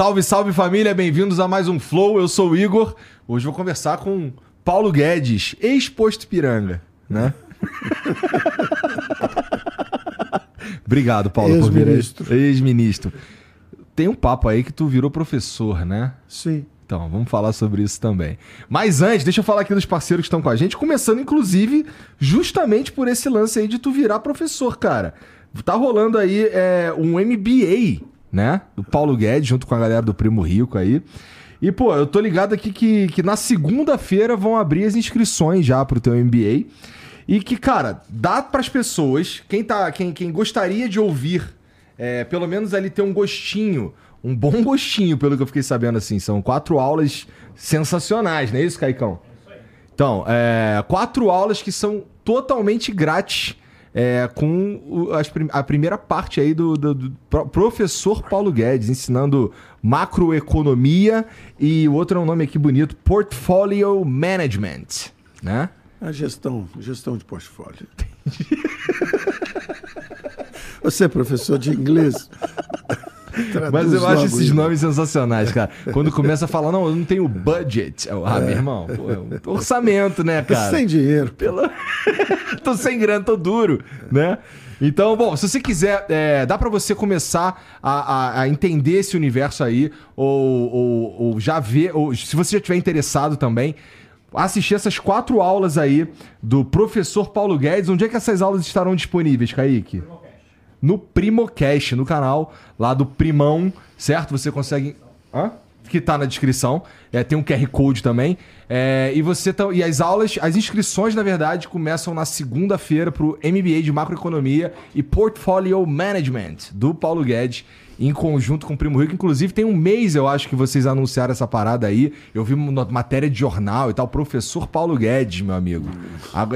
Salve, salve família, bem-vindos a mais um Flow. Eu sou o Igor. Hoje vou conversar com Paulo Guedes, ex-posto Piranga, né? Obrigado, Paulo, por vir. Ex-ministro. Ex-ministro. Tem um papo aí que tu virou professor, né? Sim. Então, vamos falar sobre isso também. Mas antes, deixa eu falar aqui dos parceiros que estão com a gente, começando inclusive justamente por esse lance aí de tu virar professor, cara. Tá rolando aí é, um MBA, né? Do Paulo Guedes, junto com a galera do Primo Rico aí. E, pô, eu tô ligado aqui que, que na segunda-feira vão abrir as inscrições já pro teu MBA. E que, cara, dá pras pessoas, quem, tá, quem, quem gostaria de ouvir, é, pelo menos ali ter um gostinho, um bom gostinho, pelo que eu fiquei sabendo, assim. São quatro aulas sensacionais, não é isso, Caicão? Então, é, quatro aulas que são totalmente grátis. É, com as a primeira parte aí do, do- do pro- professor Paulo Guedes, ensinando macroeconomia e o outro é um nome aqui bonito, Portfolio Management, né? A gestão, gestão de portfólio. Você é professor de inglês? Mas eu acho esses nomes sensacionais, cara. Quando começa a falar, não, eu não tenho budget. Eu, ah, meu irmão, pô, é um orçamento, né, cara? Sem dinheiro. Pelo... tô sem grana, tô duro, né? Então, bom, se você quiser, é, dá pra você começar a, a- a entender esse universo aí, ou, ou- ou já ver, ou se você já estiver interessado também, assistir essas quatro aulas aí do professor Paulo Guedes. Onde é que essas aulas estarão disponíveis, Kaique? No Primocast, no canal lá do Primão, certo? Você consegue. Hã? Que tá na descrição. É, tem um QR Code também. É, e você tá, E as aulas, as inscrições, na verdade, começam na segunda-feira pro MBA de Macroeconomia e Portfolio Management do Paulo Guedes. Em conjunto com o Primo Rico. Inclusive, tem um mês, eu acho, que vocês anunciaram essa parada aí. Eu vi uma matéria de jornal e tal. Professor Paulo Guedes, meu amigo.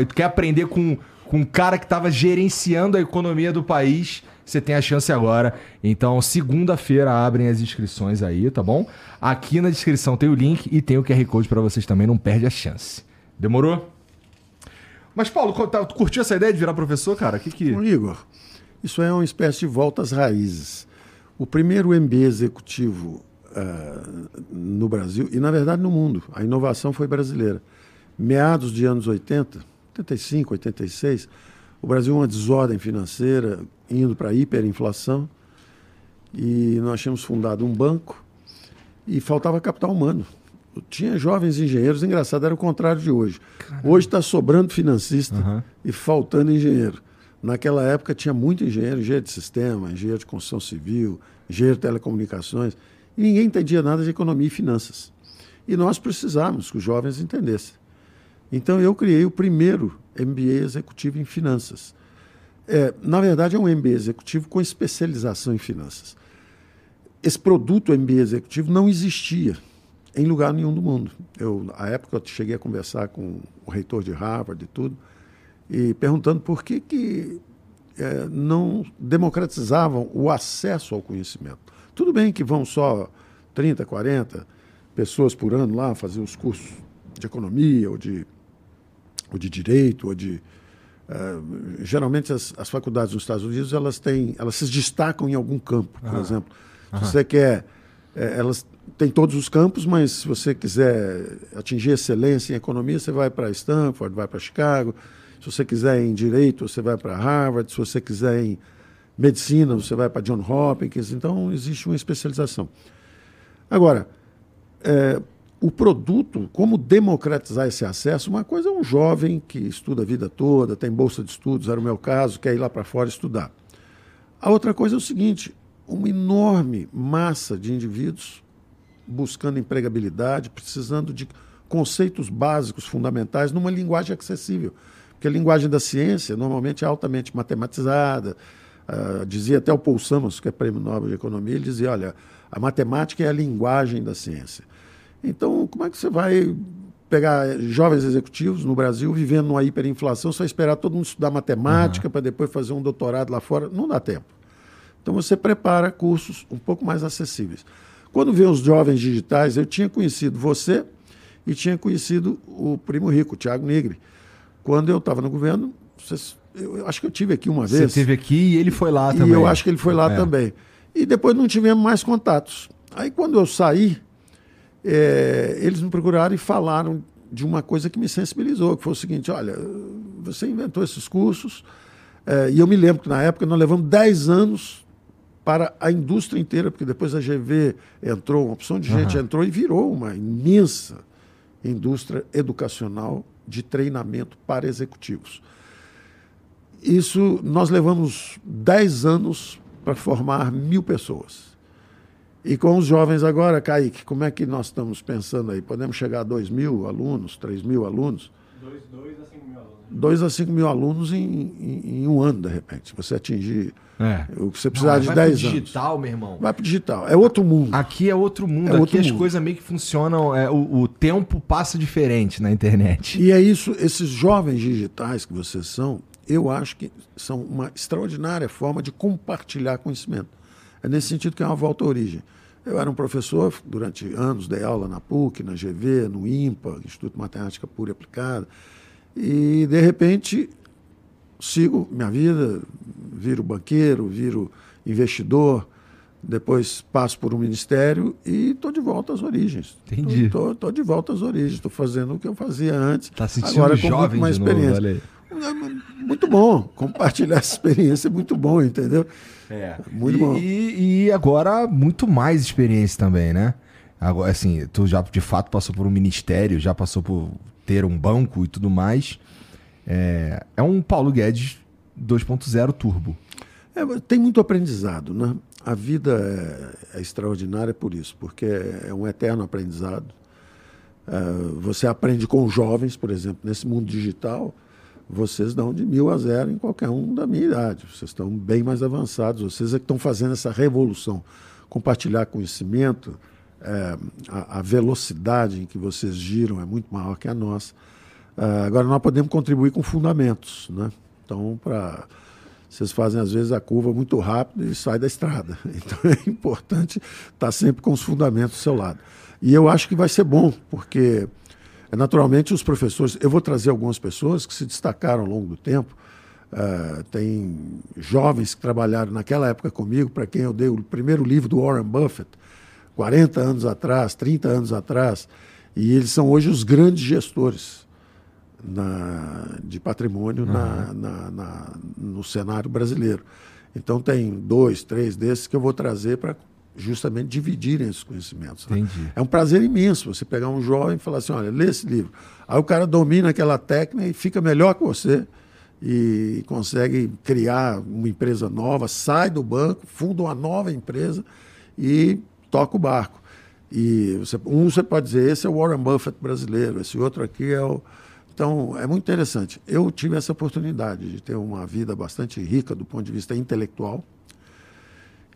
Tu quer aprender com, com um cara que estava gerenciando a economia do país, você tem a chance agora. Então, segunda-feira abrem as inscrições aí, tá bom? Aqui na descrição tem o link e tem o QR Code para vocês também, não perde a chance. Demorou? Mas, Paulo, tá- tu curtiu essa ideia de virar professor, cara? Que que... Igor, isso é uma espécie de volta às raízes. O primeiro MBA executivo ah, no Brasil, e na verdade no mundo, a inovação foi brasileira. Meados de anos 80, 85, 86, o Brasil uma desordem financeira, indo para a hiperinflação, e nós tínhamos fundado um banco e faltava capital humano. Tinha jovens engenheiros, engraçado, era o contrário de hoje. Hoje está sobrando financista Aham. e faltando engenheiro. Naquela época tinha muito engenheiro, engenheiro de sistema, engenheiro de construção civil, engenheiro de telecomunicações, e ninguém entendia nada de economia e finanças. E nós precisávamos que os jovens entendessem. Então eu criei o primeiro MBA executivo em finanças. É, na verdade, é um MBA executivo com especialização em finanças. Esse produto MBA executivo não existia em lugar nenhum do mundo. Eu, à época, eu cheguei a conversar com o reitor de Harvard e tudo, e perguntando por que, que eh, não democratizavam o acesso ao conhecimento. Tudo bem que vão só 30, 40 pessoas por ano lá fazer os cursos de economia ou de, ou de direito ou de eh, geralmente as, as faculdades nos Estados Unidos elas têm elas se destacam em algum campo por exemplo. Se você quer eh, elas têm todos os campos mas se você quiser atingir excelência em economia você vai para Stanford vai para Chicago. Se você quiser em direito você vai para Harvard. Se você quiser em medicina você vai para John Hopkins. Então existe uma especialização. Agora é, o produto, como democratizar esse acesso, uma coisa é um jovem que estuda a vida toda, tem bolsa de estudos, era o meu caso, quer ir lá para fora estudar. A outra coisa é o seguinte: uma enorme massa de indivíduos buscando empregabilidade, precisando de conceitos básicos, fundamentais, numa linguagem acessível. Porque a linguagem da ciência normalmente é altamente matematizada. Ah, dizia até o Paul Samuels, que é prêmio Nobel de Economia, ele dizia: olha, a matemática é a linguagem da ciência. Então, como é que você vai pegar jovens executivos no Brasil vivendo numa hiperinflação, só esperar todo mundo estudar matemática para depois fazer um doutorado lá fora? Não dá tempo. Então você prepara cursos um pouco mais acessíveis. Quando vê os jovens digitais, eu tinha conhecido você e tinha conhecido o primo rico, o Tiago Nigri. Quando eu estava no governo, vocês- eu, eu acho que eu tive aqui uma Você vez. esteve aqui e ele foi lá e também. eu acho que ele foi lá É. também. E depois não tivemos mais contatos. Aí quando eu saí, é, eles me procuraram e falaram de uma coisa que me sensibilizou, que foi o seguinte, olha, você inventou esses cursos, é, e eu me lembro que na época nós levamos 10 anos para a indústria inteira, porque depois a GV entrou, uma opção de gente uhum. entrou e virou uma imensa indústria educacional de treinamento para executivos. Isso nós levamos 10 anos para formar mil pessoas. E com os jovens agora, Kaique, como é que nós estamos pensando aí? Podemos chegar a 2 mil alunos, 3 mil alunos? 2 a 5 mil alunos. 2 a 5 mil alunos em, em, em, um ano, de repente. Você atingir é. o que você precisar de 10 anos. Vai para digital, meu irmão. Vai para digital. É outro mundo. Aqui é outro mundo. É Aqui outro as mundo. coisas meio que funcionam. É, o, o tempo passa diferente na internet. E é isso, esses jovens digitais que vocês são, eu acho que são uma extraordinária forma de compartilhar conhecimento. É nesse sentido que é uma volta à origem. Eu era um professor durante anos, dei aula na PUC, na GV, no IMPA, Instituto de Matemática Pura e Aplicada, e de repente sigo minha vida, viro banqueiro, viro investidor, depois passo por um ministério e estou de volta às origens. Entendi. Estou de volta às origens, estou fazendo o que eu fazia antes. Está sentindo agora com muito mais experiência. Novo, muito bom. Compartilhar essa experiência é muito bom, entendeu? É. Muito e, bom. E, e, agora, muito mais experiência também, né? Agora, assim, tu já de fato passou por um ministério, já passou por ter um banco e tudo mais. É, é um Paulo Guedes 2.0 turbo. É, tem muito aprendizado, né? A vida é, é, extraordinária por isso, porque é um eterno aprendizado. É, você aprende com jovens, por exemplo, nesse mundo digital vocês dão de mil a zero em qualquer um da minha idade. Vocês estão bem mais avançados. Vocês é que estão fazendo essa revolução. Compartilhar conhecimento, é, a, a, velocidade em que vocês giram é muito maior que a nossa. É, agora, nós podemos contribuir com fundamentos. Né? Então, para vocês fazem às vezes a curva muito rápido e sai da estrada. Então é importante estar sempre com os fundamentos do seu lado. E eu acho que vai ser bom, porque naturalmente, os professores, eu vou trazer algumas pessoas que se destacaram ao longo do tempo. Uh, tem jovens que trabalharam naquela época comigo, para quem eu dei o primeiro livro do Warren Buffett, 40 anos atrás, 30 anos atrás, e eles são hoje os grandes gestores na, de patrimônio uhum. na, na, no cenário brasileiro. Então, tem dois, três desses que eu vou trazer para justamente dividirem esses conhecimentos. Né? É um prazer imenso você pegar um jovem e falar assim, olha, lê esse livro. Aí o cara domina aquela técnica e fica melhor que você e consegue criar uma empresa nova, sai do banco, funda uma nova empresa e toca o barco. E você, um você pode dizer, esse é o Warren Buffett brasileiro, esse outro aqui é o... Então, é muito interessante. Eu tive essa oportunidade de ter uma vida bastante rica do ponto de vista intelectual,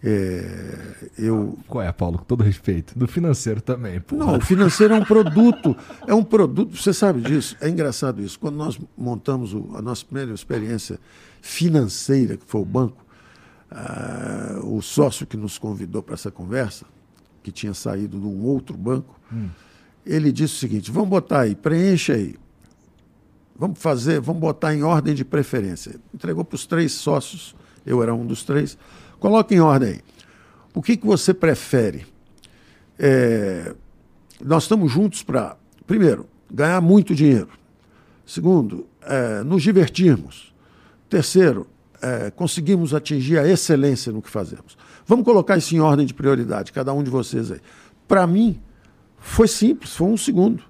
é, eu... Qual é, Paulo? Com todo respeito. Do financeiro também. Porra. Não, o financeiro é um produto. É um produto, você sabe disso. É engraçado isso. Quando nós montamos o, a nossa primeira experiência financeira, que foi o banco, uh, o sócio que nos convidou para essa conversa, que tinha saído de um outro banco, hum. ele disse o seguinte: vamos botar aí, preencha aí. Vamos fazer, vamos botar em ordem de preferência. Entregou para os três sócios, eu era um dos três Coloque em ordem aí. O que, que você prefere? É, nós estamos juntos para, primeiro, ganhar muito dinheiro. Segundo, é, nos divertirmos. Terceiro, é, conseguimos atingir a excelência no que fazemos. Vamos colocar isso em ordem de prioridade, cada um de vocês aí. Para mim, foi simples, foi um segundo.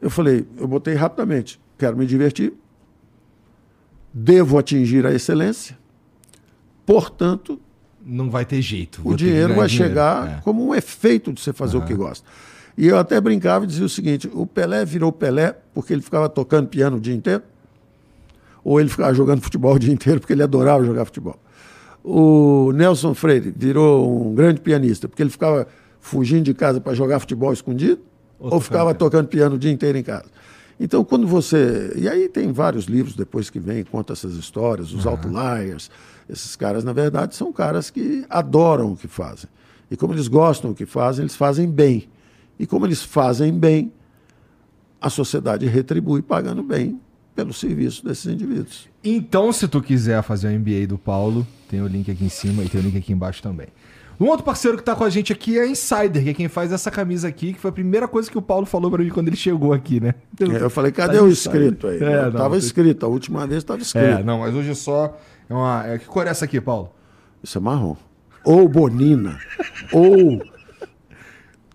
Eu falei, eu botei rapidamente, quero me divertir, devo atingir a excelência, portanto, não vai ter jeito. O dinheiro vai dinheiro. chegar é. como um efeito de você fazer uhum. o que gosta. E eu até brincava e dizia o seguinte: o Pelé virou Pelé porque ele ficava tocando piano o dia inteiro, ou ele ficava jogando futebol o dia inteiro porque ele adorava jogar futebol. O Nelson Freire virou um grande pianista porque ele ficava fugindo de casa para jogar futebol escondido, Outro ou ficava tocando piano o dia inteiro em casa. Então, quando você. E aí tem vários livros depois que vem, conta essas histórias, os uhum. outliers esses caras, na verdade, são caras que adoram o que fazem. E como eles gostam do que fazem, eles fazem bem. E como eles fazem bem, a sociedade retribui pagando bem pelo serviço desses indivíduos. Então, se tu quiser fazer o MBA do Paulo, tem o link aqui em cima e tem o link aqui embaixo também. Um outro parceiro que tá com a gente aqui é a Insider, que é quem faz essa camisa aqui, que foi a primeira coisa que o Paulo falou pra mim quando ele chegou aqui, né? É, eu falei, cadê Tá o Insider. escrito aí? É, não, não, tava tem- escrito, a última vez estava escrito. É, não, mas hoje é só. É uma... é- Que cor é essa aqui, Paulo? Isso é marrom. Ou bonina, ou...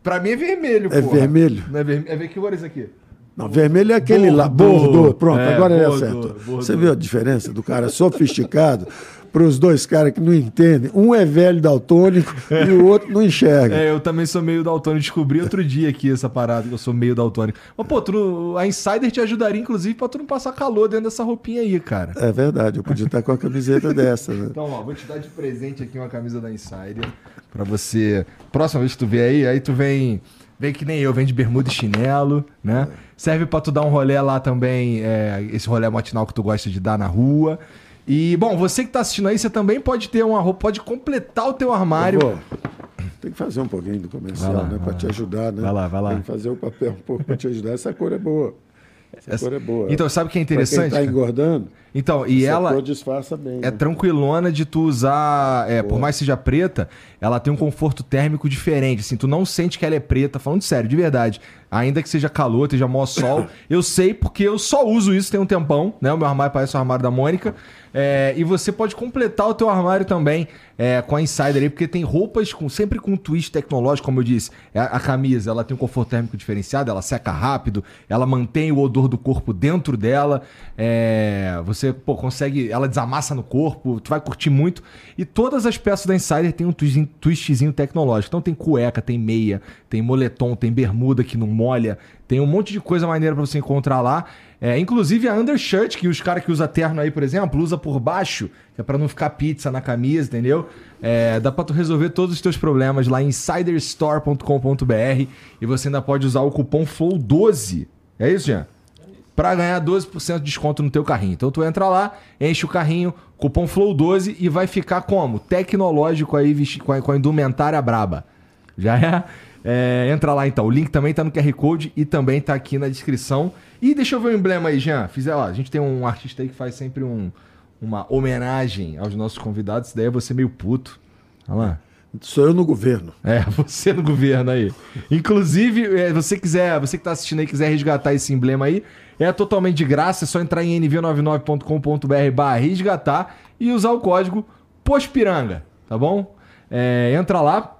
Pra mim é vermelho, É porra. vermelho? Não é vermelho. É ver que cor é isso aqui? Não, vermelho é aquele lá, Bordeaux. bordô. Pronto, É, agora ele Bordeaux, acertou. Bordeaux. Você viu a diferença do cara sofisticado para os dois caras que não entendem? Um é velho daltônico e o outro não enxerga. É, eu também sou meio daltônico. Descobri outro dia aqui essa parada, que eu sou meio daltônico. Mas, pô, tu a Insider te ajudaria, inclusive, pra tu não passar calor dentro dessa roupinha aí, cara. É verdade, eu podia estar com a camiseta dessa. Né? Então, ó, vou te dar de presente aqui uma camisa da Insider pra você. Próxima vez que tu vier aí, aí tu vem. Vem que nem eu, vem de bermuda e chinelo, né? Serve pra tu dar um rolê lá também, é, esse rolê matinal que tu gosta de dar na rua. E, bom, você que tá assistindo aí, você também pode ter uma roupa, pode completar o teu armário. Tem que fazer um pouquinho do comercial, lá, né? Para te ajudar, né? Vai lá, vai lá. Tem que fazer o papel um pouco para te ajudar. Essa cor é boa. Essa, Essa- cor é boa. Então, sabe o que é Pra interessante? Quem tá engordando, Então, e essa ela disfarça bem. é né? tranquilona de tu usar, é, por mais que seja preta, ela tem um conforto térmico diferente, assim, tu não sente que ela é preta, falando sério, de verdade. Ainda que seja calor, esteja mó sol, eu sei porque eu só uso isso tem um tempão, né? O meu armário parece o armário da Mônica. É, e você pode completar o teu armário também é, com a Insider aí, porque tem roupas com, sempre com um twist tecnológico, como eu disse. É, A, a camisa, ela tem um conforto térmico diferenciado, ela seca rápido, ela mantém o odor do corpo dentro dela. é, você pô, consegue, ela desamassa no corpo, tu vai curtir muito. E todas as peças da Insider tem um twistzinho, tecnológico. Então tem cueca, tem meia, tem moletom, tem bermuda que não molha, tem um monte de coisa maneira pra você encontrar lá. É, inclusive a undershirt, que os caras que usam terno aí, por exemplo, usa por baixo, que é pra não ficar pizza na camisa, entendeu? É, dá pra tu resolver todos os teus problemas lá em insiderstore.com.br e você ainda pode usar o cupom FLOW12. É isso, Jean? Pra ganhar 12% de desconto no teu carrinho. Então tu entra lá, enche o carrinho, cupom FLOW12 e vai ficar como? Tecnológico aí, com a, com a indumentária braba. Já é? É, Entra lá então. O link também tá no QR Code e também tá aqui na descrição. E deixa eu ver o emblema aí, Jean. Fizer, ó, a gente tem um artista aí que faz sempre um- uma homenagem aos nossos convidados. Isso daí é você meio puto. Olha lá. Sou eu no governo. É, você no governo aí. Inclusive, é, você quiser, você que tá assistindo aí, quiser resgatar esse emblema aí, é totalmente de graça, é só entrar em nv99.com.br barra resgatar e usar o código POSPIRANGA, tá bom? É, entra lá,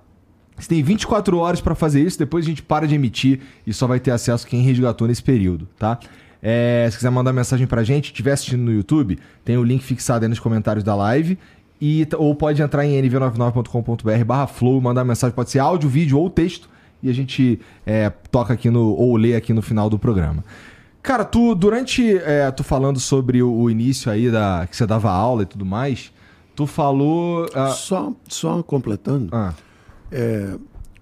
você tem 24 horas pra fazer isso, depois a gente para de emitir e só vai ter acesso quem resgatou nesse período, tá? É, se quiser mandar mensagem pra gente, estiver assistindo no YouTube, tem o link fixado aí nos comentários da live. E, ou pode entrar em nv99.com.br barra flow, mandar mensagem, pode ser áudio, vídeo ou texto, e a gente é, toca aqui no, ou lê aqui no final do programa. Cara, tu, durante, é, tu falando sobre o, o início aí da, que você dava aula e tudo mais, tu falou... ah, Só, só completando, ah, é,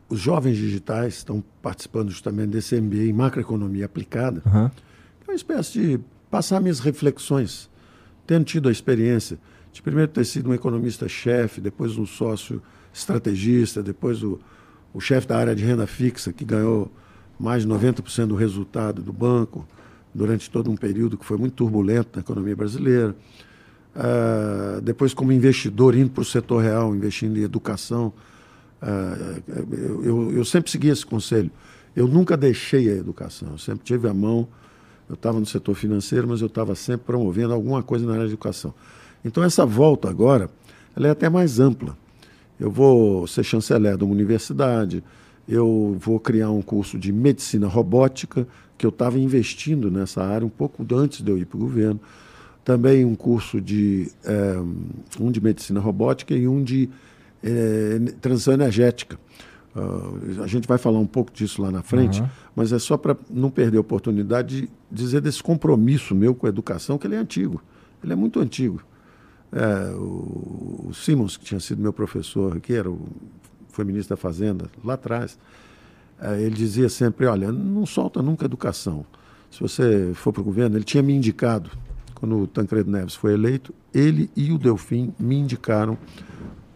os jovens digitais estão participando justamente desse MBA em macroeconomia aplicada. aham. É uma espécie de passar minhas reflexões, tendo tido a experiência de primeiro ter sido um economista-chefe, depois um sócio estrategista, depois o, o chefe da área de renda fixa, que ganhou mais de 90% do resultado do banco durante todo um período que foi muito turbulento na economia brasileira. Ah, depois, como investidor, indo para o setor real, investindo em educação. Ah, eu, eu- eu sempre segui esse conselho. Eu nunca deixei a educação, eu sempre tive a mão. Eu estava no setor financeiro, mas eu estava sempre promovendo alguma coisa na área de educação. Então, essa volta agora, ela é até mais ampla. Eu vou ser chanceler de uma universidade, eu vou criar um curso de medicina robótica, que eu estava investindo nessa área um pouco antes de eu ir para o governo. Também um curso de eh, um de medicina robótica e um de eh, transição energética. Ah, a gente vai falar um pouco disso lá na frente, Uhum. mas é só para não perder a oportunidade de dizer desse compromisso meu com a educação, que ele é antigo. Ele é muito antigo. É, o, o Simons, que tinha sido meu professor aqui, era o, foi ministro da Fazenda lá atrás, é, ele dizia sempre: olha, não solta nunca educação. Se você for para o governo, ele tinha me indicado, quando o Tancredo Neves foi eleito, ele e o Delfim me indicaram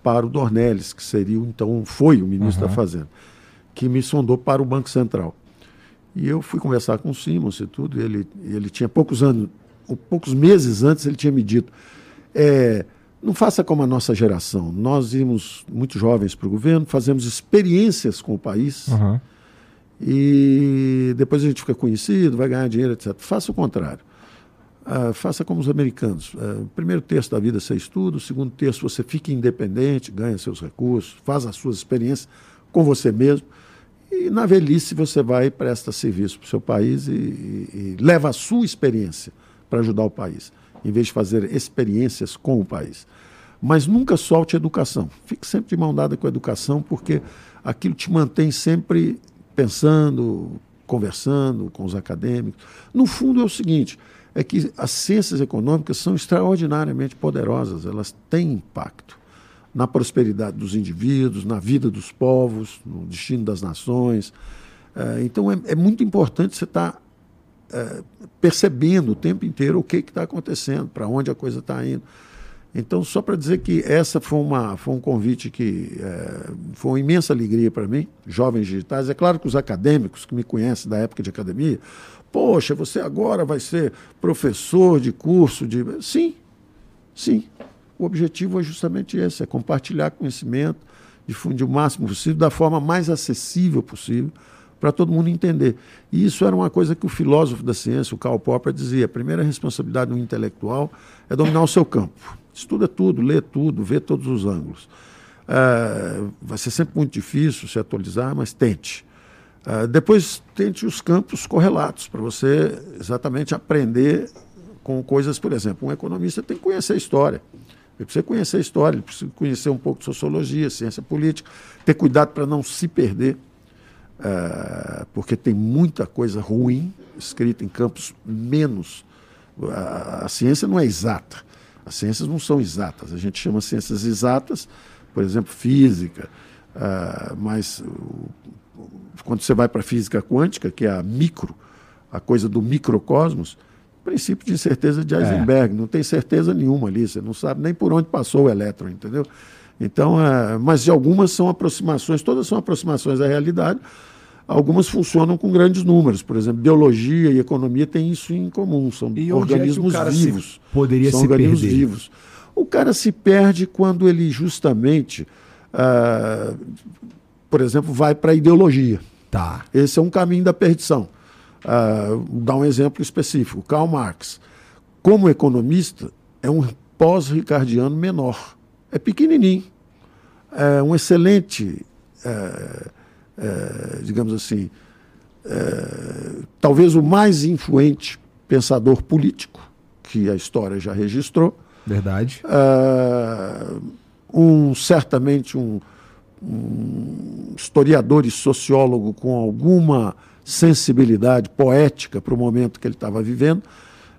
para o Dornelles, que seria então foi o ministro da Fazenda, que me sondou para o Banco Central. E eu fui conversar com o Simons e tudo, e ele, ele tinha poucos anos, ou poucos meses antes, ele tinha me dito: é, não faça como a nossa geração. Nós íamos muito jovens para o governo, fazemos experiências com o país Uhum. e depois a gente fica conhecido, vai ganhar dinheiro, etc. Faça o contrário. Ah, faça como os americanos. Ah, primeiro terço da vida você estuda, o segundo terço você fica independente, ganha seus recursos, faz as suas experiências com você mesmo. E na velhice você vai e presta serviço para o seu país e, e- e leva a sua experiência para ajudar o país, em vez de fazer experiências com o país. Mas nunca solte a educação. Fique sempre de mão dada com a educação, porque aquilo te mantém sempre pensando, conversando com os acadêmicos. No fundo é o seguinte, é que as ciências econômicas são extraordinariamente poderosas, elas têm impacto na prosperidade dos indivíduos, na vida dos povos, no destino das nações. Eh, então é, é muito importante você estar percebendo o tempo inteiro o que está acontecendo, para onde a coisa está indo. Então, só para dizer que essa foi, uma, foi um convite que eh, foi uma imensa alegria para mim, jovens digitais. É claro que os acadêmicos que me conhecem da época de academia, poxa, você agora vai ser professor de curso de. Sim, sim. O objetivo é justamente esse: é compartilhar conhecimento, difundir o máximo possível, da forma mais acessível possível, para todo mundo entender. E isso era uma coisa que o filósofo da ciência, o Karl Popper, dizia: a primeira responsabilidade do intelectual é dominar o seu campo. Estuda tudo, lê tudo, vê todos os ângulos. Ah, vai ser sempre muito difícil se atualizar, mas tente. Ah, depois, tente os campos correlatos, para você exatamente aprender com coisas, por exemplo, um economista tem que conhecer a história. Ele precisa conhecer a história, ele precisa conhecer um pouco de sociologia, ciência política, ter cuidado para não se perder, ah, porque tem muita coisa ruim escrita em campos menos. A, a ciência não é exata, as ciências não são exatas. A gente chama ciências exatas, por exemplo, física, ah, mas quando você vai para a física quântica, que é a micro, a coisa do microcosmos, princípio de incerteza de Heisenberg, não tem certeza nenhuma ali, você não sabe nem por onde passou o elétron, entendeu? Então, é, mas de algumas são aproximações, todas são aproximações da realidade, algumas funcionam com grandes números, por exemplo, biologia e economia têm isso em comum, são é organismos se vivos. poderia são se organismos perder? vivos. O cara se perde quando ele justamente, ah, por exemplo, vai para a ideologia. Tá. Esse é um caminho da perdição. Ah, vou dar um exemplo específico. Karl Marx, como economista, é um pós-ricardiano menor. É pequenininho. É um excelente, eh, eh, digamos assim, eh, talvez o mais influente pensador político que a história já registrou. Verdade. Ah, um certamente um, um historiador e sociólogo com alguma sensibilidade poética para o momento que ele estava vivendo,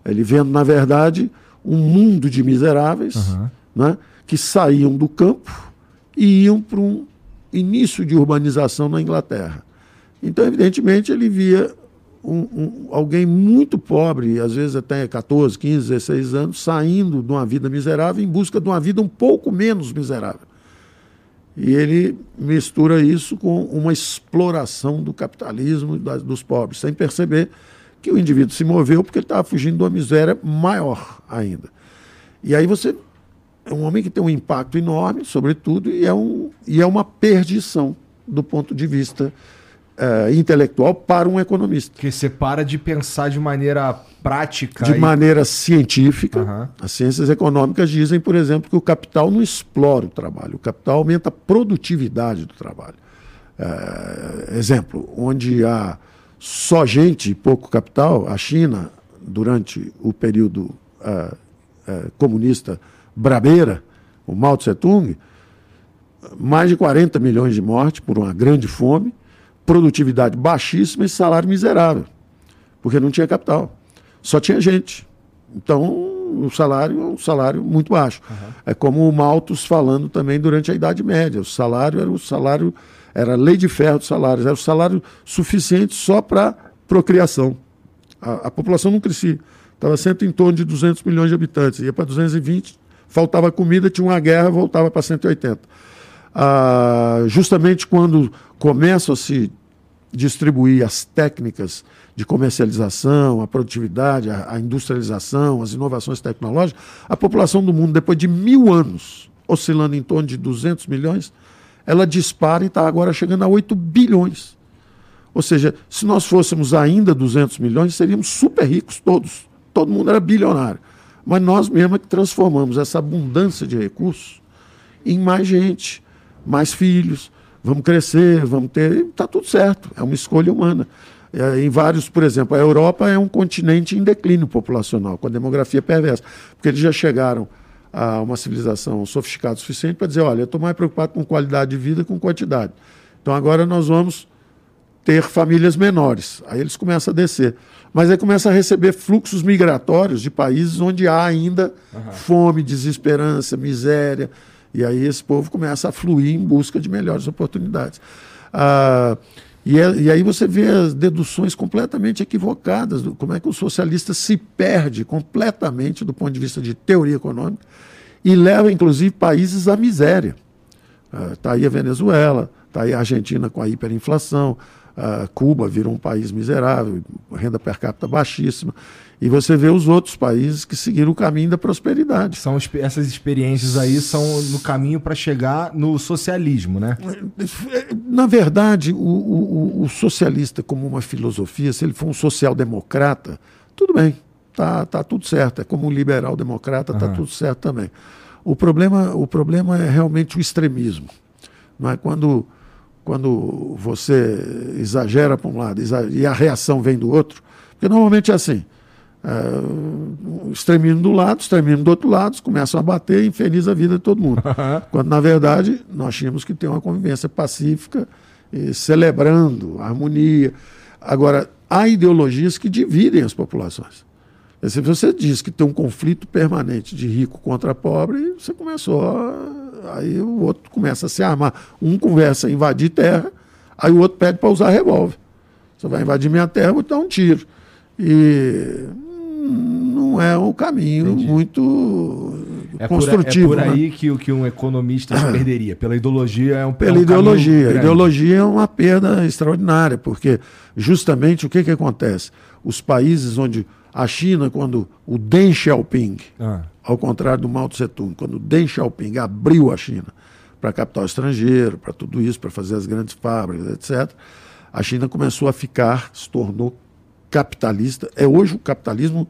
ele vendo na verdade um mundo de miseráveis, Aham. né, que saíam do campo e iam para um início de urbanização na Inglaterra. Então, evidentemente, ele via um- um- alguém muito pobre, às vezes até 14, 15, 16 anos, saindo de uma vida miserável em busca de uma vida um pouco menos miserável. E ele mistura isso com uma exploração do capitalismo dos pobres, sem perceber que o indivíduo se moveu porque ele estava fugindo de uma miséria maior ainda. E aí você é um homem que tem um impacto enorme, sobretudo, e é, um, e é uma perdição do ponto de vista eh, intelectual para um economista. Porque você para de pensar de maneira prática. De e- maneira científica, Aham. as ciências econômicas dizem, por exemplo, que o capital não explora o trabalho, o capital aumenta a produtividade do trabalho. Eh, exemplo, onde há só gente e pouco capital, a China, durante o período eh, comunista brabeira, o Mao Tse Tung, mais de 40 milhões de mortes por uma grande fome, produtividade baixíssima e salário miserável, porque não tinha capital, só tinha gente. Então, o salário é um salário muito baixo. É como o Malthus falando também durante a Idade Média. O salário era o salário, era a lei de ferro dos salários, era o salário suficiente só para procriação. A, a população não crescia. Estava sempre em torno de 200 milhões de habitantes. Ia para 220, faltava comida, tinha uma guerra, voltava para 180. Ah, justamente quando começam a se distribuir as técnicas de comercialização, a produtividade, a, a, industrialização, as inovações tecnológicas, a população do mundo, depois de mil anos, oscilando em torno de 200 milhões, ela dispara e está agora chegando a 8 bilhões. Ou seja, se nós fôssemos ainda 200 milhões, seríamos super ricos todos. Todo mundo era bilionário. Mas nós mesmos é que transformamos essa abundância de recursos em mais gente, mais filhos. Vamos crescer, vamos ter. Está tudo certo. É uma escolha humana. É, em vários, por exemplo, a Europa é um continente em declínio populacional, com a demografia perversa, porque eles já chegaram a uma civilização sofisticada o suficiente para dizer: olha, eu estou mais preocupado com qualidade de vida com quantidade. Então agora nós vamos ter famílias menores. Aí eles começam a descer. Mas aí começa a receber fluxos migratórios de países onde há ainda uhum. fome, desesperança, miséria. E aí esse povo começa a fluir em busca de melhores oportunidades. Ah, e, é, e, aí você vê as deduções completamente equivocadas, do, como é que o socialista se perde completamente do ponto de vista de teoria econômica e leva, inclusive, países à miséria. Está ah, aí a Venezuela, está aí a Argentina com a hiperinflação, Uh, Cuba virou um país miserável, renda per capita baixíssima. E você vê os outros países que seguiram o caminho da prosperidade. São essas experiências aí são no caminho para chegar no socialismo, né? Na verdade, o, o, o, socialista, como uma filosofia, se ele for um social-democrata, tudo bem, tá, tá tudo certo. É como um liberal-democrata, tá tudo certo também. O problema, o problema é realmente o extremismo. Não é quando quando você exagera para um lado e a reação vem do outro, porque normalmente é assim. É, extremismo do lado, extremismo do outro lado, começam a bater e infeliz a vida de todo mundo. Quando, na verdade, nós tínhamos que ter uma convivência pacífica, celebrando a harmonia. Agora, há ideologias que dividem as populações. Se você diz que tem um conflito permanente de rico contra pobre, você começou a Aí o outro começa a se armar. Um conversa em invadir terra, aí o outro pede para usar revólver. Você vai invadir minha terra, vou dar um tiro. E não é um caminho Entendi. muito é construtivo. Por, é por aí né? que, que um economista se perderia. Pela ideologia é um Pela é um ideologia. A ideologia é uma perda extraordinária, porque justamente o que, que acontece? Os países onde a China, quando o Deng Xiaoping, ah. ao contrário do Mao Tse Tung, quando o Deng Xiaoping abriu a China para capital estrangeiro, para tudo isso, para fazer as grandes fábricas, etc., a China começou a ficar, se tornou capitalista. É hoje o capitalismo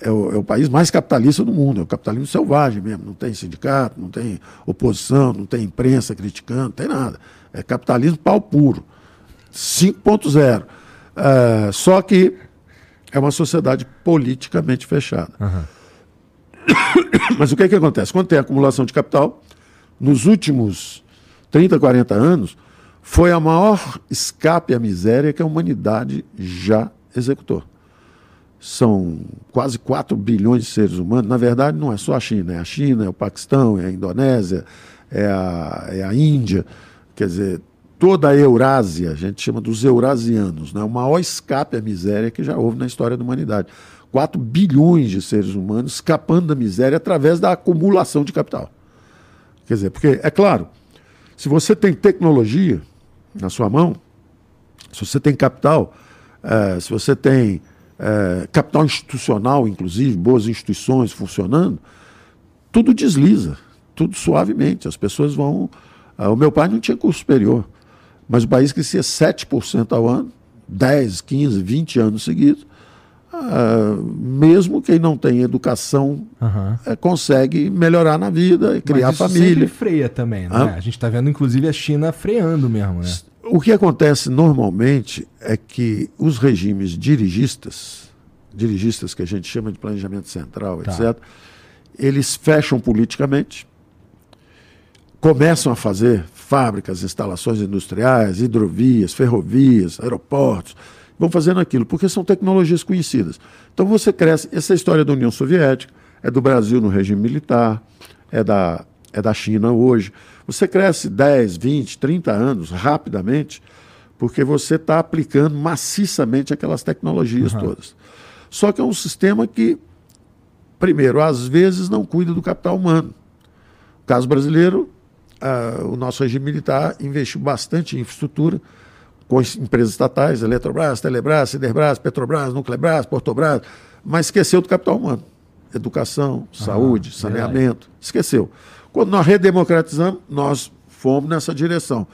é o, é o, país mais capitalista do mundo, é o capitalismo selvagem mesmo. Não tem sindicato, não tem oposição, não tem imprensa criticando, não tem nada. É capitalismo pau puro. 5.0. É, só que é uma sociedade politicamente fechada. Uhum. Mas o que, é que acontece? Quando tem acumulação de capital, nos últimos 30, 40 anos, foi a maior escape à miséria que a humanidade já executou. São quase 4 bilhões de seres humanos. Na verdade, não é só a China, é a China, é o Paquistão, é a Indonésia, é a, é a Índia. Quer dizer, toda a Eurásia, a gente chama dos eurasianos, né? o maior escape à miséria que já houve na história da humanidade. 4 bilhões de seres humanos escapando da miséria através da acumulação de capital. Quer dizer, porque, é claro, se você tem tecnologia na sua mão, se você tem capital, é, se você tem é, capital institucional, inclusive, boas instituições funcionando, tudo desliza, tudo suavemente. As pessoas vão. Ah, o meu pai não tinha curso superior. Mas o país crescia 7% ao ano, 10, 15, 20 anos seguidos. Uh, mesmo quem não tem educação uhum. é, consegue melhorar na vida e criar Mas isso família. Sempre freia também, né? A gente está vendo, inclusive, a China freando mesmo, né? O que acontece normalmente é que os regimes dirigistas, dirigistas que a gente chama de planejamento central, tá. etc., eles fecham politicamente, começam a fazer fábricas, instalações industriais, hidrovias, ferrovias, aeroportos, vão fazendo aquilo, porque são tecnologias conhecidas. Então você cresce. Essa é história da União Soviética, é do Brasil no regime militar, é da, é da China hoje. Você cresce 10, 20, 30 anos rapidamente, porque você está aplicando maciçamente aquelas tecnologias uhum. todas. Só que é um sistema que, primeiro, às vezes não cuida do capital humano. O caso brasileiro o nosso regime militar investiu bastante em infraestrutura, com empresas estatais, Eletrobras, Telebrás, Ciderbras, Petrobras, Nuclebras, Portobras, mas esqueceu do capital humano. Educação, saúde, saneamento, esqueceu. Quando nós redemocratizamos, nós fomos nessa direção.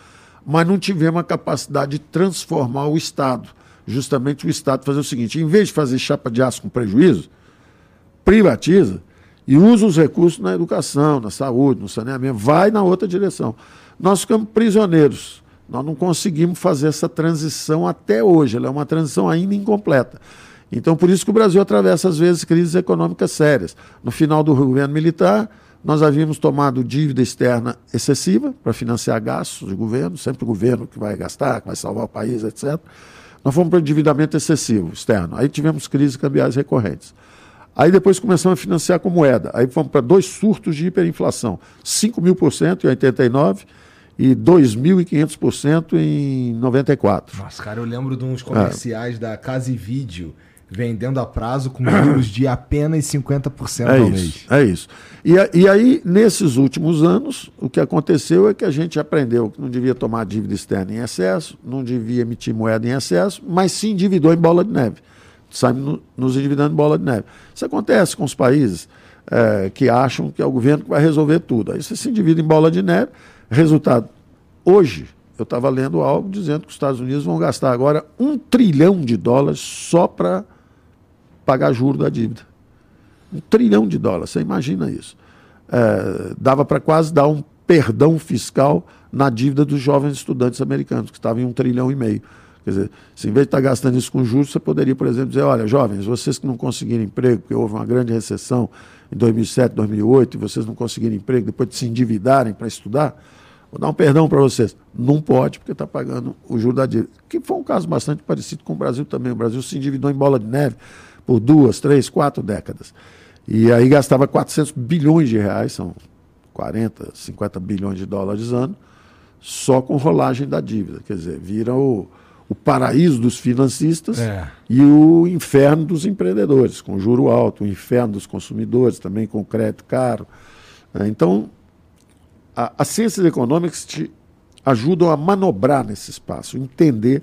Mas não tivemos a capacidade de transformar o Estado. Justamente o Estado fazer o seguinte: em vez de fazer chapa de aço com prejuízo, privatiza e usa os recursos na educação, na saúde, no saneamento, vai na outra direção. Nós ficamos prisioneiros. Nós não conseguimos fazer essa transição até hoje. Ela é uma transição ainda incompleta. Então, por isso que o Brasil atravessa, às vezes, crises econômicas sérias. No final do governo militar, nós havíamos tomado dívida externa excessiva para financiar gastos do governo, sempre o governo que vai gastar, que vai salvar o país, etc. Nós fomos para endividamento excessivo externo. Aí tivemos crises cambiais recorrentes. Aí depois começamos a financiar com moeda. Aí fomos para dois surtos de hiperinflação: 5 mil por cento em 89 e 2.500% em 94. Nossa, cara, eu lembro de uns comerciais é. da Casa e Vídeo vendendo a prazo com juros de apenas 50% é ao isso, mês. É isso. E, e aí, nesses últimos anos, o que aconteceu é que a gente aprendeu que não devia tomar dívida externa em excesso, não devia emitir moeda em excesso, mas se endividou em bola de neve. Saímos nos endividando em bola de neve. Isso acontece com os países é, que acham que é o governo que vai resolver tudo. Aí você se endivida em bola de neve, Resultado, hoje eu estava lendo algo dizendo que os Estados Unidos vão gastar agora um trilhão de dólares só para pagar juro da dívida. Um trilhão de dólares, você imagina isso. É, dava para quase dar um perdão fiscal na dívida dos jovens estudantes americanos, que estavam em um trilhão e meio. Quer dizer, se em vez de estar tá gastando isso com juros, você poderia, por exemplo, dizer: olha, jovens, vocês que não conseguiram emprego, porque houve uma grande recessão em 2007, 2008, e vocês não conseguiram emprego, depois de se endividarem para estudar, vou dar um perdão para vocês. Não pode, porque está pagando o juro da dívida. Que foi um caso bastante parecido com o Brasil também. O Brasil se endividou em bola de neve por duas, três, quatro décadas. E aí gastava 400 bilhões de reais, são 40, 50 bilhões de dólares ano, só com rolagem da dívida. Quer dizer, vira o o paraíso dos financistas é. e o inferno dos empreendedores, com juro alto, o inferno dos consumidores, também com crédito caro. É, então, a, as ciências econômicas te ajudam a manobrar nesse espaço, entender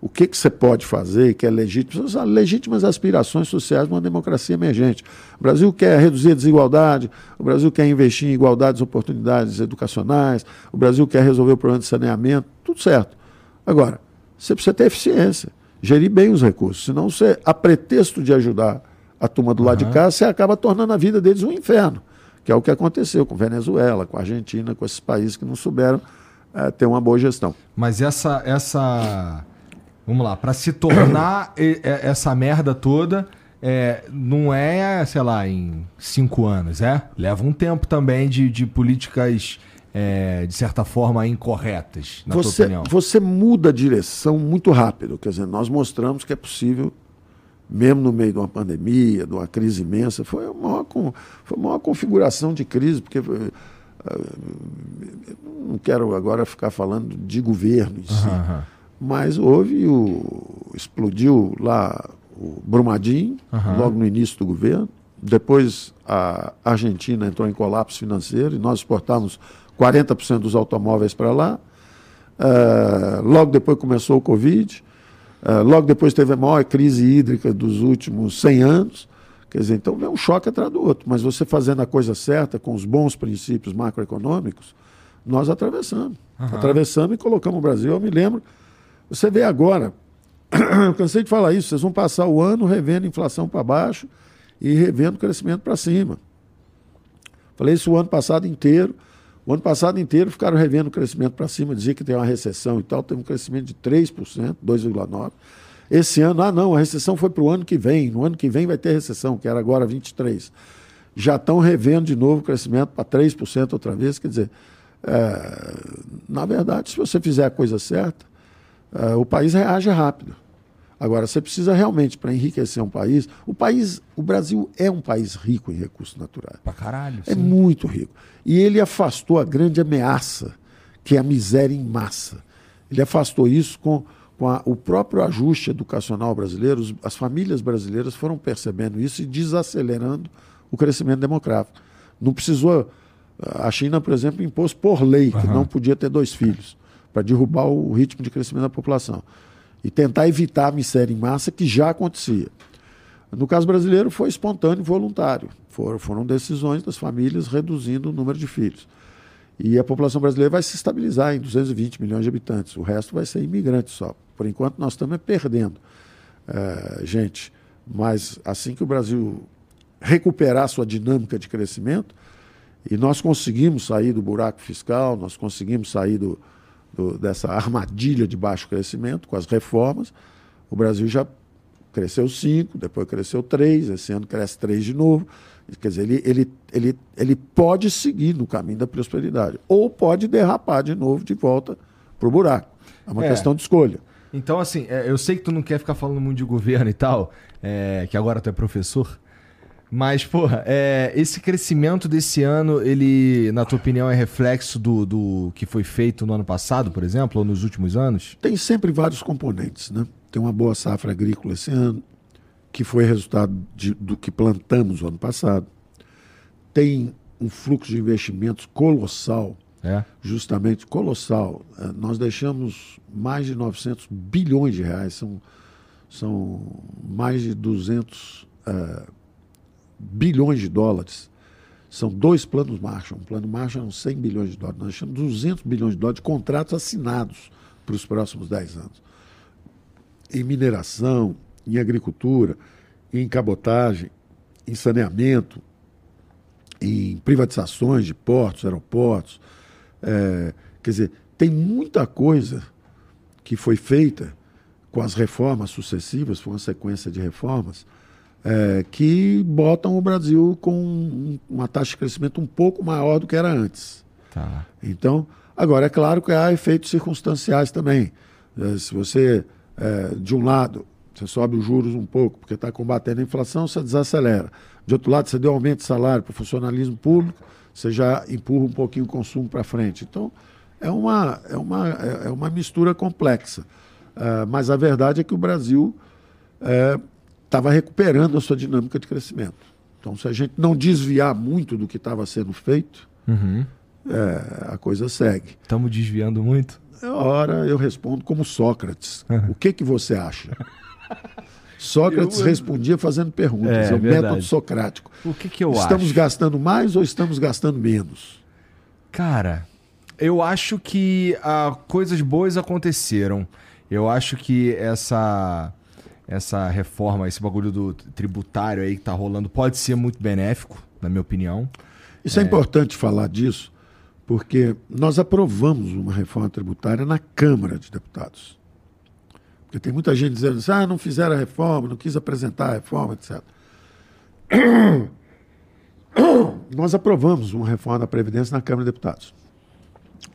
o que, que você pode fazer, que é legítimo, são legítimas aspirações sociais numa democracia emergente. O Brasil quer reduzir a desigualdade, o Brasil quer investir em igualdades oportunidades educacionais, o Brasil quer resolver o problema de saneamento, tudo certo. Agora, você precisa ter eficiência, gerir bem os recursos. Senão, você, a pretexto de ajudar a turma do lado de cá, você acaba tornando a vida deles um inferno, que é o que aconteceu com Venezuela, com a Argentina, com esses países que não souberam é, ter uma boa gestão. Mas essa. essa... Vamos lá, para se tornar essa merda toda. É, não é, sei lá, em cinco anos, é? Leva um tempo também de, de políticas é, de certa forma, incorretas, na você, tua opinião? Você muda a direção muito rápido. Quer dizer, nós mostramos que é possível, mesmo no meio de uma pandemia, de uma crise imensa, foi a maior, foi a maior configuração de crise, porque uh, não quero agora ficar falando de governo em si, uhum. mas houve o. explodiu lá o Brumadinho, uhum. logo no início do governo. Depois a Argentina entrou em colapso financeiro e nós exportamos 40% dos automóveis para lá. Uh, logo depois começou o Covid. Uh, logo depois teve a maior crise hídrica dos últimos 100 anos. Quer dizer, então vem um choque atrás do outro. Mas você fazendo a coisa certa, com os bons princípios macroeconômicos, nós atravessamos. Uhum. Atravessamos e colocamos o Brasil. Eu me lembro. Você vê agora, eu cansei de falar isso, vocês vão passar o ano revendo inflação para baixo e revendo crescimento para cima. Falei isso o ano passado inteiro. O ano passado inteiro ficaram revendo o crescimento para cima, dizia que tem uma recessão e tal, teve um crescimento de 3%, 2,9%. Esse ano, ah, não, a recessão foi para o ano que vem, no ano que vem vai ter recessão, que era agora 23%. Já estão revendo de novo o crescimento para 3% outra vez, quer dizer, é, na verdade, se você fizer a coisa certa, é, o país reage rápido. Agora, você precisa realmente, para enriquecer um país, o país, o Brasil é um país rico em recursos naturais. Pra caralho. É sim. muito rico. E ele afastou a grande ameaça, que é a miséria em massa. Ele afastou isso com, com a, o próprio ajuste educacional brasileiro. As famílias brasileiras foram percebendo isso e desacelerando o crescimento demográfico. Não precisou. A China, por exemplo, impôs por lei que uhum. não podia ter dois filhos para derrubar o ritmo de crescimento da população e tentar evitar a miséria em massa que já acontecia. No caso brasileiro, foi espontâneo e voluntário. Foram, foram decisões das famílias reduzindo o número de filhos. E a população brasileira vai se estabilizar em 220 milhões de habitantes. O resto vai ser imigrante só. Por enquanto, nós estamos perdendo é, gente. Mas assim que o Brasil recuperar sua dinâmica de crescimento, e nós conseguimos sair do buraco fiscal, nós conseguimos sair do, do, dessa armadilha de baixo crescimento com as reformas, o Brasil já cresceu 5, depois cresceu 3, esse ano cresce 3 de novo. Quer dizer, ele, ele, ele, ele pode seguir no caminho da prosperidade, ou pode derrapar de novo de volta para o buraco. É uma é. questão de escolha. Então, assim, é, eu sei que tu não quer ficar falando muito de governo e tal, é, que agora tu é professor, mas, porra, é, esse crescimento desse ano, ele, na tua opinião, é reflexo do, do que foi feito no ano passado, por exemplo, ou nos últimos anos? Tem sempre vários componentes, né? Tem uma boa safra agrícola esse ano, que foi resultado de, do que plantamos no ano passado. Tem um fluxo de investimentos colossal, é. justamente colossal. É, nós deixamos mais de 900 bilhões de reais, são, são mais de 200 uh, bilhões de dólares. São dois planos Marshall. Um plano Marshall são 100 bilhões de dólares. Nós deixamos 200 bilhões de dólares de contratos assinados para os próximos 10 anos. Em mineração, em agricultura, em cabotagem, em saneamento, em privatizações de portos, aeroportos. É, quer dizer, tem muita coisa que foi feita com as reformas sucessivas, foi uma sequência de reformas, é, que botam o Brasil com uma taxa de crescimento um pouco maior do que era antes. Tá. Então, agora é claro que há efeitos circunstanciais também. É, se você, é, de um lado, você sobe os juros um pouco, porque está combatendo a inflação, você desacelera. De outro lado, você deu aumento de salário para o funcionalismo público, você já empurra um pouquinho o consumo para frente. Então, é uma, é uma, é uma mistura complexa. Uh, mas a verdade é que o Brasil é, estava recuperando a sua dinâmica de crescimento. Então, se a gente não desviar muito do que estava sendo feito, uhum. é, a coisa segue. Estamos desviando muito? Ora, eu respondo como Sócrates. Uhum. O que, que você acha? Sócrates eu, eu... respondia fazendo perguntas. É, é o verdade. método socrático. O que, que eu estamos acho? Estamos gastando mais ou estamos gastando menos? Cara, eu acho que ah, coisas boas aconteceram. Eu acho que essa essa reforma, esse bagulho do tributário aí que tá rolando pode ser muito benéfico, na minha opinião. Isso é, é importante falar disso, porque nós aprovamos uma reforma tributária na Câmara de Deputados. Porque tem muita gente dizendo assim, ah, não fizeram a reforma, não quis apresentar a reforma, etc. Nós aprovamos uma reforma da Previdência na Câmara de Deputados.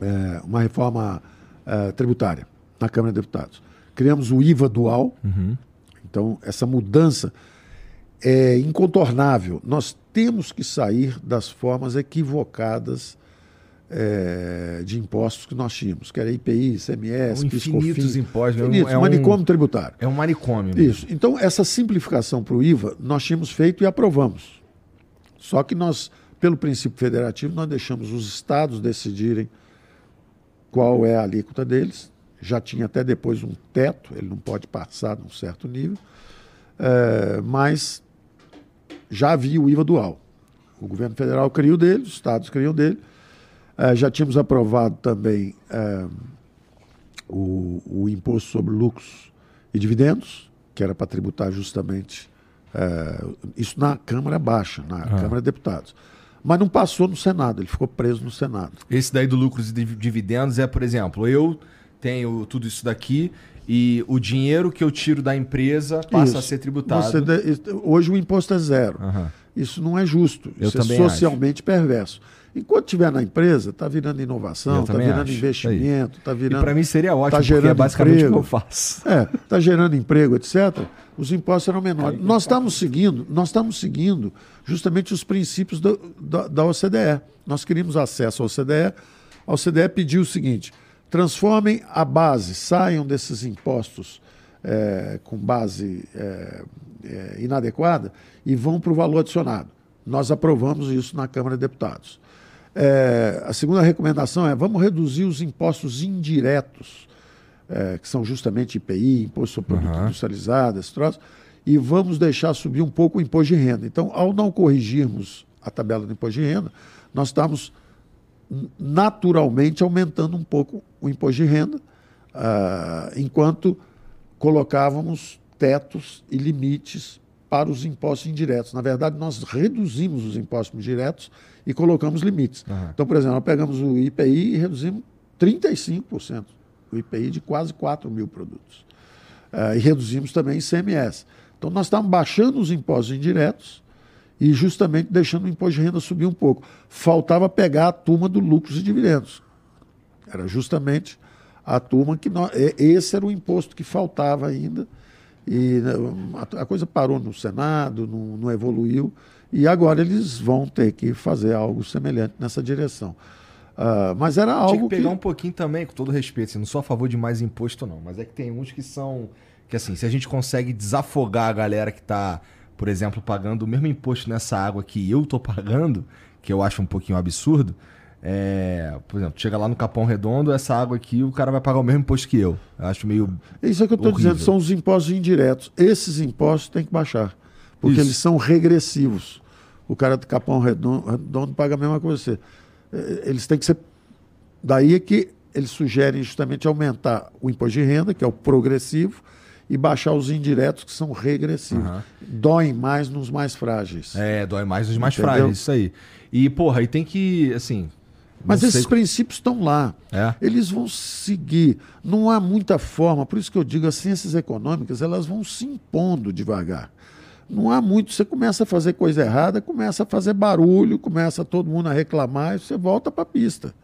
É, uma reforma é, tributária na Câmara de Deputados. Criamos o IVA dual, uhum. Então, essa mudança é incontornável. Nós temos que sair das formas equivocadas é, de impostos que nós tínhamos, que era IPI, ICMS, infinitos impostos. É infinitos, é um, manicômio tributário. É um manicômio. Mesmo. Isso. Então, essa simplificação para o IVA, nós tínhamos feito e aprovamos. Só que nós, pelo princípio federativo, nós deixamos os estados decidirem qual é a alíquota deles já tinha até depois um teto, ele não pode passar de um certo nível, é, mas já havia o IVA dual. O governo federal criou dele, os estados criam dele. É, já tínhamos aprovado também é, o, o, imposto sobre lucros e dividendos, que era para tributar justamente é, isso na Câmara Baixa, na ah. Câmara de Deputados. Mas não passou no Senado, ele ficou preso no Senado. Esse daí do lucros e dividendos é, por exemplo, eu tenho tudo isso daqui e o dinheiro que eu tiro da empresa passa isso. a ser tributado. De... Hoje o imposto é zero. Uhum. Isso não é justo. Eu isso é socialmente acho. perverso. Enquanto estiver na empresa, está virando inovação, está virando acho. investimento, está virando. Para mim seria ótimo, tá gerando é basicamente emprego, o que eu faço. É, está gerando emprego, etc. Os impostos serão menores. nós estamos seguindo, nós estamos seguindo justamente os princípios do, da, da OCDE. Nós queríamos acesso à OCDE. A OCDE pediu o seguinte: transformem a base, saiam desses impostos é, com base é, é, inadequada e vão para o valor adicionado. Nós aprovamos isso na Câmara de Deputados. É, a segunda recomendação é vamos reduzir os impostos indiretos, é, que são justamente IPI, Imposto sobre Produto uhum. Industrializado, esse troço, e vamos deixar subir um pouco o imposto de renda. Então, ao não corrigirmos a tabela do imposto de renda, nós estamos naturalmente aumentando um pouco o imposto de renda, uh, enquanto colocávamos tetos e limites para os impostos indiretos. Na verdade, nós reduzimos os impostos diretos e colocamos limites. Uhum. Então, por exemplo, nós pegamos o IPI e reduzimos 35%, o IPI de quase 4 mil produtos. Uh, e reduzimos também o ICMS. Então, nós estamos baixando os impostos indiretos e justamente deixando o imposto de renda subir um pouco. Faltava pegar a turma do lucros e dividendos. Era justamente a turma que. Nós, esse era o imposto que faltava ainda. E né, a, coisa parou no Senado, não, não evoluiu. E agora eles vão ter que fazer algo semelhante nessa direção. Uh, mas era algo. Tinha que pegar que... um pouquinho também, com todo respeito. Assim, não sou a favor de mais imposto, não. Mas é que tem uns que são. Que assim, se a gente consegue desafogar a galera que está, por exemplo, pagando o mesmo imposto nessa água que eu tô pagando, que eu acho um pouquinho absurdo. É, por exemplo, chega lá no Capão Redondo, essa água aqui, o cara vai pagar o mesmo imposto que eu. eu acho meio. Isso é que eu estou dizendo, são os impostos indiretos. Esses impostos têm que baixar. Porque Isso. eles são regressivos o cara do Capão Redondo, Redondo paga a mesma coisa que você. É, eles têm que ser. Daí é que eles sugerem justamente aumentar o imposto de renda, que é o progressivo, e baixar os indiretos, que são regressivos. Uhum. Doem mais nos mais frágeis. É, dói mais nos mais Entendeu? frágeis, isso aí. E, porra, aí tem que, assim. Mas esses princípios estão lá. É. Eles vão seguir. Não há muita forma, por isso que eu digo, as ciências econômicas, elas vão se impondo devagar não há muito. Você começa a fazer coisa errada, começa a fazer barulho, começa todo mundo a reclamar e você volta para a pista.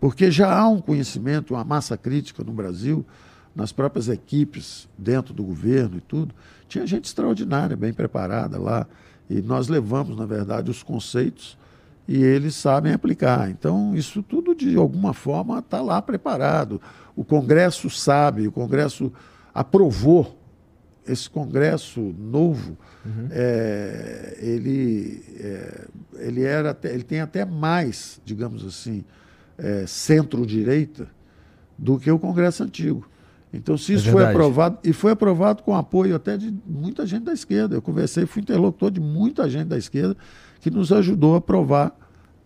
Porque já há um conhecimento, uma massa crítica no Brasil, nas próprias equipes, dentro do governo e tudo. Tinha gente extraordinária, bem preparada lá. E nós levamos, na verdade, os conceitos e eles sabem aplicar. Então, isso tudo, de alguma forma, está lá preparado. O Congresso sabe, o Congresso aprovou esse Congresso novo, uhum. é, ele, é, ele, era até, ele tem até mais, digamos assim, é, centro-direita do que o Congresso antigo. Então, se é isso foi aprovado, e foi aprovado com apoio até de muita gente da esquerda. Eu conversei, fui interlocutor de muita gente da esquerda que nos ajudou a aprovar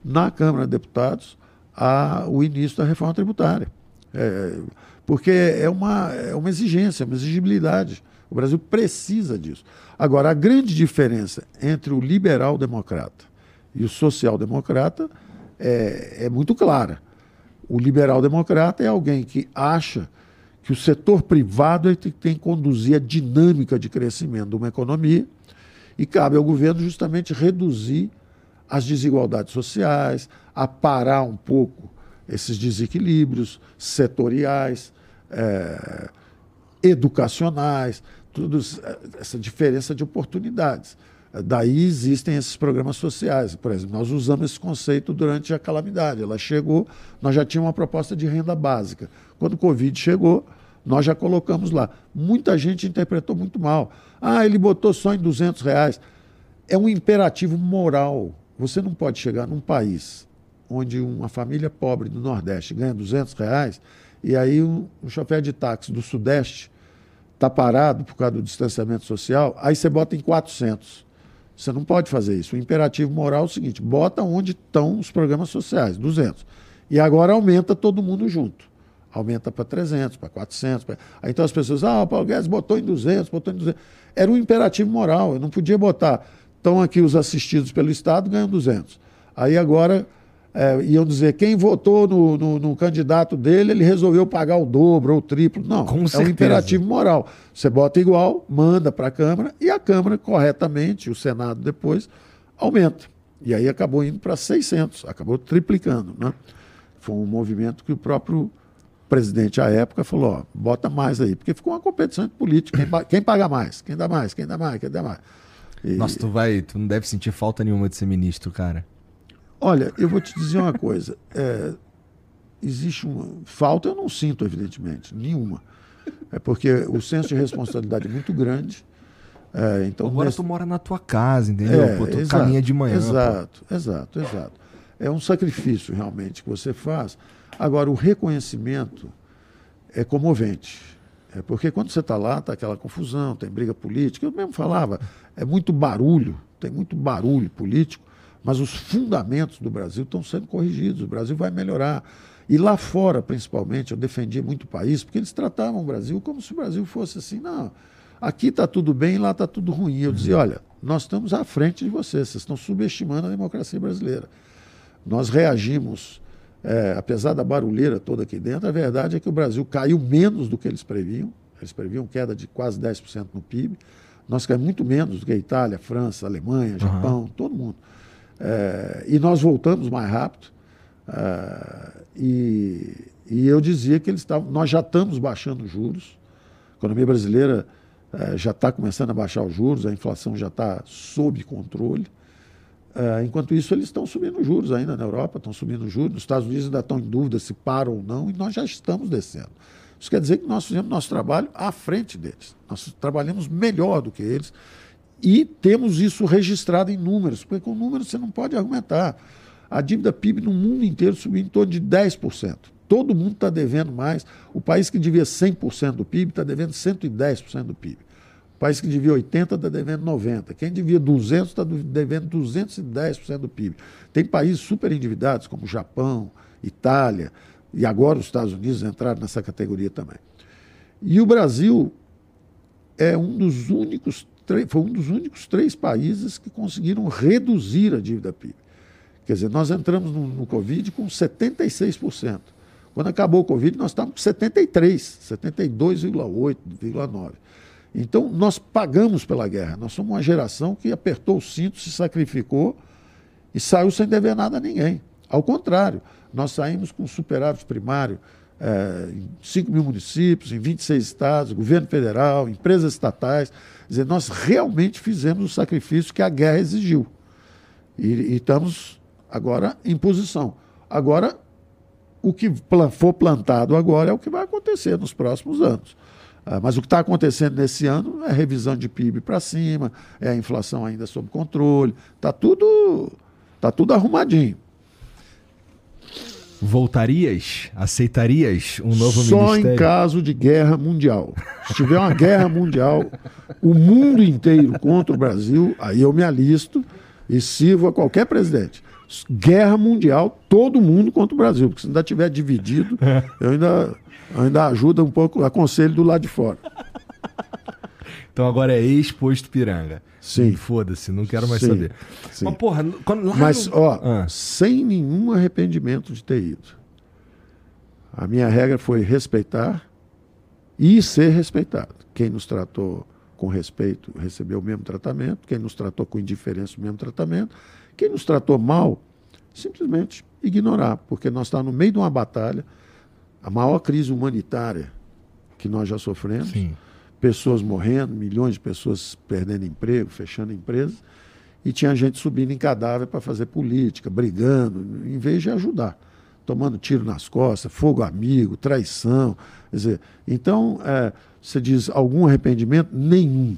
na Câmara de Deputados a, o início da reforma tributária. É, porque é uma, é uma exigência, uma exigibilidade. O Brasil precisa disso. Agora, a grande diferença entre o liberal-democrata e o social-democrata é, é muito clara. O liberal-democrata é alguém que acha que o setor privado é que tem que conduzir a dinâmica de crescimento de uma economia e cabe ao governo justamente reduzir as desigualdades sociais, aparar um pouco esses desequilíbrios setoriais, é, educacionais tudo essa diferença de oportunidades. Daí existem esses programas sociais. Por exemplo, nós usamos esse conceito durante a calamidade. Ela chegou, nós já tínhamos uma proposta de renda básica. Quando o Covid chegou, nós já colocamos lá. Muita gente interpretou muito mal. Ah, ele botou só em 200 reais. É um imperativo moral. Você não pode chegar num país onde uma família pobre do Nordeste ganha 200 reais e aí um, um chofer de táxi do Sudeste está parado por causa do distanciamento social, aí você bota em 400. Você não pode fazer isso. O imperativo moral é o seguinte: bota onde estão os programas sociais, 200. E agora aumenta todo mundo junto. Aumenta para 300, para 400. Pra... Aí então as pessoas, ah, o Paulo Guedes botou em 200, botou em 200. Era um imperativo moral, eu não podia botar. Estão aqui os assistidos pelo Estado, ganham 200. Aí agora é, iam dizer quem votou no, no, no, candidato dele, ele resolveu pagar o dobro ou o triplo. Não, Com é certeza. um imperativo moral. Você bota igual, manda para a Câmara e a Câmara, corretamente, o Senado depois, aumenta. E aí acabou indo para 600, acabou triplicando. Né? Foi um movimento que o próprio presidente à época falou: ó, bota mais aí, porque ficou uma competição política. Quem, quem paga mais? Quem dá mais? Quem dá mais? Quem dá mais? E... Nossa, tu vai, tu não deve sentir falta nenhuma de ser ministro, cara. Olha, eu vou te dizer uma coisa. É, existe uma falta, eu não sinto, evidentemente, nenhuma. É porque o senso de responsabilidade é muito grande. É, então Agora nesse... tu mora na tua casa, entendeu? É, Pô, tu exato, caminha de manhã. Exato, pô. exato, exato. é um sacrifício realmente que você faz. Agora, o reconhecimento é comovente. É porque quando você está lá, está aquela confusão, tem briga política. Eu mesmo falava, é muito barulho, tem muito barulho político, mas os fundamentos do Brasil estão sendo corrigidos. O Brasil vai melhorar. E lá fora, principalmente, eu defendia muito o país, porque eles tratavam o Brasil como se o Brasil fosse assim, não, aqui está tudo bem, lá está tudo ruim. Eu dizia, olha, nós estamos à frente de vocês, vocês estão subestimando a democracia brasileira. Nós reagimos é, apesar da barulheira toda aqui dentro, a verdade é que o Brasil caiu menos do que eles previam. Eles previam queda de quase 10% no PIB. Nós caímos muito menos do que a Itália, França, Alemanha, Japão, uhum. todo mundo. É, e nós voltamos mais rápido. É, e, e, eu dizia que eles estavam, nós já estamos baixando juros. A economia brasileira é, já está começando a baixar os juros, a inflação já está sob controle. Uh, enquanto isso, eles estão subindo juros ainda na Europa, estão subindo juros. Nos Estados Unidos ainda estão em dúvida se param ou não, e nós já estamos descendo. Isso quer dizer que nós fizemos nosso trabalho à frente deles. Nós trabalhamos melhor do que eles e temos isso registrado em números, porque com números você não pode argumentar. A dívida PIB no mundo inteiro subiu em torno de 10%. Todo mundo está devendo mais. O país que devia 100% do PIB está devendo 110% do PIB país que devia 80 está devendo 90. Quem devia 200 está devendo 210% do PIB. Tem países super endividados, como Japão, Itália, e agora os Estados Unidos entraram nessa categoria também. E o Brasil é um dos únicos, foi um dos únicos três países que conseguiram reduzir a dívida PIB. Quer dizer, nós entramos no, no Covid com 76%. Quando acabou o Covid, nós estávamos com 73%, 72,8%,9%. Então, nós pagamos pela guerra. Nós somos uma geração que apertou o cinto, se sacrificou e saiu sem dever nada a ninguém. Ao contrário, nós saímos com superávit primário é, em 5 mil municípios, em 26 estados, governo federal, empresas estatais. Quer dizer, nós realmente fizemos o sacrifício que a guerra exigiu. E, e estamos agora em posição. Agora, o que for plantado agora é o que vai acontecer nos próximos anos. Ah, mas o que está acontecendo nesse ano é revisão de PIB para cima, é a inflação ainda sob controle, está tudo, tá tudo arrumadinho. Voltarias? Aceitarias um novo Só ministério? Só em caso de guerra mundial. Se tiver uma guerra mundial, o mundo inteiro contra o Brasil, aí eu me alisto e sirvo a qualquer presidente. Guerra mundial, todo mundo contra o Brasil, porque se ainda tiver dividido, eu ainda ainda ajuda um pouco, aconselho do lado de fora. Então agora é ex-posto Piranga. Sim. Foda-se, não quero mais Sim. saber. Sim. Mas, porra, quando, Mas, no... ó, ah. sem nenhum arrependimento de ter ido. A minha regra foi respeitar e ser respeitado. Quem nos tratou com respeito recebeu o mesmo tratamento, quem nos tratou com indiferença, o mesmo tratamento. Quem nos tratou mal, simplesmente ignorar, porque nós estamos no meio de uma batalha a maior crise humanitária que nós já sofremos. Sim. Pessoas morrendo, milhões de pessoas perdendo emprego, fechando empresas. E tinha gente subindo em cadáver para fazer política, brigando, em vez de ajudar. Tomando tiro nas costas, fogo amigo, traição. Quer dizer, então, é, você diz algum arrependimento? Nenhum.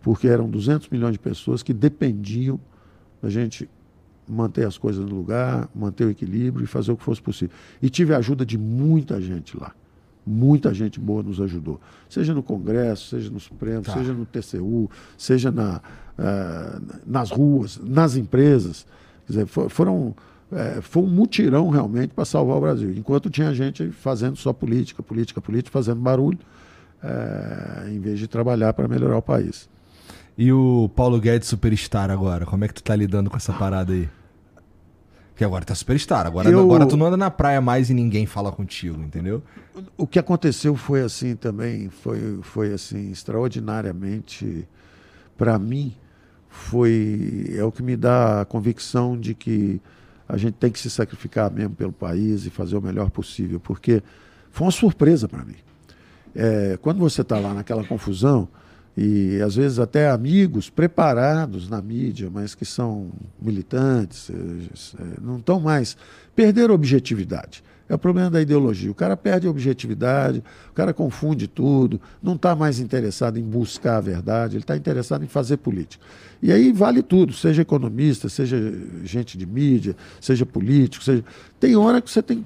Porque eram 200 milhões de pessoas que dependiam da gente manter as coisas no lugar, manter o equilíbrio e fazer o que fosse possível. E tive a ajuda de muita gente lá. Muita gente boa nos ajudou. Seja no Congresso, seja no Supremo, tá. seja no TCU, seja na, uh, nas ruas, nas empresas. Quer dizer, foram, é, foi um mutirão realmente para salvar o Brasil. Enquanto tinha gente fazendo só política, política, política, fazendo barulho, é, em vez de trabalhar para melhorar o país. E o Paulo Guedes superstar agora? Como é que tu tá lidando com essa parada aí? Que agora tá superstar. Agora, eu... agora tu não anda na praia mais e ninguém fala contigo, entendeu? O que aconteceu foi assim também, foi, foi assim, extraordinariamente, para mim, foi é o que me dá a convicção de que a gente tem que se sacrificar mesmo pelo país e fazer o melhor possível, porque foi uma surpresa para mim. É, quando você está lá naquela confusão, e às vezes até amigos preparados na mídia, mas que são militantes, eh, não estão mais. Perderam objetividade. É o problema da ideologia. O cara perde a objetividade, o cara confunde tudo, não está mais interessado em buscar a verdade, ele está interessado em fazer política. E aí vale tudo, seja economista, seja gente de mídia, seja político, seja. Tem hora que você tem.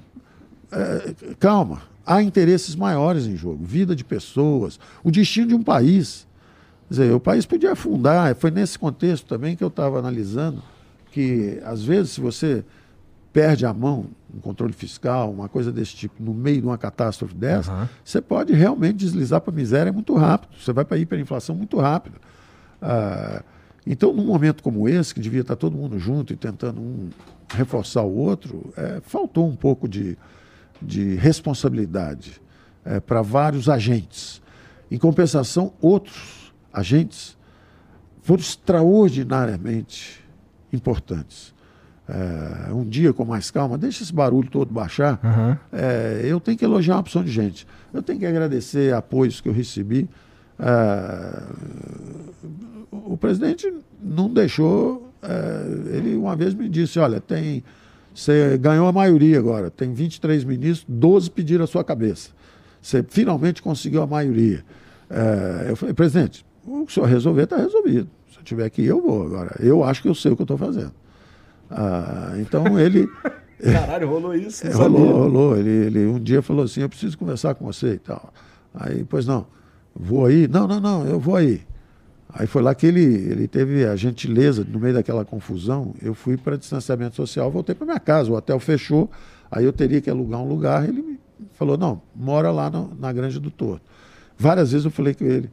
É, calma, há interesses maiores em jogo, vida de pessoas, o destino de um país. Dizer, o país podia afundar. Foi nesse contexto também que eu estava analisando que, às vezes, se você perde a mão, um controle fiscal, uma coisa desse tipo, no meio de uma catástrofe dessa, uhum. você pode realmente deslizar para a miséria muito rápido. Você vai para a hiperinflação muito rápido. Ah, então, num momento como esse, que devia estar todo mundo junto e tentando um reforçar o outro, é, faltou um pouco de, de responsabilidade é, para vários agentes. Em compensação, outros agentes foram extraordinariamente importantes. É, um dia com mais calma, deixa esse barulho todo baixar. Uhum. É, eu tenho que elogiar uma opção de gente. Eu tenho que agradecer apoios que eu recebi. É, o presidente não deixou. É, ele uma vez me disse: olha, tem. Você ganhou a maioria agora, tem 23 ministros, 12 pediram a sua cabeça. Você finalmente conseguiu a maioria. É, eu falei, presidente, o que o senhor resolver está resolvido. Se eu tiver aqui, eu vou. Agora, eu acho que eu sei o que eu estou fazendo. Ah, então ele. Caralho, rolou isso? É, rolou, rolou. Ele, ele um dia falou assim: eu preciso conversar com você e tal. Aí, pois não, vou aí? Não, não, não, eu vou aí. Aí foi lá que ele, ele teve a gentileza, no meio daquela confusão, eu fui para distanciamento social, voltei para minha casa, o hotel fechou, aí eu teria que alugar um lugar, ele falou, não, mora lá no, na Granja do Torto. Várias vezes eu falei com ele,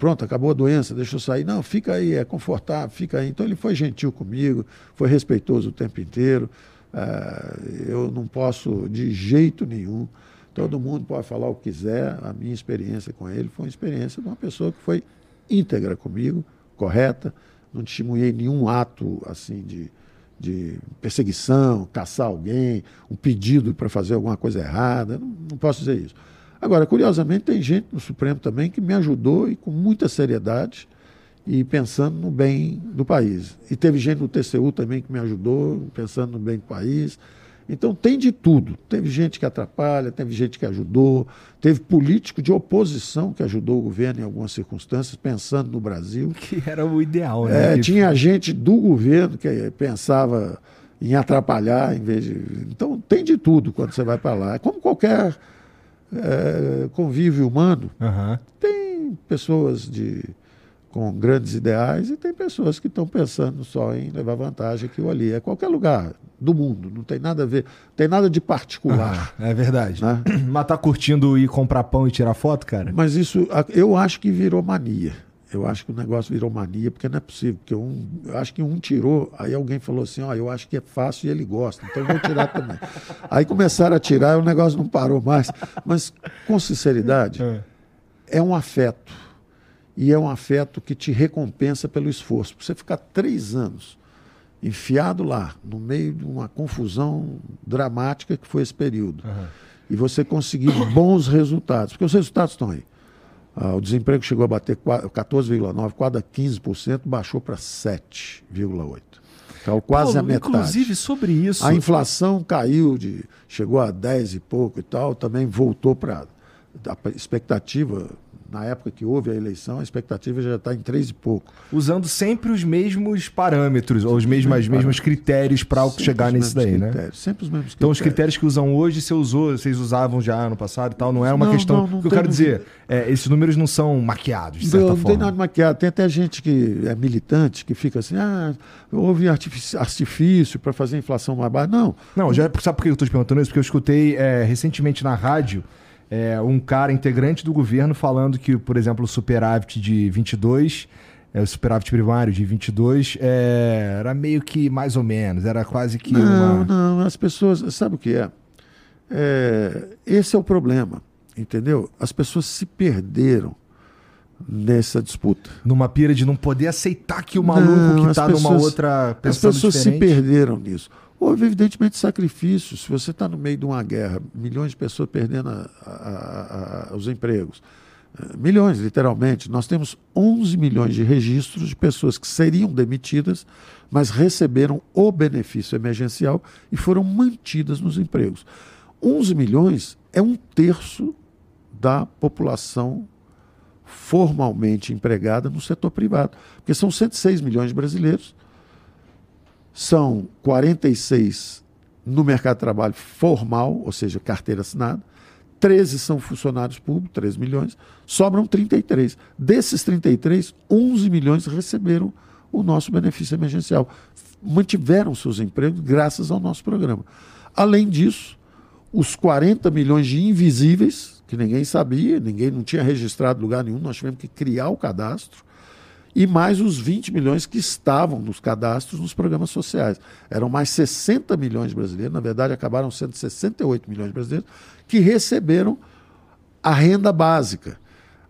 pronto, acabou a doença, deixa eu sair. Não, fica aí, é confortável, fica aí. Então ele foi gentil comigo, foi respeitoso o tempo inteiro. Uh, eu não posso de jeito nenhum. Todo mundo pode falar o que quiser. A minha experiência com ele foi uma experiência de uma pessoa que foi íntegra comigo, correta. Não testemunhei nenhum ato assim de, de perseguição, caçar alguém, um pedido para fazer alguma coisa errada. Não, não posso dizer isso. Agora, curiosamente, tem gente no Supremo também que me ajudou e com muita seriedade e pensando no bem do país. E teve gente no TCU também que me ajudou, pensando no bem do país. Então tem de tudo. Teve gente que atrapalha, teve gente que ajudou, teve político de oposição que ajudou o governo em algumas circunstâncias, pensando no Brasil. Que era o ideal, né? É, tinha gente do governo que pensava em atrapalhar em vez de. Então tem de tudo quando você vai para lá. Como qualquer é, convívio humano, uhum. tem pessoas de, com grandes ideais e tem pessoas que estão pensando só em levar vantagem aqui ou ali. É qualquer lugar do mundo, não tem nada a ver, não tem nada de particular. Uhum, é verdade. Né? Mas tá curtindo ir comprar pão e tirar foto, cara? Mas isso, eu acho que virou mania. Eu acho que o negócio virou mania, porque não é possível. Porque um, eu acho que um tirou, aí alguém falou assim: ó, eu acho que é fácil e ele gosta, então eu vou tirar também. aí começaram a tirar e o negócio não parou mais. Mas, com sinceridade, é, é um afeto. E é um afeto que te recompensa pelo esforço. Você ficar três anos enfiado lá, no meio de uma confusão dramática que foi esse período, uhum. e você conseguir bons resultados, porque os resultados estão aí. Ah, o desemprego chegou a bater 14,9%, quase 15%, baixou para 7,8%. Então, quase Paulo, a metade. Inclusive, sobre isso. A inflação caiu, de, chegou a 10 e pouco e tal, também voltou para. A expectativa na época que houve a eleição, a expectativa já está em três e pouco. Usando sempre os mesmos parâmetros, ou os mesmos, os mesmos critérios para chegar nisso daí, né? né? Sempre os mesmos critérios. Então, os critérios que usam hoje, você usou, vocês usavam já no passado e tal, não é uma não, questão. Não, não o que eu quero dizer, é, esses números não são maquiados, de certa não, forma. Não tem nada maquiado. Tem até gente que é militante, que fica assim, ah, houve artifício para fazer a inflação mais baixa. Não. Não, já, sabe por que eu estou te perguntando isso? Porque eu escutei é, recentemente na rádio é, um cara integrante do governo falando que, por exemplo, o superávit de 22, é, o superávit primário de 22, é, era meio que mais ou menos, era quase que não, uma... Não, as pessoas, sabe o que é? é? Esse é o problema, entendeu? As pessoas se perderam nessa disputa. Numa pira de não poder aceitar que o maluco não, que está numa outra As pessoas diferente. se perderam nisso. Houve, evidentemente, sacrifícios. Se você está no meio de uma guerra, milhões de pessoas perdendo a, a, a, os empregos, Eh, milhões, literalmente. Nós temos 11 milhões de registros de pessoas que seriam demitidas, mas receberam o benefício emergencial e foram mantidas nos empregos. 11 milhões é um terço da população formalmente empregada no setor privado, porque são 106 milhões de brasileiros, são 46 no mercado de trabalho formal, ou seja, carteira assinada, 13 são funcionários públicos, 3 milhões, sobram 33. Desses 33, 11 milhões receberam o nosso benefício emergencial. Mantiveram seus empregos graças ao nosso programa. Além disso, os 40 milhões de invisíveis, que ninguém sabia, ninguém não tinha registrado lugar nenhum, nós tivemos que criar o cadastro, e mais os 20 milhões que estavam nos cadastros nos programas sociais. Eram mais 60 milhões de brasileiros, na verdade acabaram sendo 68 milhões de brasileiros, que receberam a renda básica.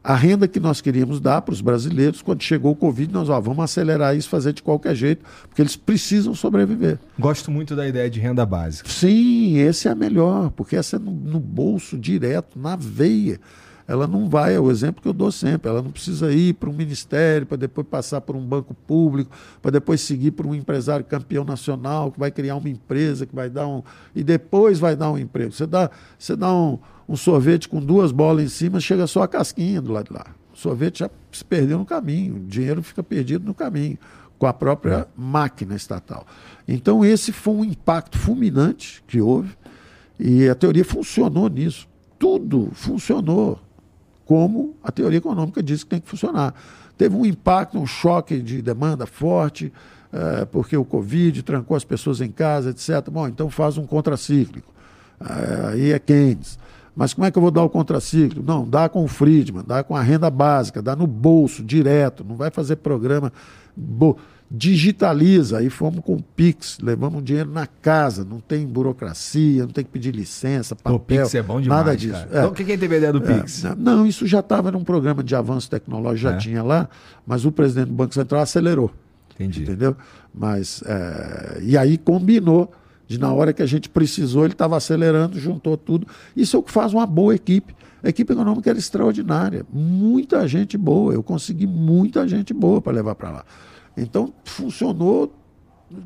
A renda que nós queríamos dar para os brasileiros, quando chegou o Covid, nós ó, vamos acelerar isso, fazer de qualquer jeito, porque eles precisam sobreviver. Gosto muito da ideia de renda básica. Sim, esse é a melhor, porque essa é no, no bolso, direto, na veia ela não vai, é o exemplo que eu dou sempre, ela não precisa ir para um ministério, para depois passar por um banco público, para depois seguir para um empresário campeão nacional, que vai criar uma empresa, que vai dar um. e depois vai dar um emprego. Você dá, você dá um, um sorvete com duas bolas em cima, chega só a casquinha do lado de lá. O sorvete já se perdeu no caminho, o dinheiro fica perdido no caminho, com a própria máquina estatal. Então, esse foi um impacto fulminante que houve, e a teoria funcionou nisso. Tudo funcionou como a teoria econômica diz que tem que funcionar. Teve um impacto, um choque de demanda forte, é, porque o Covid trancou as pessoas em casa, etc. Bom, então faz um contracíclico. É, aí é Keynes. Mas como é que eu vou dar o contracíclico? Não, dá com o Friedman, dá com a renda básica, dá no bolso, direto, não vai fazer programa. Bo digitaliza, aí fomos com o Pix, levamos dinheiro na casa, não tem burocracia, não tem que pedir licença, papel, o Pix é bom demais, nada disso. É. Então, quem teve a ideia do é, Pix? Não, isso já estava num programa de avanço tecnológico, já é. tinha lá, mas o presidente do Banco Central acelerou. Entendi. Entendeu? Mas, é, e aí combinou, de na hora que a gente precisou, ele estava acelerando, juntou tudo. Isso é o que faz uma boa equipe. A equipe econômica era extraordinária, muita gente boa, eu consegui muita gente boa para levar para lá. Então, funcionou,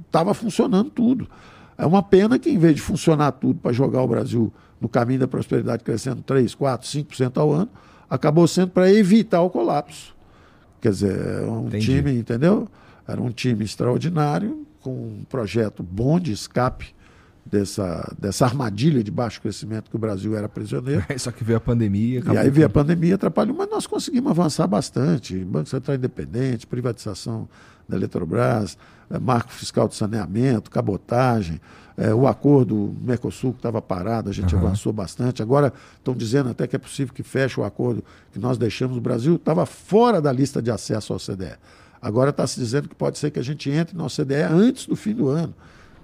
estava funcionando tudo. É uma pena que, em vez de funcionar tudo para jogar o Brasil no caminho da prosperidade crescendo 3, 4, 5% ao ano, acabou sendo para evitar o colapso. Quer dizer, é um Entendi. time, entendeu? Era um time extraordinário, com um projeto bom de escape dessa, dessa armadilha de baixo crescimento que o Brasil era prisioneiro. Só que veio a pandemia. E aí veio a pandemia, atrapalhou, mas nós conseguimos avançar bastante. Banco Central Independente, privatização da Eletrobras, é, marco fiscal de saneamento, cabotagem, é, o acordo Mercosul que estava parado, a gente uhum. avançou bastante. Agora estão dizendo até que é possível que feche o acordo que nós deixamos. O Brasil estava fora da lista de acesso ao CDE. Agora está se dizendo que pode ser que a gente entre no CDE antes do fim do ano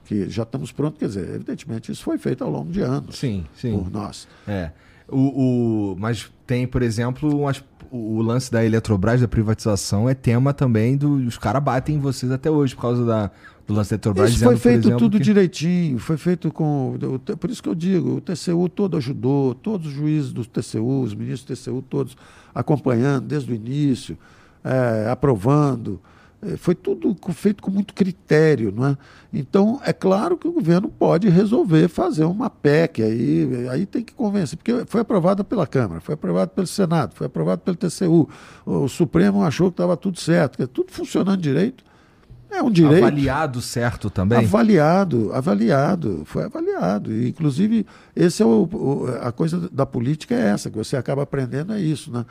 que já estamos prontos. Quer dizer, evidentemente, isso foi feito ao longo de anos sim, sim. por nós. É. O, o, mas tem, por exemplo, umas, o lance da Eletrobras, da privatização, é tema também dos do, caras batem em vocês até hoje por causa da, do lance da Eletrobras. Isso foi feito exemplo, tudo que... direitinho, foi feito com. Por isso que eu digo, o TCU todo ajudou, todos os juízes do TCU, os ministros do TCU, todos acompanhando desde o início, é, aprovando. É, foi tudo feito com muito critério, não é? Então, é claro que o governo pode resolver fazer uma PEC, aí, aí tem que convencer, porque foi aprovada pela Câmara, foi aprovada pelo Senado, foi aprovado pelo TCU, o Supremo achou que estava tudo certo, tudo funcionando direito. É um direito. Avaliado certo também? Avaliado, avaliado, foi avaliado. E, inclusive, esse é o, o, a coisa da política é essa, que você acaba aprendendo é isso, né?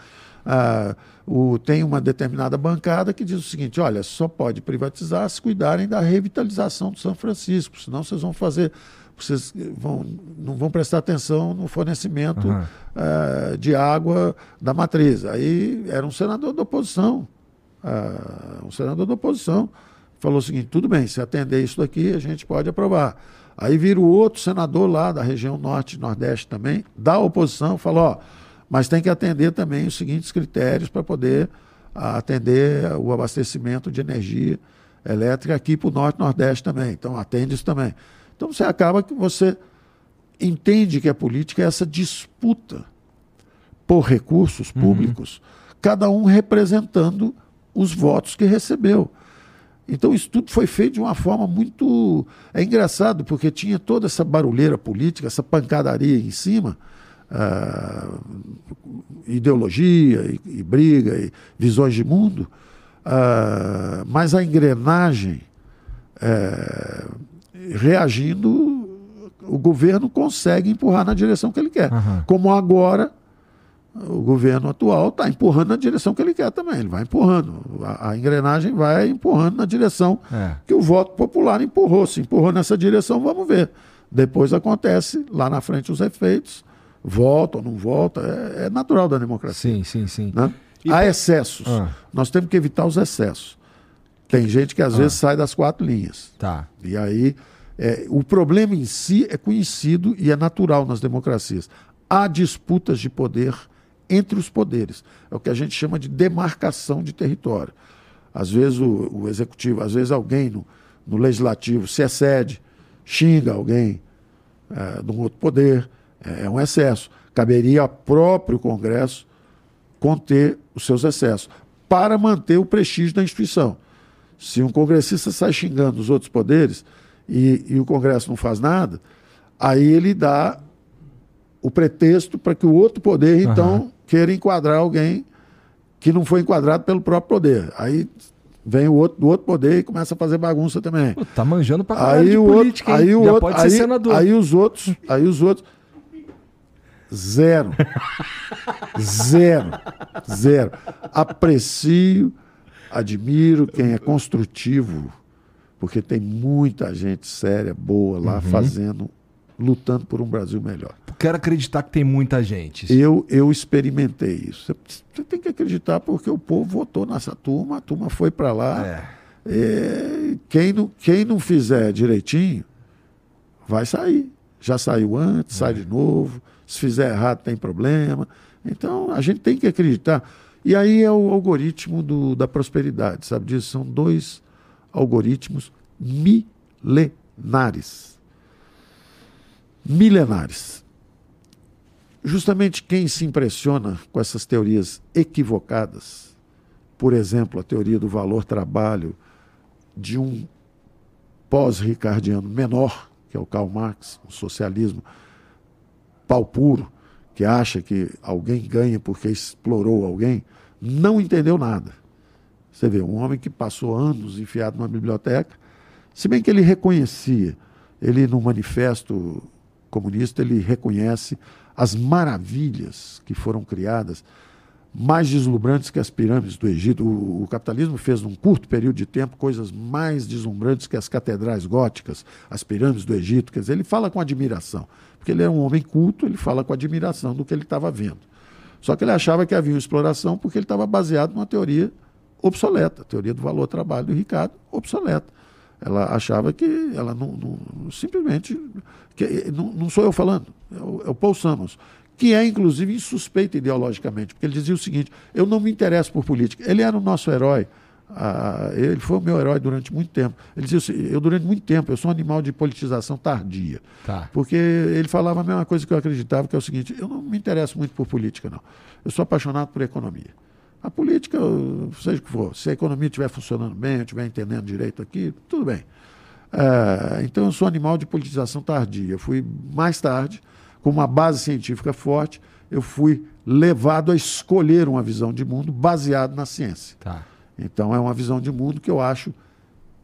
Ah, o, tem uma determinada bancada que diz o seguinte: olha, só pode privatizar se cuidarem da revitalização do São Francisco, senão vocês vão fazer. Vocês vão, não vão prestar atenção no fornecimento uhum. uh, de água da matriz. Aí era um senador da oposição. Uh, um senador da oposição falou o seguinte: tudo bem, se atender isso daqui, a gente pode aprovar. Aí vira o outro senador lá da região norte e nordeste também, da oposição, falou: ó mas tem que atender também os seguintes critérios para poder atender o abastecimento de energia elétrica aqui para o Norte e Nordeste também. Então, atende isso também. Então, você acaba que você entende que a política é essa disputa por recursos públicos, uhum. cada um representando os votos que recebeu. Então isso tudo foi feito de uma forma muito. É engraçado, porque tinha toda essa barulheira política, essa pancadaria em cima, uh, ideologia e, e, briga e visões de mundo, uh, mas a engrenagem uh, reagindo, o governo consegue empurrar na direção que ele quer. Uhum. Como agora o governo atual está empurrando na direção que ele quer também. Ele vai empurrando. A, a engrenagem vai empurrando na direção é. que o voto popular empurrou. Se empurrou nessa direção, vamos ver. Depois acontece lá na frente os efeitos. Volta ou não volta. É, é natural da democracia. Sim, sim, sim. Né? Há excessos. Ah. Nós temos que evitar os excessos. Tem gente que às ah. vezes sai das quatro linhas. Tá. E aí, é, o problema em si é conhecido e é natural nas democracias. Há disputas de poder entre os poderes. É o que a gente chama de demarcação de território. Às vezes o, o executivo, às vezes alguém no, no, legislativo se excede, xinga alguém é, de um outro poder, é, é um excesso. Caberia ao próprio Congresso conter os seus excessos para manter o prestígio da instituição. Se um congressista sai xingando os outros poderes e, e o Congresso não faz nada, aí ele dá o pretexto para que o outro poder, então, uhum queira enquadrar alguém que não foi enquadrado pelo próprio poder. Aí vem o outro do outro poder e começa a fazer bagunça também. Pô, tá manjando pra caralho aí de o política, outro, aí o outro, pode aí, ser senador. Aí os outros, aí os outros zero. zero. Zero. Aprecio, admiro quem é construtivo, porque tem muita gente séria, boa lá uhum. fazendo lutando por um Brasil melhor. Quero acreditar que tem muita gente. Eu, eu experimentei isso. Você, tem que acreditar porque o povo votou nessa turma, a turma foi para lá. É. É, quem, não, quem não fizer direitinho, vai sair. Já saiu antes, é. sai de novo. Se fizer errado, tem problema. Então, a gente tem que acreditar. E aí é o algoritmo do, da prosperidade, sabe disso? São dois algoritmos milenares milenares. Justamente quem se impressiona com essas teorias equivocadas, por exemplo, a teoria do valor-trabalho de um pós-ricardiano menor, que é o Karl Marx, o socialismo pau puro, que acha que alguém ganha porque explorou alguém, não entendeu nada. Você vê, um homem que passou anos enfiado numa biblioteca, se bem que ele reconhecia, ele no manifesto comunista, ele reconhece as maravilhas que foram criadas, mais deslumbrantes que as pirâmides do Egito. O, o, capitalismo fez, num curto período de tempo, coisas mais deslumbrantes que as catedrais góticas, as pirâmides do Egito. Quer dizer, ele fala com admiração. Porque ele é um homem culto, ele fala com admiração do que ele estava vendo. Só que ele achava que havia exploração porque ele estava baseado numa teoria obsoleta, a teoria do valor-trabalho do Ricardo, obsoleta. Ela achava que ela não, não simplesmente. Que, não, não, sou eu falando, é o, é o Paul Samuels, que é inclusive insuspeito ideologicamente, porque ele dizia o seguinte: eu não me interesso por política. Ele era o nosso herói. Ah, ele foi o meu herói durante muito tempo. Ele dizia assim, eu durante muito tempo, eu sou um animal de politização tardia. Tá. Porque ele falava a mesma coisa que eu acreditava, que é o seguinte, eu não me interesso muito por política, não. Eu sou apaixonado por economia. A política, seja o que for, se a economia estiver funcionando bem, eu estiver entendendo direito aqui, tudo bem. É, então eu sou animal de politização tardia. Eu fui mais tarde, com uma base científica forte, eu fui levado a escolher uma visão de mundo baseada na ciência. Tá. Então é uma visão de mundo que eu acho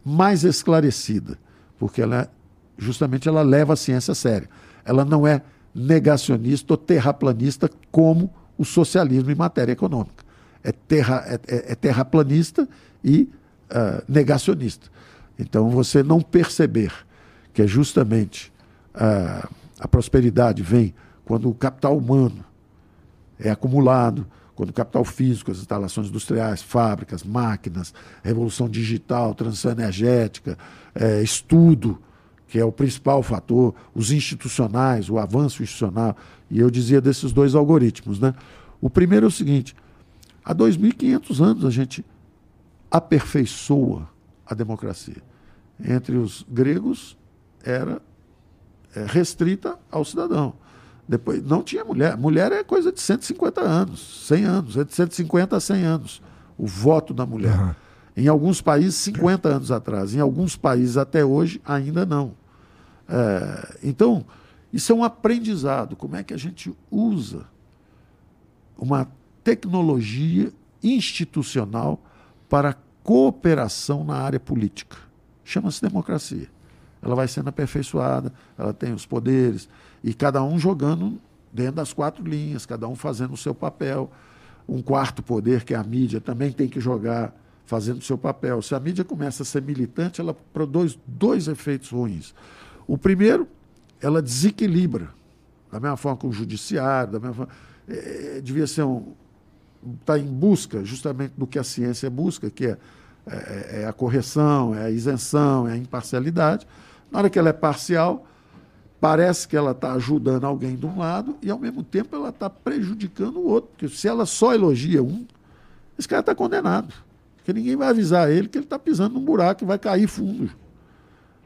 mais esclarecida, porque ela justamente ela leva a ciência a sério. Ela não é negacionista ou terraplanista como o socialismo em matéria econômica é, terra, é, é, é terraplanista e uh, negacionista. Então, você não perceber que é justamente uh, a prosperidade vem quando o capital humano é acumulado, quando o capital físico, as instalações industriais, fábricas, máquinas, revolução digital, transição energética, é, estudo, que é o principal fator, os institucionais, o avanço institucional. E eu dizia desses dois algoritmos. Né? O primeiro é o seguinte: Há 2.500 anos a gente aperfeiçoa a democracia. Entre os gregos era é, restrita ao cidadão. Depois, não tinha mulher. Mulher é coisa de 150 anos, 100 anos, é de 150 a 100 anos, o voto da mulher. Uhum. Em alguns países, 50 anos atrás. Em alguns países, até hoje, ainda não. É, então, isso é um aprendizado. Como é que a gente usa uma tecnologia institucional para cooperação na área política? Chama-se democracia. Ela vai sendo aperfeiçoada, ela tem os poderes, e cada um jogando dentro das quatro linhas, cada um fazendo o seu papel. Um quarto poder, que é a mídia, também tem que jogar fazendo o seu papel. Se a mídia começa a ser militante, ela produz dois efeitos ruins. O primeiro, ela desequilibra, da mesma forma que o judiciário, da mesma forma, é, devia ser um. está em busca justamente do que a ciência busca, que é, é, é a correção, é a isenção, é a imparcialidade. Na hora que ela é parcial, parece que ela está ajudando alguém de um lado e, ao mesmo tempo, ela está prejudicando o outro. Porque se ela só elogia um, esse cara está condenado. Porque ninguém vai avisar ele que ele está pisando num buraco e vai cair fundo.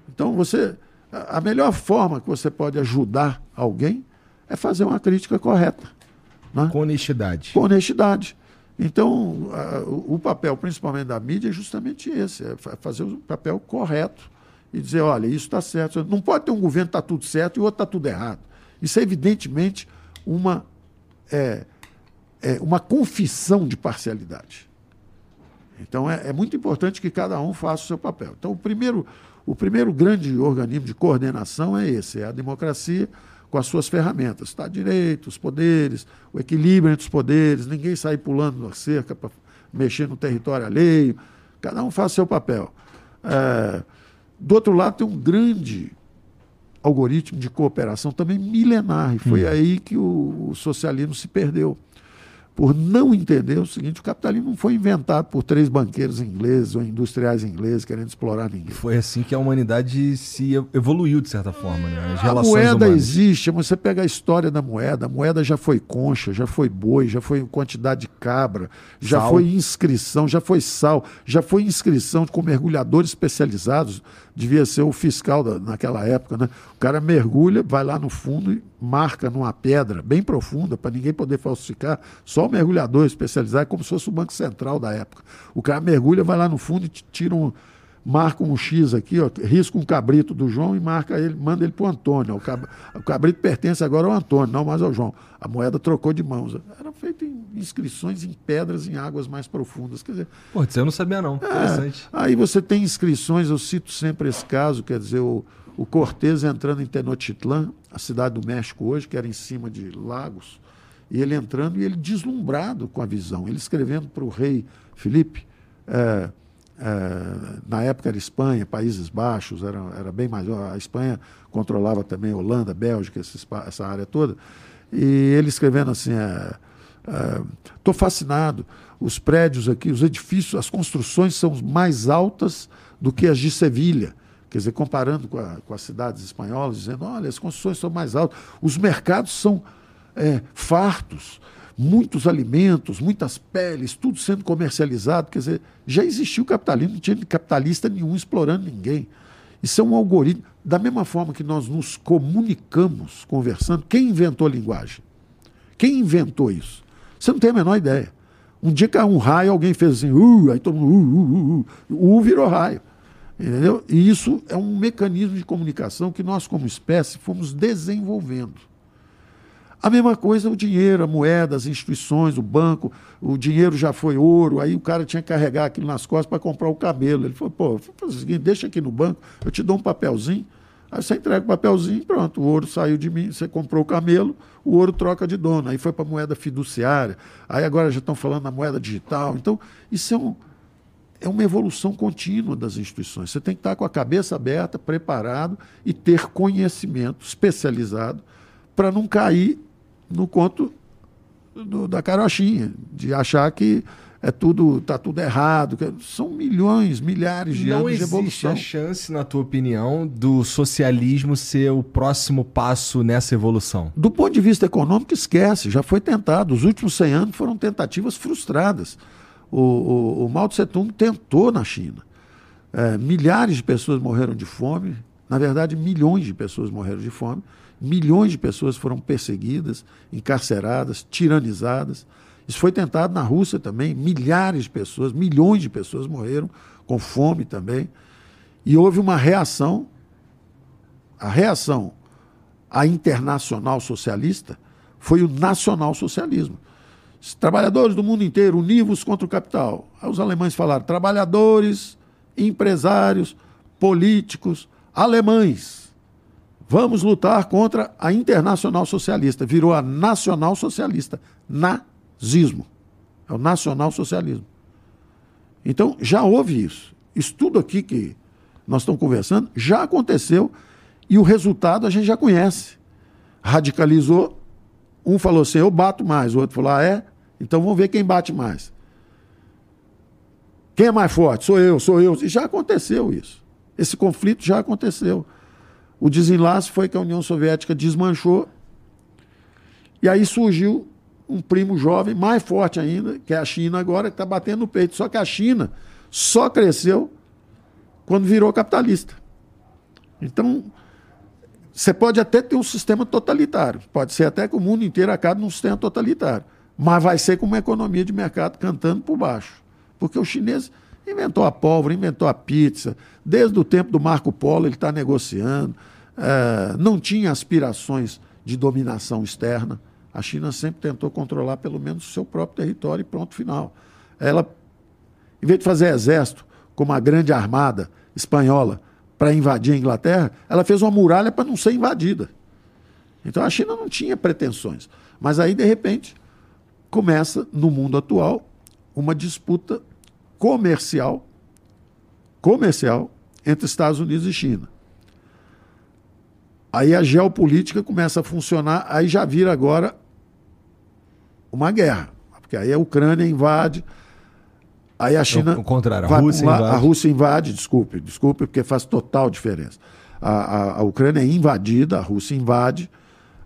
Então, você. A melhor forma que você pode ajudar alguém é fazer uma crítica correta. Né? Com honestidade. Com honestidade. Então, a, o papel, principalmente da mídia, é justamente esse: é fazer o papel correto e dizer, olha, isso está certo. Não pode ter um governo que está tudo certo e outro está tudo errado. Isso é evidentemente uma, é, é uma confissão de parcialidade. Então é, é, muito importante que cada um faça o seu papel. Então, o primeiro, o primeiro grande organismo de coordenação é esse, é a democracia com as suas ferramentas. Está direito, os poderes, o equilíbrio entre os poderes, ninguém sair pulando na cerca para mexer no território alheio. Cada um faz o seu papel. É, do outro lado, tem um grande algoritmo de cooperação também milenar, e foi hum. aí que o, o socialismo se perdeu por não entender o seguinte: o capitalismo não foi inventado por três banqueiros ingleses ou industriais ingleses querendo explorar ninguém. Foi assim que a humanidade se evoluiu, de certa forma. Né? As a moeda humanas. existe, você pega a história da moeda, a moeda já foi concha, já foi boi, já foi quantidade de cabra, já sal. foi inscrição, já foi sal, já foi inscrição com mergulhadores especializados devia ser o fiscal da, naquela época, né? O cara mergulha, vai lá no fundo e marca numa pedra bem profunda para ninguém poder falsificar. Só o mergulhador especializado, como se fosse o Banco Central da época. O cara mergulha, vai lá no fundo e tira um, marca um X aqui, ó, risca um cabrito do João e marca ele, manda ele para o Antônio. O, cab, o cabrito pertence agora ao Antônio, não mais ao João. A moeda trocou de mãos. Era feito em inscrições em pedras em águas mais profundas. Quer dizer, Pô, isso eu não sabia, não. É, aí você tem inscrições, eu cito sempre esse caso, quer dizer, o, o Cortez entrando em Tenochtitlan, a cidade do México hoje, que era em cima de lagos, e ele entrando e ele deslumbrado com a visão. Ele escrevendo para o rei Felipe. É, é, na época era Espanha, Países Baixos, era, era bem maior. A Espanha controlava também Holanda, Bélgica, essa, área toda. E ele escrevendo assim: estou é, é, fascinado. Os prédios aqui, os edifícios, as construções são mais altas do que as de Sevilha. Quer dizer, comparando com, a, com as cidades espanholas, dizendo: olha, as construções são mais altas, os mercados são é, fartos muitos alimentos, muitas peles, tudo sendo comercializado. Quer dizer, já existiu capitalismo, não tinha capitalista nenhum explorando ninguém. Isso é um algoritmo. Da mesma forma que nós nos comunicamos conversando, quem inventou a linguagem? Quem inventou isso? Você não tem a menor ideia. Um dia caiu um raio, alguém fez assim, uh, aí todo mundo, uh, uh, uh, uh, uh virou raio. Entendeu? E isso é um mecanismo de comunicação que nós, como espécie, fomos desenvolvendo. A mesma coisa o dinheiro, a moeda, as instituições, o banco, o dinheiro já foi ouro, aí o cara tinha que carregar aquilo nas costas para comprar o cabelo. Ele falou, pô, faz o seguinte, deixa aqui no banco, eu te dou um papelzinho, aí você entrega o papelzinho pronto, o ouro saiu de mim, você comprou o camelo, o ouro troca de dono. Aí foi para a moeda fiduciária, aí agora já estão falando na moeda digital. Então, isso é um, é uma evolução contínua das instituições. Você tem que estar com a cabeça aberta, preparado e ter conhecimento especializado para não cair no conto do, da carochinha, de achar que é tudo tá tudo errado. São milhões, milhares de Não anos de evolução. Não existe a chance, na tua opinião, do socialismo ser o próximo passo nessa evolução? Do ponto de vista econômico, esquece. Já foi tentado. Os últimos 100 anos foram tentativas frustradas. O, o, o Mao Tse Tung tentou na China. É, milhares de pessoas morreram de fome. Na verdade, milhões de pessoas morreram de fome Milhões de pessoas foram perseguidas, encarceradas, tiranizadas. Isso foi tentado na Rússia também. Milhares de pessoas, milhões de pessoas morreram com fome também. E houve uma reação. A reação à internacional socialista foi o nacional-socialismo. Os trabalhadores do mundo inteiro univos contra o capital. Aí os alemães falaram: trabalhadores, empresários, políticos, alemães Vamos lutar contra a internacional socialista. Virou a nacional socialista. Nazismo. É o nacional socialismo. Então, já houve isso. Isso tudo aqui que nós estamos conversando já aconteceu e o resultado a gente já conhece. Radicalizou, um falou assim: eu bato mais, o outro falou: ah, é? Então vamos ver quem bate mais. Quem é mais forte? Sou eu, sou eu. E já aconteceu isso. Esse conflito já aconteceu. O desenlace foi que a União Soviética desmanchou e aí surgiu um primo jovem, mais forte ainda, que é a China agora, que está batendo no peito. Só que a China só cresceu quando virou capitalista. Então, você pode até ter um sistema totalitário, pode ser até que o mundo inteiro acabe num sistema totalitário, mas vai ser com uma economia de mercado cantando por baixo. Porque o chinês inventou a pólvora, inventou a pizza, desde o tempo do Marco Polo ele está negociando. É, não tinha aspirações de dominação externa. A China sempre tentou controlar pelo menos o seu próprio território e pronto, final. Ela, em vez de fazer exército como a grande armada espanhola para invadir a Inglaterra, ela fez uma muralha para não ser invadida. Então a China não tinha pretensões. Mas aí, de repente, começa, no mundo atual, uma disputa comercial, comercial entre Estados Unidos e China. Aí a geopolítica começa a funcionar, aí já vira agora uma guerra. Porque aí a Ucrânia invade, aí a China. O contrário, a Rússia invade. A Rússia invade, desculpe, desculpe, porque faz total diferença. A, a, a Ucrânia é invadida, a Rússia invade,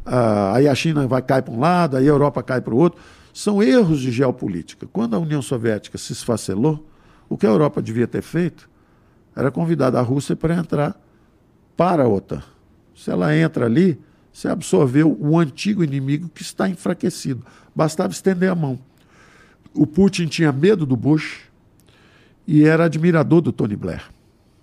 a, aí a China vai cair para um lado, aí a Europa cai para o outro. São erros de geopolítica. Quando a União Soviética se esfacelou, o que a Europa devia ter feito era convidar a Rússia para entrar para a OTAN. Se ela entra ali, você absorveu o antigo inimigo que está enfraquecido. Bastava estender a mão. O Putin tinha medo do Bush e era admirador do Tony Blair.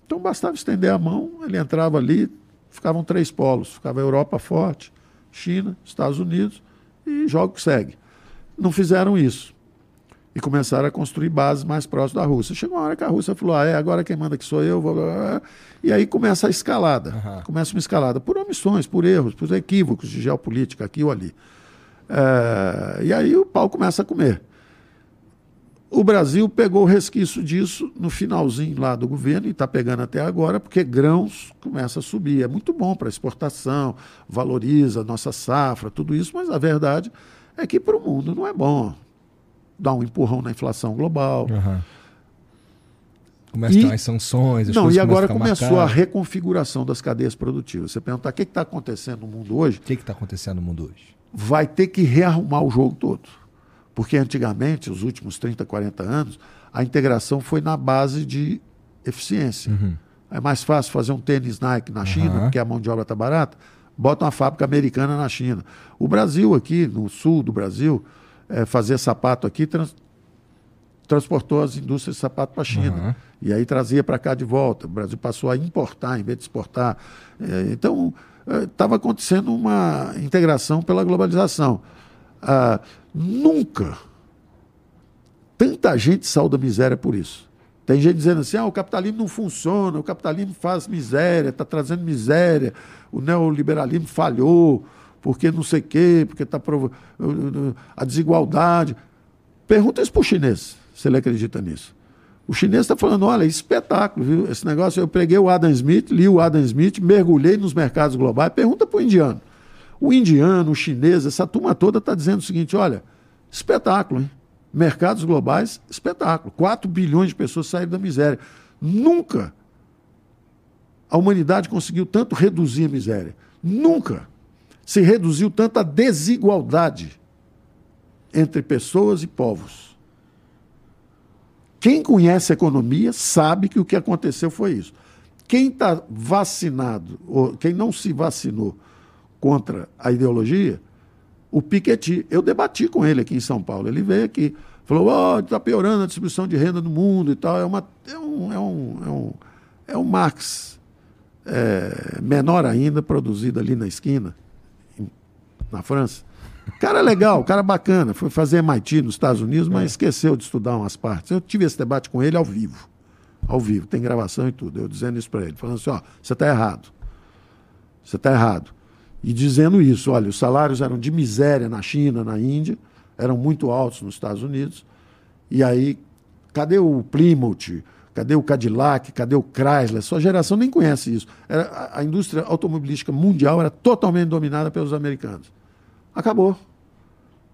Então bastava estender a mão, ele entrava ali, ficavam três polos. Ficava a Europa forte, China, Estados Unidos e jogo que segue. Não fizeram isso e começaram a construir bases mais próximas da Rússia. Chegou uma hora que a Rússia falou: ah, é, agora quem manda aqui sou eu. Vou... E aí começa a escalada. Uhum. Começa uma escalada por omissões, por erros, por equívocos de geopolítica aqui ou ali. É... E aí o pau começa a comer. O Brasil pegou o resquício disso no finalzinho lá do governo e está pegando até agora, porque grãos começa a subir. É muito bom para exportação, valoriza a nossa safra, tudo isso, mas a verdade é que para o mundo não é bom dar um empurrão na inflação global. Uhum. Começam as sanções, as Não, e agora começou marcadas. a reconfiguração das cadeias produtivas. Você perguntar o que está acontecendo no mundo hoje. O que está acontecendo no mundo hoje? Vai ter que rearrumar o jogo todo. Porque antigamente, os últimos 30, 40 anos, a integração foi na base de eficiência. Uhum. É mais fácil fazer um tênis Nike na China, uhum. porque a mão de obra está barata, bota uma fábrica americana na China. O Brasil aqui, no sul do Brasil, é, fazer sapato aqui, trans, transportou as indústrias de sapato para a China. Uhum. E aí trazia para cá de volta. O Brasil passou a importar em vez de exportar. É, então, estava é, acontecendo uma integração pela globalização. Ah, nunca tanta gente saiu da miséria por isso. Tem gente dizendo assim: ah, o capitalismo não funciona, o capitalismo faz miséria, está trazendo miséria, o neoliberalismo falhou porque não sei o quê, porque está a desigualdade. Pergunta isso para o chinês, se ele acredita nisso. O chinês está falando, olha, espetáculo, viu? Esse negócio, eu peguei o Adam Smith, li o Adam Smith, mergulhei nos mercados globais, pergunta para o indiano. O indiano, o chinês, essa turma toda está dizendo o seguinte, olha, espetáculo, hein? Mercados globais, espetáculo. 4 bilhões de pessoas saíram da miséria. Nunca a humanidade conseguiu tanto reduzir a miséria. Nunca se reduziu tanto a desigualdade entre pessoas e povos. Quem conhece economia sabe que o que aconteceu foi isso. Quem está vacinado, ou quem não se vacinou contra a ideologia, o Piketty. Eu debati com ele aqui em São Paulo. Ele veio aqui, falou: Ó, oh, está piorando a distribuição de renda no mundo e tal. É, uma, é, um, é, um, é, um, é um Marx é, menor ainda, produzido ali na esquina, em, na França. Cara legal, cara bacana. Foi fazer MIT nos Estados Unidos, mas é. esqueceu de estudar umas partes. Eu tive esse debate com ele ao vivo. Ao vivo, tem gravação e tudo. Eu dizendo isso para ele, falando assim: ó, você está errado. Você está errado. E dizendo isso, olha, os salários eram de miséria na China, na Índia, eram muito altos nos Estados Unidos. E aí, cadê o Plymouth? Cadê o Cadillac? Cadê o Chrysler? Sua geração nem conhece isso. Era, a, a indústria automobilística mundial era totalmente dominada pelos americanos. Acabou.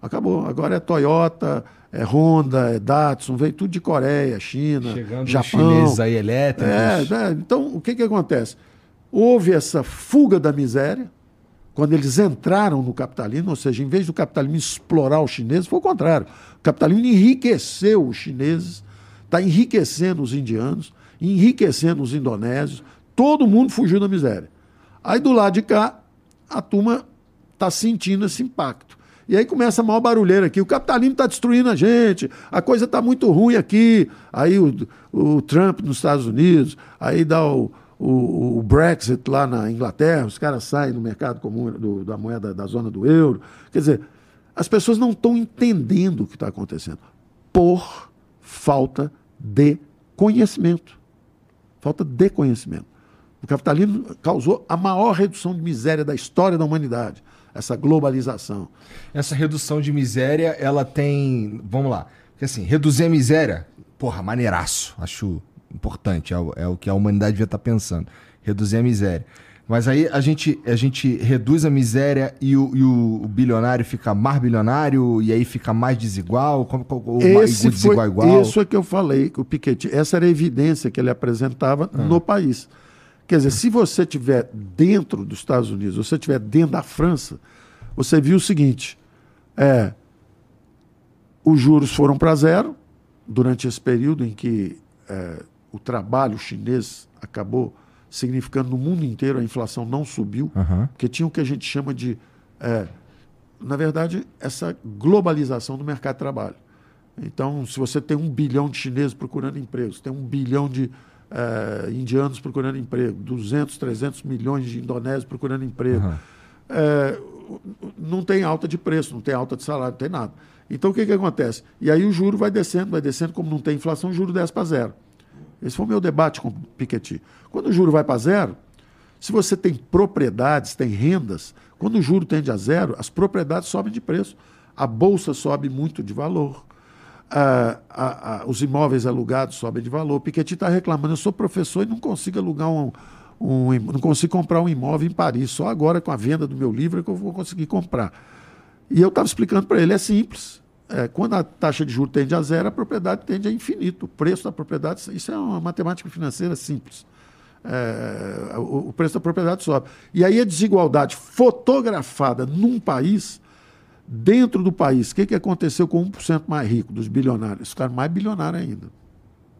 Acabou. Agora é Toyota, é Honda, é Datsun, veio tudo de Coreia, China, Chegando Japão. chineses aí elétricos. É, é, então, o que, que acontece? Houve essa fuga da miséria, quando eles entraram no capitalismo, ou seja, em vez do capitalismo explorar os chineses, foi o contrário. O capitalismo enriqueceu os chineses, está enriquecendo os indianos, enriquecendo os indonésios, todo mundo fugiu da miséria. Aí do lado de cá, a turma está sentindo esse impacto. E aí começa a maior barulheira aqui. O capitalismo está destruindo a gente, a coisa está muito ruim aqui. Aí o, o, Trump nos Estados Unidos, aí dá o, o, o, Brexit lá na Inglaterra, os caras saem do mercado comum do, da moeda da zona do euro. Quer dizer, as pessoas não estão entendendo o que está acontecendo por falta de conhecimento. Falta de conhecimento. O capitalismo causou a maior redução de miséria da história da humanidade essa globalização. Essa redução de miséria, ela tem. Vamos lá. Porque assim, reduzir a miséria, porra, maneiraço. Acho importante. É o, é o que a humanidade devia estar tá pensando. Reduzir a miséria. Mas aí a gente, a gente reduz a miséria e o, e o, bilionário fica mais bilionário e aí fica mais desigual? Como, ou Esse desigual foi, igual? Isso é que eu falei, o Piketty. Essa era a evidência que ele apresentava ah. no país. Quer dizer, se você estiver dentro dos Estados Unidos, você estiver dentro da França, você viu o seguinte: é, os juros foram para zero durante esse período em que é, o trabalho chinês acabou significando no mundo inteiro a inflação não subiu, uhum. porque tinha o que a gente chama de, é, na verdade, essa globalização do mercado de trabalho. Então, se você tem um bilhão de chineses procurando empregos, tem um bilhão de é, indianos procurando emprego, 200, 300 milhões de indonésios procurando emprego. Uhum. É, não tem alta de preço, não tem alta de salário, não tem nada. Então o que, que acontece? E aí o juro vai descendo, vai descendo, como não tem inflação, o juro desce para zero. Esse foi o meu debate com o Piketty. Quando o juro vai para zero, se você tem propriedades, tem rendas, quando o juro tende a zero, as propriedades sobem de preço. A bolsa sobe muito de valor a, a, os imóveis alugados sobem de valor. Piketty está reclamando, eu sou professor e não consigo alugar um, um, não consigo comprar um imóvel em Paris. Só agora com a venda do meu livro é que eu vou conseguir comprar. E eu estava explicando para ele, é simples. É, quando a taxa de juros tende a zero, a propriedade tende a infinito. O preço da propriedade, isso é uma matemática financeira simples. É, o, o preço da propriedade sobe. E aí a desigualdade fotografada num país Dentro do país, o que, que aconteceu com 1% mais rico dos bilionários? Eles ficaram mais bilionários ainda.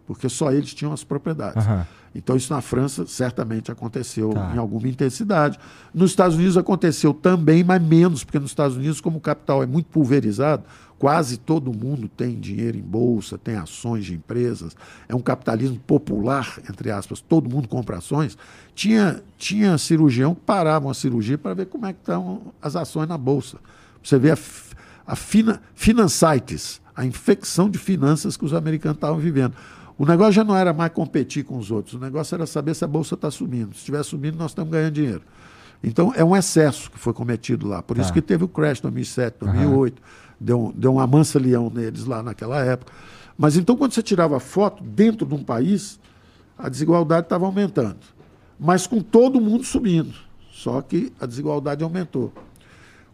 Porque só eles tinham as propriedades. Uhum. Então, isso na França certamente aconteceu tá. em alguma intensidade. Nos Estados Unidos aconteceu também, mas menos, porque nos Estados Unidos, como o capital é muito pulverizado, quase todo mundo tem dinheiro em bolsa, tem ações de empresas, é um capitalismo popular, entre aspas, todo mundo compra ações. Tinha, tinha cirurgião que parava a cirurgia para ver como é que estão as ações na bolsa. Você vê a, a fina, finançaites, a infecção de finanças que os americanos estavam vivendo. O negócio já não era mais competir com os outros, o negócio era saber se a bolsa está subindo. Se estiver subindo, nós estamos ganhando dinheiro. Então, é um excesso que foi cometido lá. Por tá. isso que teve o crash 2007, 2008. Uhum. Deu, deu uma mansa leão neles lá naquela época. Mas então, quando você tirava foto dentro de um país, a desigualdade estava aumentando. Mas com todo mundo subindo. Só que a desigualdade aumentou.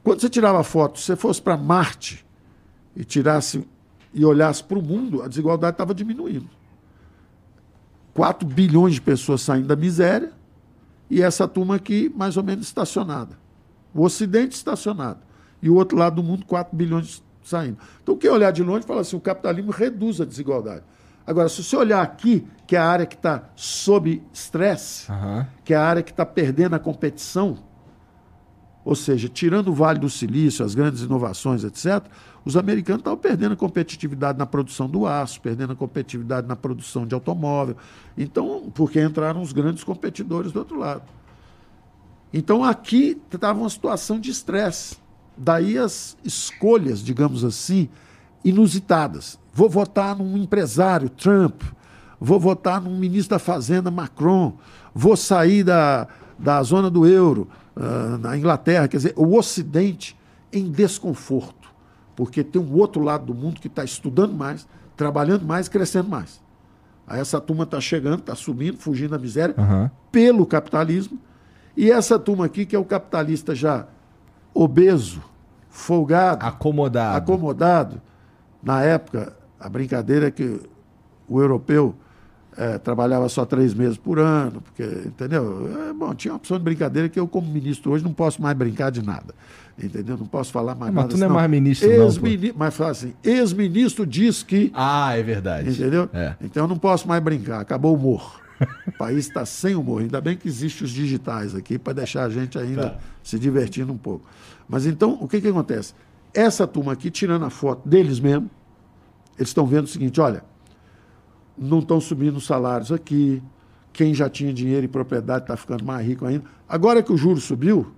Quando você tirava foto, se você fosse para Marte e tirasse e olhasse para o mundo, a desigualdade estava diminuindo. 4 bilhões de pessoas saindo da miséria e essa turma aqui mais ou menos estacionada. O Ocidente estacionado. E o outro lado do mundo, 4 bilhões saindo. Então, quem olhar de longe fala assim: o capitalismo reduz a desigualdade. Agora, se você olhar aqui, que é a área que está sob estresse, uhum. que é a área que está perdendo a competição, Ou seja, tirando o Vale do Silício, as grandes inovações, etc., os americanos estavam perdendo a competitividade na produção do aço, perdendo a competitividade na produção de automóvel. Então, porque entraram os grandes competidores do outro lado. Então, aqui estava uma situação de estresse. Daí as escolhas, digamos assim, inusitadas. Vou votar num empresário, Trump. Vou votar num ministro da Fazenda, Macron. Vou sair da, da zona do euro, uh, na Inglaterra. Quer dizer, o Ocidente em desconforto porque tem um outro lado do mundo que está estudando mais, trabalhando mais, crescendo mais. Aí essa turma está chegando, está subindo, fugindo da miséria uhum. pelo capitalismo. E essa turma aqui, que é o capitalista já obeso, folgado, acomodado. acomodado. Na época, a brincadeira é que o europeu é, trabalhava só três meses por ano, porque, entendeu? É, bom, tinha uma opção de brincadeira que eu, como ministro hoje, não posso mais brincar de nada. Entendeu? Não posso falar mais mas nada. Mas tu não é mais ministro, ex -mini... não. Mas fala assim, ex-ministro diz que. Ah, é verdade. Entendeu? É. Então eu não posso mais brincar. Acabou o humor. O país está sem humor. Ainda bem que existem os digitais aqui para deixar a gente ainda tá. se divertindo um pouco. Mas então, o que, que acontece? Essa turma aqui, tirando a foto deles mesmo, eles estão vendo o seguinte: olha, não estão subindo os salários aqui. Quem já tinha dinheiro e propriedade está ficando mais rico ainda. Agora que o juro subiu,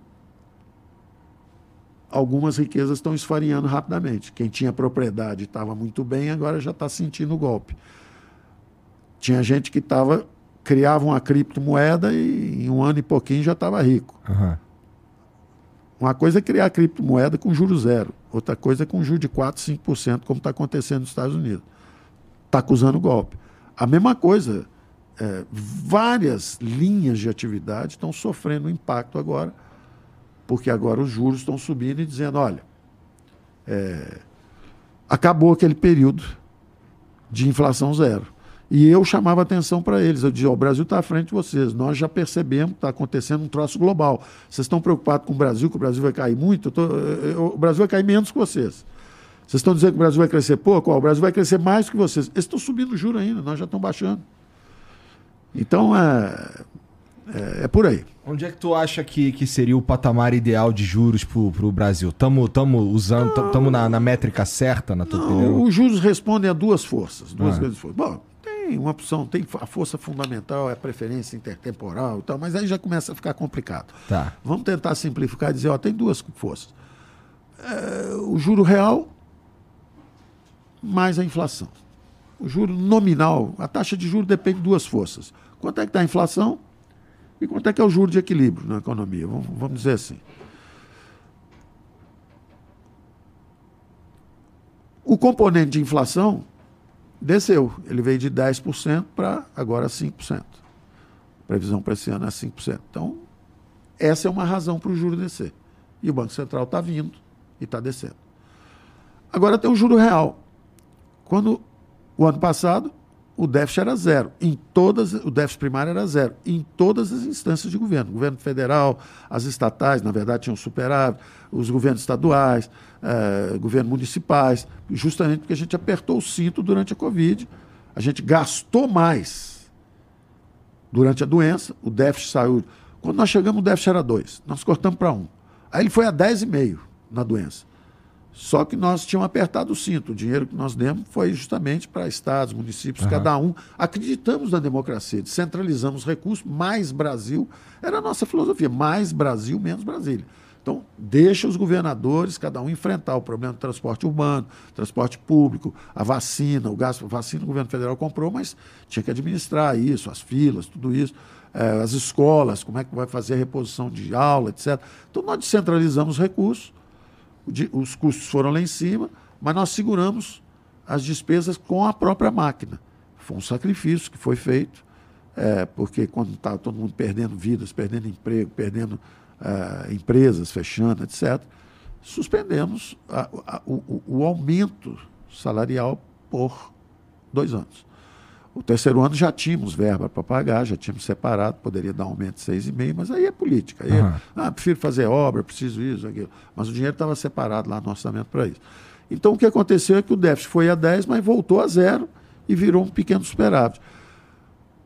algumas riquezas estão esfarinhando rapidamente. Quem tinha propriedade estava muito bem, agora já está sentindo o golpe. Tinha gente que estava criava uma criptomoeda e em um ano e pouquinho já estava rico. Uhum. Uma coisa é criar criptomoeda com juro zero, outra coisa é com juro de 4, 5%, como está acontecendo nos Estados Unidos. Está acusando golpe. A mesma coisa, é, várias linhas de atividade estão sofrendo impacto agora porque agora os juros estão subindo e dizendo: olha, é, acabou aquele período de inflação zero. E eu chamava atenção para eles. Eu dizia: oh, o Brasil está à frente de vocês. Nós já percebemos que está acontecendo um troço global. Vocês estão preocupados com o Brasil, que o Brasil vai cair muito? Tô, eu, o Brasil vai cair menos que vocês. Vocês estão dizendo que o Brasil vai crescer pouco? Oh, o Brasil vai crescer mais que vocês. Eles estão subindo o juro ainda, nós já estamos baixando. Então, é, é, é, por aí. Onde é que tu acha que, que seria o patamar ideal de juros para o Brasil? Estamos tamo usando, estamos na, na, métrica certa, na tua não, opinião? Os juros respondem a duas forças, duas ah. grandes forças. Bom, tem uma opção, tem a força fundamental, é a preferência intertemporal e tal, mas aí já começa a ficar complicado. Tá. Vamos tentar simplificar e dizer, ó, tem duas forças. É, o juro real mais a inflação. O juro nominal, a taxa de juros depende de duas forças. Quanto é que está a inflação? E quanto é que é o juro de equilíbrio na economia? Vamos, vamos dizer assim. O componente de inflação desceu. Ele veio de 10% para agora 5%. previsão para esse ano é 5%. Então, essa é uma razão para o juro descer. E o Banco Central está vindo e está descendo. Agora tem o juro real. Quando o ano passado o déficit era zero. Em todas, o déficit primário era zero. Em todas as instâncias de governo. Governo federal, as estatais, na verdade, tinham superávit, os governos estaduais, eh, governos municipais, justamente porque a gente apertou o cinto durante a Covid. A gente gastou mais durante a doença, o déficit saiu. Quando nós chegamos, o déficit era 2. Nós cortamos para 1. Um. Aí ele foi a 10,5 na doença. Só que nós tínhamos apertado o cinto. O dinheiro que nós demos foi justamente para estados, municípios, uhum. cada um. Acreditamos na democracia, descentralizamos recursos, mais Brasil. Era a nossa filosofia, mais Brasil, menos Brasília. Então, deixa os governadores, cada um, enfrentar o problema do transporte urbano, transporte público, a vacina, o gasto, a vacina o governo federal comprou, mas tinha que administrar isso, as filas, tudo isso, eh, as escolas, como é que vai fazer a reposição de aula, etc. Então, nós descentralizamos recursos, os custos foram lá em cima, mas nós seguramos as despesas com a própria máquina. Foi um sacrifício que foi feito, é, porque quando estava todo mundo perdendo vidas, perdendo emprego, perdendo é, empresas fechando, etc., suspendemos a, a, o, o aumento salarial por dois anos. O terceiro ano já tínhamos verba para pagar, já tínhamos separado, poderia dar um aumento de 6,5, mas aí é política. Aí uhum. é, ah, prefiro fazer obra, preciso isso, aquilo. Mas o dinheiro estava separado lá no orçamento para isso. Então o que aconteceu é que o déficit foi a 10, mas voltou a zero e virou um pequeno superávit.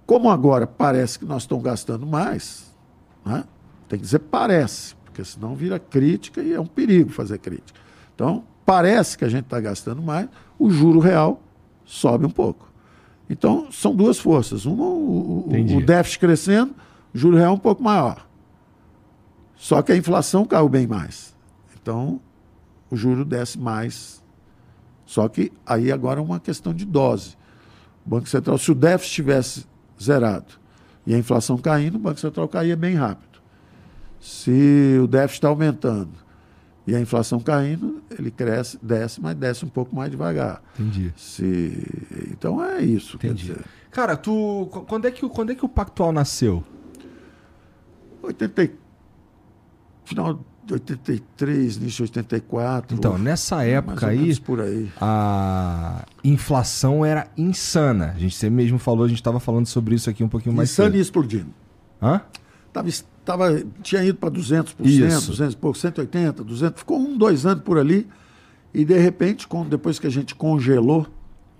Como agora parece que nós estamos gastando mais, né? tem que dizer parece, porque porque senão vira crítica e é um perigo fazer crítica. Então, parece que a gente está gastando mais, o juro real sobe um pouco. Então, são duas forças. Uma, o, o déficit crescendo, o juro real um pouco maior. Só que a inflação caiu bem mais. Então, o juro desce mais. Só que aí agora é uma questão de dose. O Banco Central, se o déficit estivesse zerado e a inflação caindo, o Banco Central caía bem rápido. Se o déficit está aumentando e a inflação caindo, ele cresce, desce, mas desce um pouco mais devagar. Entendi. Se... Então é isso. Entendi. Cara, tu. Quando é, que, quando é que o Pactual nasceu? 80, final de 83, início de 84. Então, nessa época aí, aí, a inflação era insana. A gente você mesmo falou, a gente estava falando sobre isso aqui um pouquinho mais Insana cedo. e explodindo. Hã? Tava, tava, tinha ido para 200%, isso. 200 por 180, 200, ficou um, dois anos por ali. E de repente, depois que a gente congelou,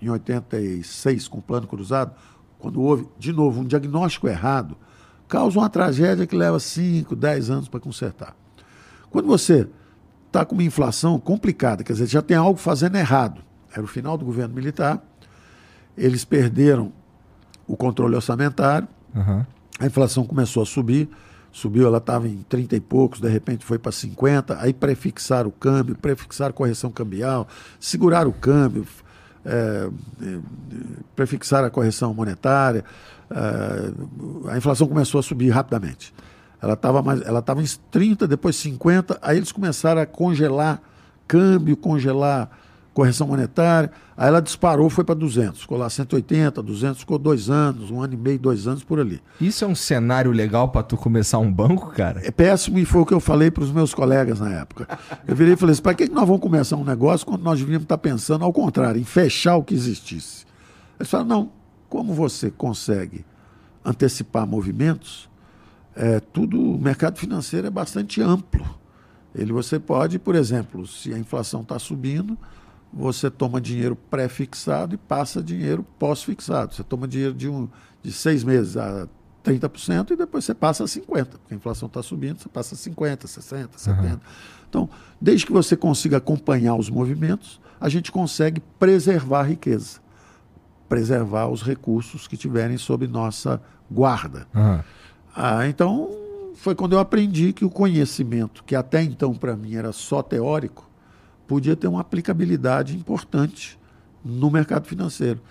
em 86, com o plano cruzado, quando houve, de novo, um diagnóstico errado, causa uma tragédia que leva 5, 10 anos para consertar. Quando você está com uma inflação complicada, quer dizer, já tem algo fazendo errado, era o final do governo militar, eles perderam o controle orçamentário, uhum. a inflação começou a subir, subiu, ela estava em 30 e poucos, de repente foi para 50, aí prefixaram o câmbio, prefixaram correção cambial, seguraram o câmbio, é, é, prefixaram a correção monetária, é, a inflação começou a subir rapidamente. Ela estava ela estava em 30, depois 50, aí eles começaram a congelar câmbio, congelar correção monetária, aí ela disparou, foi para 200, ficou lá 180, 200, ficou dois anos, um ano e meio, dois anos por ali. Isso é um cenário legal para tu começar um banco, cara? É péssimo e foi o que eu falei para os meus colegas na época. Eu virei e falei assim, para que nós vamos começar um negócio quando nós devíamos estar tá pensando ao contrário, em fechar o que existisse? Eles falaram, não, como você consegue antecipar movimentos, é, tudo, o mercado financeiro é bastante amplo. Ele você pode, por exemplo, se a inflação está subindo, você toma dinheiro pré-fixado e passa dinheiro pós-fixado. Você toma dinheiro de, um, de seis meses a 30% e depois você passa a 50%. Porque a inflação está subindo, você passa a 50%, 60%, 70%. Uhum. Então, desde que você consiga acompanhar os movimentos, a gente consegue preservar a riqueza, preservar os recursos que tiverem sob nossa guarda. Uhum. Ah, então, foi quando eu aprendi que o conhecimento, que até então para mim era só teórico, podia ter uma aplicabilidade importante no mercado financeiro.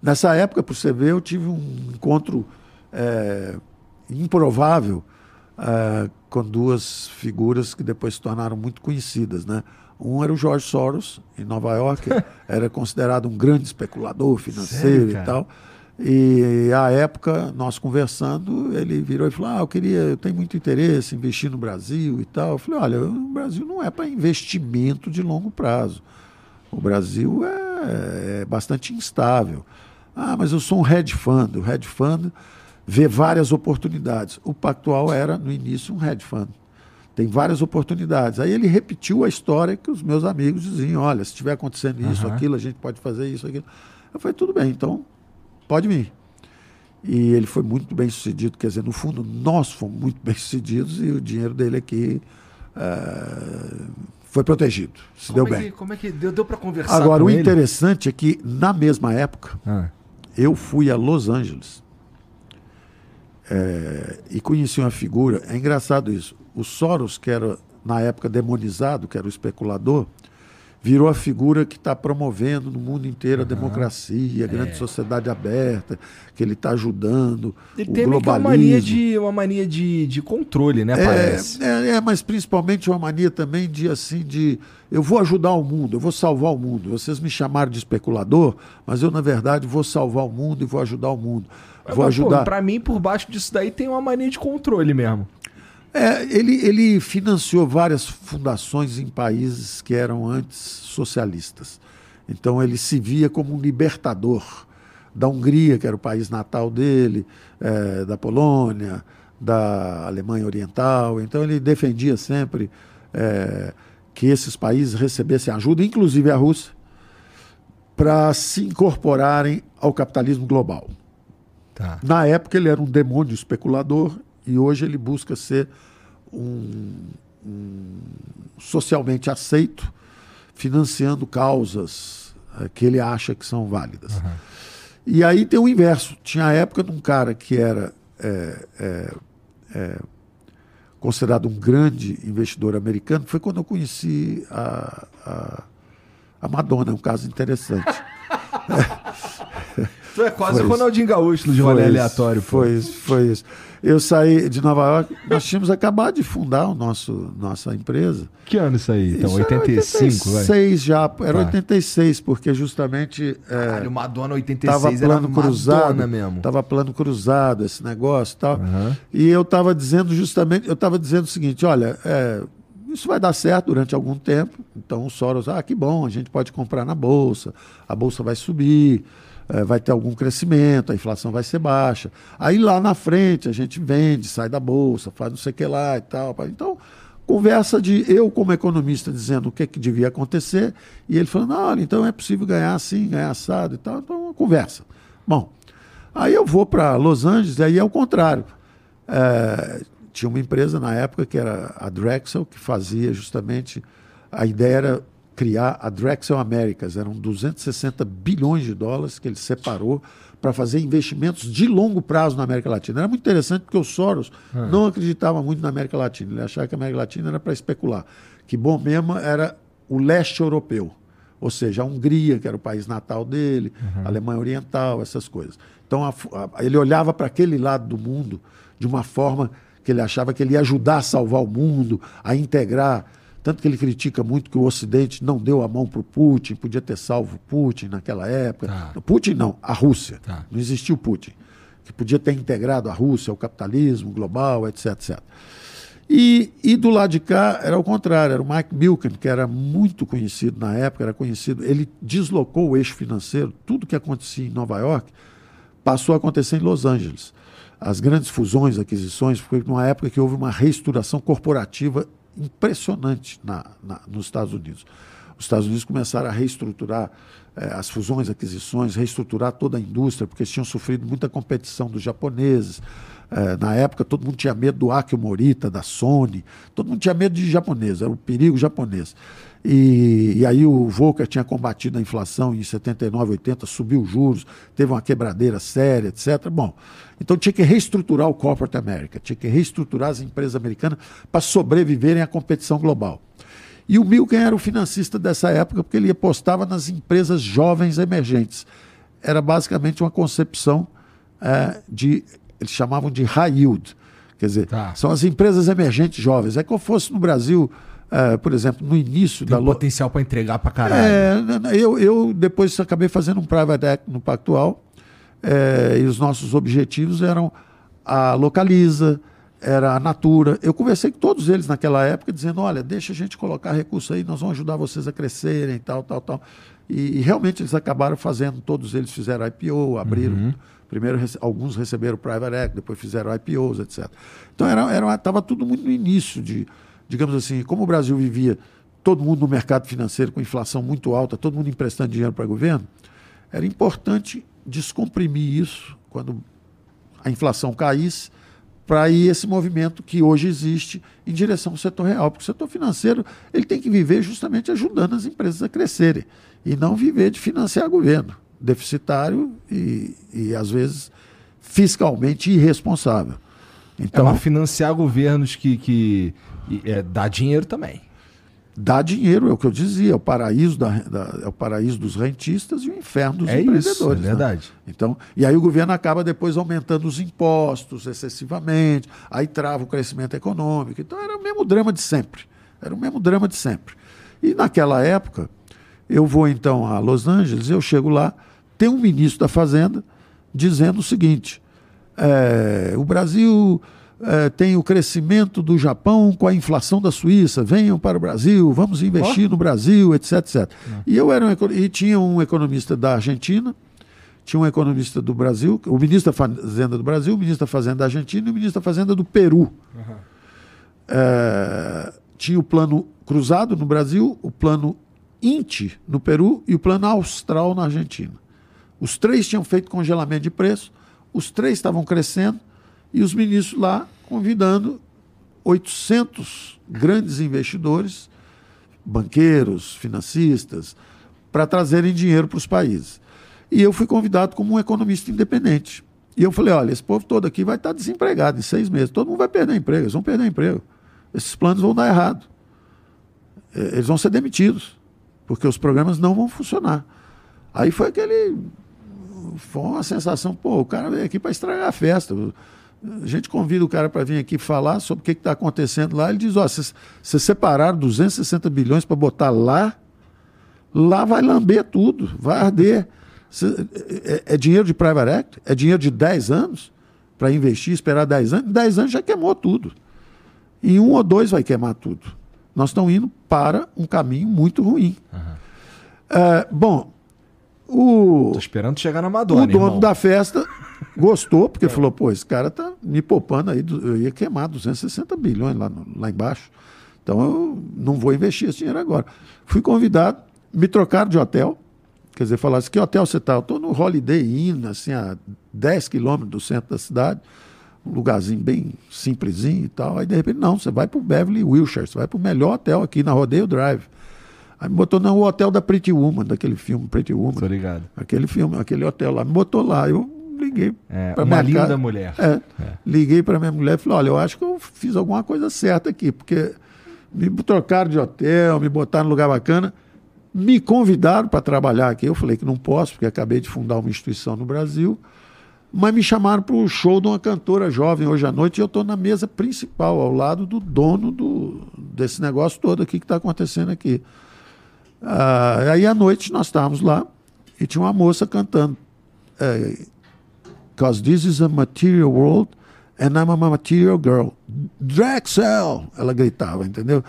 Nessa época, por você ver, eu tive um encontro é, improvável é, com duas figuras que depois se tornaram muito conhecidas. Né? Um era o George Soros, em Nova York, era considerado um grande especulador financeiro Sério, e tal. E à época, nós conversando, ele virou e falou: Ah, eu queria, eu tenho muito interesse em investir no Brasil e tal. Eu falei: Olha, o Brasil não é para investimento de longo prazo. O Brasil é, é, bastante instável. Ah, mas eu sou um hedge fund. O hedge fund vê várias oportunidades. O Pactual era, no início, um hedge fund. Tem várias oportunidades. Aí ele repetiu a história que os meus amigos diziam: Olha, se estiver acontecendo isso, uhum. aquilo, a gente pode fazer isso, aquilo. Eu falei: Tudo bem, então pode vir. E ele foi muito bem sucedido, quer dizer, no fundo, nós fomos muito bem sucedidos e o dinheiro dele aqui uh, foi protegido, se como deu é bem. Que, como é que deu, deu para conversar Agora, o ele? interessante é que, na mesma época, ah. eu fui a Los Angeles é, e conheci uma figura. É engraçado isso. O Soros, que era, na época, demonizado, que era o especulador, virou a figura que está promovendo no mundo inteiro a democracia, a grande é. sociedade aberta, que ele está ajudando. Ele o tem globalismo. uma mania, de, uma mania de, de controle, né? É, parece. É, é, mas principalmente uma mania também de assim de eu vou ajudar o mundo, eu vou salvar o mundo. Vocês me chamaram de especulador, mas eu, na verdade, vou salvar o mundo e vou ajudar o mundo. Vou mas, ajudar. Para mim, por baixo disso daí tem uma mania de controle mesmo. É, ele, ele financiou várias fundações em países que eram antes socialistas. Então ele se via como um libertador da Hungria, que era o país natal dele, é, da Polônia, da Alemanha Oriental. Então ele defendia sempre é, que esses países recebessem ajuda, inclusive a Rússia, para se incorporarem ao capitalismo global. Tá. Na época ele era um demônio especulador e hoje ele busca ser um, um socialmente aceito, financiando causas é, que ele acha que são válidas. Uhum. E aí tem o inverso. Tinha a época de um cara que era é, é, é, considerado um grande investidor americano, foi quando eu conheci a, a, a Madonna, um caso interessante. Tu é quase foi o Ronaldinho Gaúcho de rolê aleatório. Pô. Foi isso, foi isso. Eu saí de Nova York, nós tínhamos acabado de fundar o nosso, nossa empresa. Que ano isso aí? Então, isso 85, 86 já, era tá. 86, porque justamente. É, Caralho, Madonna 86 tava plano era cruzado, Madonna mesmo. Tava plano cruzado esse negócio e tal. Uhum. E eu estava dizendo justamente, eu estava dizendo o seguinte: olha, é, isso vai dar certo durante algum tempo. Então o Soros, ah, que bom, a gente pode comprar na Bolsa, a Bolsa vai subir é, vai ter algum crescimento, a inflação vai ser baixa. Aí lá na frente a gente vende, sai da bolsa, faz não sei o que lá e tal. Então, conversa de eu como economista dizendo o que, que devia acontecer e ele falando, olha, então é possível ganhar assim, ganhar assado e tal. Então, uma conversa. Bom, aí eu vou para Los Angeles aí é o contrário. É, tinha uma empresa na época que era a Drexel, que fazia justamente, a ideia era criar a Drexel Americas. Eram 260 bilhões de dólares que ele separou para fazer investimentos de longo prazo na América Latina. Era muito interessante porque o Soros ah. não acreditava muito na América Latina. Ele achava que a América Latina era para especular. Que bom mesmo era o leste europeu. Ou seja, a Hungria, que era o país natal dele, uhum. a Alemanha Oriental, essas coisas. Então, a, a, ele olhava para aquele lado do mundo de uma forma que ele achava que ele ia ajudar a salvar o mundo, a integrar tanto que ele critica muito que o Ocidente não deu a mão para o Putin, podia ter salvo Putin naquela época. Tá. Putin não, a Rússia. Tá. Não existiu Putin. Que podia ter integrado a Rússia, o capitalismo global, etc, etc. E, e do lado de cá era o contrário, era o Mike Milken, que era muito conhecido na época, era conhecido. Ele deslocou o eixo financeiro, tudo que acontecia em Nova York passou a acontecer em Los Angeles. As grandes fusões, aquisições, foi numa época que houve uma reestruturação corporativa impressionante na, na, nos Estados Unidos. Os Estados Unidos começaram a reestruturar eh, as fusões, aquisições, reestruturar toda a indústria, porque eles tinham sofrido muita competição dos japoneses. Eh, na época, todo mundo tinha medo do Akio Morita, da Sony, todo mundo tinha medo de japonês, era o perigo japonês. E, e, aí o Volcker tinha combatido a inflação em 79, 80, subiu os juros, teve uma quebradeira séria, etc. Bom, então tinha que reestruturar o Corporate America, tinha que reestruturar as empresas americanas para sobreviverem à competição global. E o Milken era o financista dessa época porque ele apostava nas empresas jovens emergentes. Era basicamente uma concepção é, de, eles chamavam de high yield, quer dizer, tá. são as empresas emergentes jovens. É que eu fosse no Brasil é, por exemplo, no início Tem da. potencial para entregar para caralho. É, eu, eu depois acabei fazendo um private equity no Pactual é, e os nossos objetivos eram a Localiza, era a Natura. Eu conversei com todos eles naquela época, dizendo: olha, deixa a gente colocar recurso aí, nós vamos ajudar vocês a crescerem, tal, tal, tal. E, e realmente eles acabaram fazendo, todos eles fizeram IPO, abriram. Uhum. Primeiro, alguns receberam private equity, depois fizeram IPOs, etc. Então, estava era, era, tudo muito no início de digamos assim, como o Brasil vivia todo mundo no mercado financeiro com inflação muito alta, todo mundo emprestando dinheiro para o governo, era importante descomprimir isso quando a inflação caísse, para ir esse movimento que hoje existe em direção ao setor real. Porque o setor financeiro ele tem que viver justamente ajudando as empresas a crescerem e não viver de financiar governo deficitário e, e às vezes, fiscalmente irresponsável. Então, é financiar governos que, que e, é, dá dinheiro também. Dá dinheiro, é o que eu dizia, é o paraíso, da, da é o paraíso dos rentistas e o inferno dos é empreendedores. Isso, é né? verdade. Né? Então, e aí o governo acaba depois aumentando os impostos excessivamente, aí trava o crescimento econômico. Então era o mesmo drama de sempre. Era o mesmo drama de sempre. E naquela época, eu vou então a Los Angeles, eu chego lá, tem um ministro da Fazenda dizendo o seguinte: é, o Brasil é, tem o crescimento do Japão com a inflação da Suíça, venham para o Brasil, vamos investir oh. no Brasil, etc, etc. E eu era um, e tinha um economista da Argentina, tinha um economista do Brasil, o ministro da Fazenda do Brasil, o ministro da Fazenda da Argentina e o ministro da Fazenda do Peru. Uhum. É, tinha o plano cruzado no Brasil, o plano INTI no Peru e o plano austral na Argentina. Os três tinham feito congelamento de preço, os três estavam crescendo, e os ministros lá convidando 800 grandes investidores, banqueiros, financistas, para trazerem dinheiro para os países. E eu fui convidado como um economista independente. E eu falei: olha, esse povo todo aqui vai estar desempregado em seis meses. Todo mundo vai perder emprego, eles vão perder emprego. Esses planos vão dar errado. É, eles vão ser demitidos, porque os programas não vão funcionar. Aí foi aquele. Foi uma sensação, pô, o cara veio aqui para estragar a festa. A gente convida o cara para vir aqui falar sobre o que está acontecendo lá. Ele diz: ó, vocês separaram 260 bilhões para botar lá, lá vai lamber tudo, vai arder. Cê, é, é, dinheiro de private act? É dinheiro de 10 anos para investir, esperar 10 anos? 10 anos já queimou tudo. Em um ou dois vai queimar tudo. Nós estamos indo para um caminho muito ruim. Uhum. É, bom, o. Tô esperando chegar na Madonna. O dono irmão. da festa gostou, porque é. falou: pô, esse cara tá me poupando aí, eu ia queimar 260 bilhões lá, no, lá embaixo. Então eu não vou investir esse dinheiro agora. Fui convidado, me trocaram de hotel. Quer dizer, falaram assim: que hotel você está? Eu estou no Holiday Inn, assim, a 10 quilômetros do centro da cidade um lugarzinho bem simplesinho e tal. Aí de repente, não, você vai para o Beverly Wilshire, você vai para o melhor hotel aqui na Rodeio Drive. Aí me botou no hotel da Pretty Woman, daquele filme Pretty Woman. Tô ligado. Aquele filme, aquele hotel lá. Me botou lá. Eu liguei. É, uma linda casa. mulher. É, é. Liguei para minha mulher e falei: olha, eu acho que eu fiz alguma coisa certa aqui, porque me trocaram de hotel, me botaram no lugar bacana. Me convidaram para trabalhar aqui. Eu falei que não posso, porque acabei de fundar uma instituição no Brasil. Mas me chamaram para o show de uma cantora jovem hoje à noite e eu estou na mesa principal, ao lado do dono do, desse negócio todo aqui que está acontecendo aqui. Ah, aí à noite nós estávamos lá e tinha uma moça cantando. Because this is a material world and I'm a material girl. Drexel! Ela gritava, entendeu?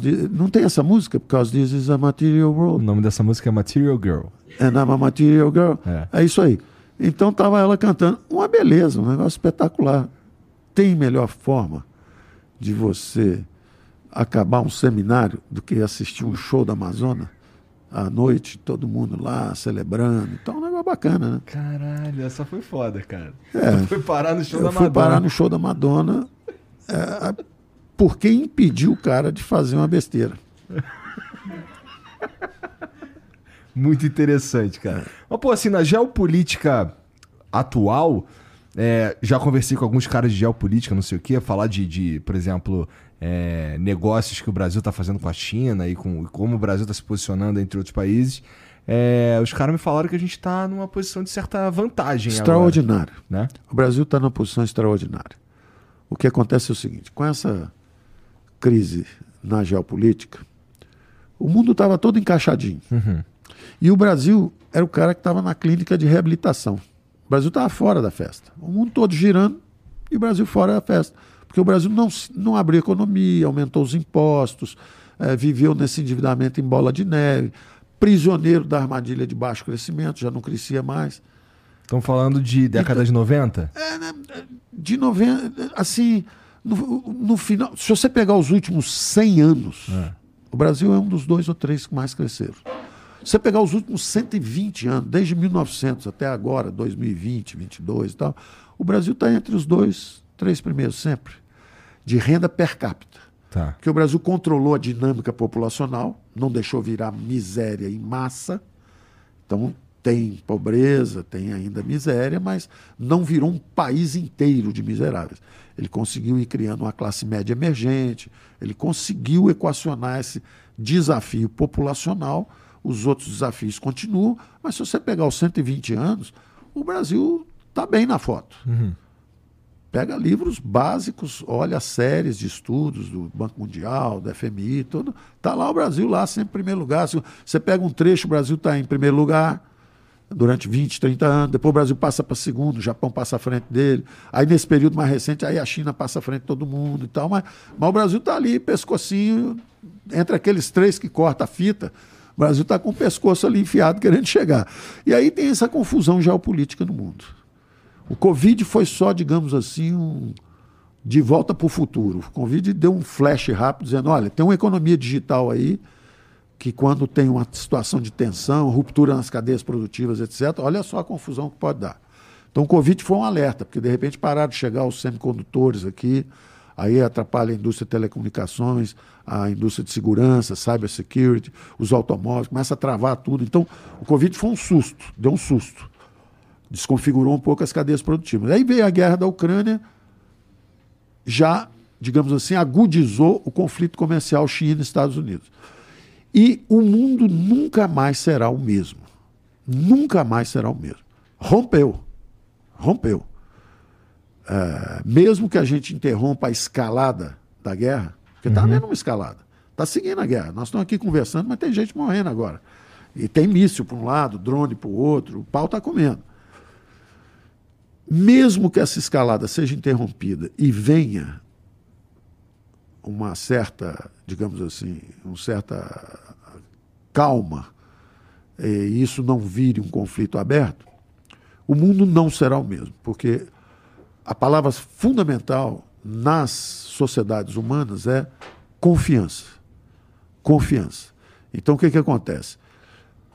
De, não tem essa música? Because this is a material world. O nome dessa música é Material Girl. And I'm a material girl. É, é isso aí. Então estava ela cantando. Uma beleza, um negócio espetacular. Tem melhor forma de você acabar um seminário do que assistir um show da Amazônia? À noite, todo mundo lá celebrando. Então, é um negócio bacana, né? Caralho, essa foi foda, cara. É, foi parar no show da Madonna. Fui parar no show da Madonna é, porque impediu o cara de fazer uma besteira. Muito interessante, cara. Mas, pô, assim, na geopolítica atual, é, já conversei com alguns caras de geopolítica, não sei o quê, falar de, de por exemplo, é, negócios que o Brasil está fazendo com a China e com como o Brasil está se posicionando entre outros países. É, os caras me falaram que a gente está numa posição de certa vantagem. Extraordinária. né? O Brasil está numa posição extraordinária. O que acontece é o seguinte: com essa crise na geopolítica, o mundo estava todo encaixadinho. Uhum. E o Brasil era o cara que estava na clínica de reabilitação. O Brasil estava fora da festa. O mundo todo girando e o Brasil fora da festa. Porque o Brasil não, não abriu economia, aumentou os impostos, é, viveu nesse endividamento em bola de neve, prisioneiro da armadilha de baixo crescimento, já não crescia mais. Estão falando de década então, de 90? É, né, de 90, assim, no, no, final, se você pegar os últimos 100 anos, é. o Brasil é um dos dois ou três que mais cresceram. Você pegar os últimos 120 anos, desde 1900 até agora, 2020, 2022 e tal, o Brasil está entre os dois, três primeiros sempre, de renda per capita. Tá. Porque o Brasil controlou a dinâmica populacional, não deixou virar miséria em massa. Então, tem pobreza, tem ainda miséria, mas não virou um país inteiro de miseráveis. Ele conseguiu ir criando uma classe média emergente, ele conseguiu equacionar esse desafio populacional os outros desafios continuam, mas se você pegar os 120 anos, o Brasil está bem na foto. Uhum. Pega livros básicos, olha séries de estudos do Banco Mundial, do FMI, tudo. Está lá o Brasil, lá sempre em primeiro lugar. Você pega um trecho, o Brasil está em primeiro lugar durante 20, 30 anos. Depois o Brasil passa para segundo, o Japão passa à frente dele. Aí nesse período mais recente, aí a China passa à frente de todo mundo e tal. Mas, mas o Brasil está ali, pescocinho, entre aqueles três que corta a fita. O Brasil está com o pescoço ali enfiado querendo chegar. E aí tem essa confusão geopolítica no mundo. O Covid foi só, digamos assim, um de volta para o futuro. O Covid deu um flash rápido dizendo: olha, tem uma economia digital aí que quando tem uma situação de tensão, ruptura nas cadeias produtivas, etc., olha só a confusão que pode dar. Então o Covid foi um alerta, porque de repente pararam de chegar os semicondutores aqui, Aí atrapalha a indústria de telecomunicações, a indústria de segurança, cybersecurity, os automóveis, começa a travar tudo. Então, o Covid foi um susto, deu um susto. Desconfigurou um pouco as cadeias produtivas. Aí veio a guerra da Ucrânia, já, digamos assim, agudizou o conflito comercial China-Estados Unidos. E o mundo nunca mais será o mesmo. Nunca mais será o mesmo. Rompeu. Rompeu. É, mesmo que a gente interrompa a escalada da guerra, porque está uhum. havendo uma escalada, está seguindo a guerra. Nós estamos aqui conversando, mas tem gente morrendo agora. E tem míssil para um lado, drone para o outro, o pau está comendo. Mesmo que essa escalada seja interrompida e venha uma certa, digamos assim, uma certa calma, e isso não vire um conflito aberto, o mundo não será o mesmo, porque a palavra fundamental nas sociedades humanas é confiança. Confiança. Então o que, que acontece?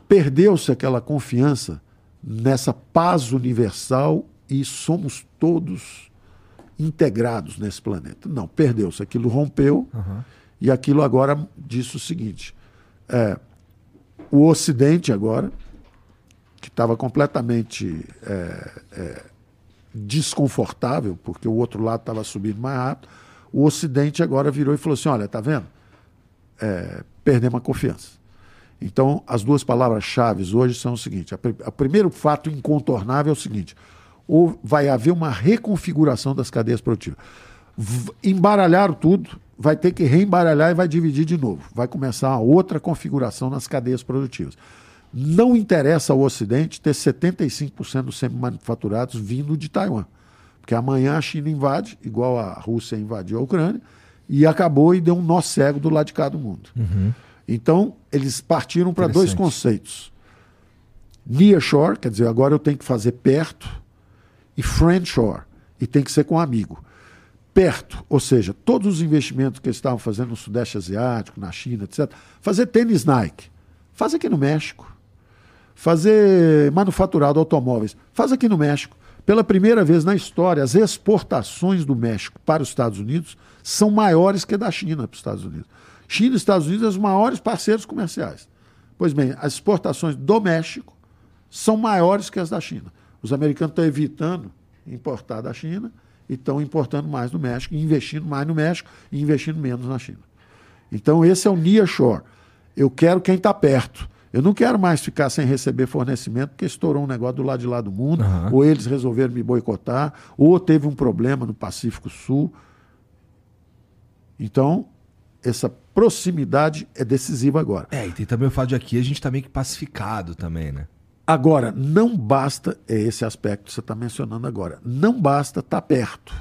Perdeu-se aquela confiança nessa paz universal e somos todos integrados nesse planeta. Não, perdeu-se. Aquilo rompeu uhum. e aquilo agora disse o seguinte: é, o Ocidente agora, que estava completamente é, é, desconfortável, porque o outro lado estava subindo mais rápido, o Ocidente agora virou e falou assim: olha, tá vendo? É, perdemos a confiança. Então, as duas palavras-chave hoje são o seguinte: o primeiro fato incontornável é o seguinte: ou vai haver uma reconfiguração das cadeias produtivas. Embaralharam tudo, vai ter que reembaralhar e vai dividir de novo. Vai começar uma outra configuração nas cadeias produtivas. Não interessa ao Ocidente ter 75% dos semi-manufaturados vindo de Taiwan. Porque amanhã a China invade, igual a Rússia invadiu a Ucrânia, e acabou e deu um nó cego do lado de cá do mundo. Uhum. Então, eles partiram para dois conceitos. Nearshore, quer dizer, agora eu tenho que fazer perto, e friendshore, e tem que ser com um amigo. Perto, ou seja, todos os investimentos que eles estavam fazendo no Sudeste Asiático, na China, etc. Fazer tênis Nike, faz aqui no México fazer manufaturado automóveis. Faz aqui no México. Pela primeira vez na história, as exportações do México para os Estados Unidos são maiores que da China para os Estados Unidos. China e Estados Unidos são os maiores parceiros comerciais. Pois bem, as exportações do México são maiores que as da China. Os americanos estão evitando importar da China e estão importando mais no México, investindo mais no México e investindo menos na China. Então, esse é o nearshore. Eu quero quem está perto. Eu não quero mais ficar sem receber fornecimento porque estourou um negócio do lado de lá do mundo, uhum. ou eles resolveram me boicotar, ou teve um problema no Pacífico Sul. Então, essa proximidade é decisiva agora. É, e tem também o fato de aqui a gente está meio que pacificado também, né? Agora, não basta, é esse aspecto que você está mencionando agora, não basta estar tá perto.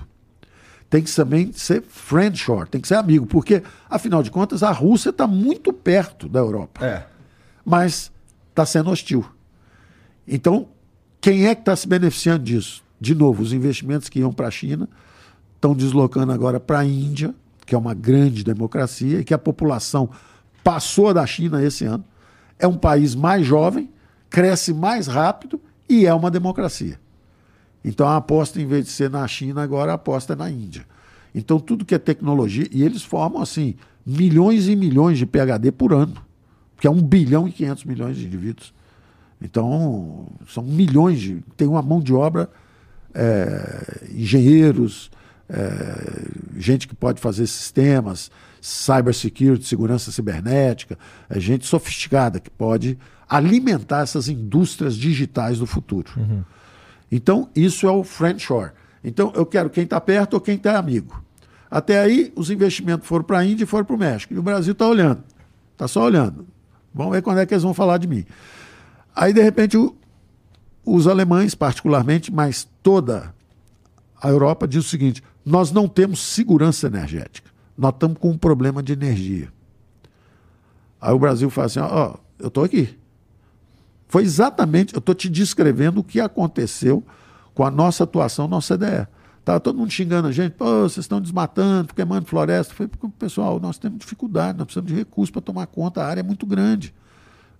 Tem que também ser friendshore, tem que ser amigo, porque, afinal de contas, a Rússia está muito perto da Europa. É mas está sendo hostil. Então, quem é que está se beneficiando disso? De novo, os investimentos que iam para a China estão deslocando agora para a Índia, que é uma grande democracia, e que a população passou da China esse ano. É um país mais jovem, cresce mais rápido e é uma democracia. Então a aposta, em vez de ser na China, agora a aposta é na Índia. Então tudo que é tecnologia, e eles formam assim milhões e milhões de PHD por ano que é 1 bilhão e 500 milhões de indivíduos. Então, são milhões de. Tem uma mão de obra, é, engenheiros, é, gente que pode fazer sistemas, cybersecurity, segurança cibernética, é, gente sofisticada que pode alimentar essas indústrias digitais do futuro. Uhum. Então, isso é o friendshore. Então, eu quero quem está perto ou quem está amigo. Até aí, os investimentos foram para a Índia e foram para o México. E o Brasil está olhando. Está só olhando. Vamos ver quando é que eles vão falar de mim. Aí, de repente, o, os alemães, particularmente, mas toda a Europa, diz o seguinte: nós não temos segurança energética. Nós estamos com um problema de energia. Aí o Brasil fala assim: ó, eu estou aqui. Foi exatamente, eu estou te descrevendo o que aconteceu com a nossa atuação na CDE. Estava todo mundo xingando a gente, pô, vocês estão desmatando, queimando floresta. Foi porque, pessoal, nós temos dificuldade, nós precisamos de recursos para tomar conta, a área é muito grande.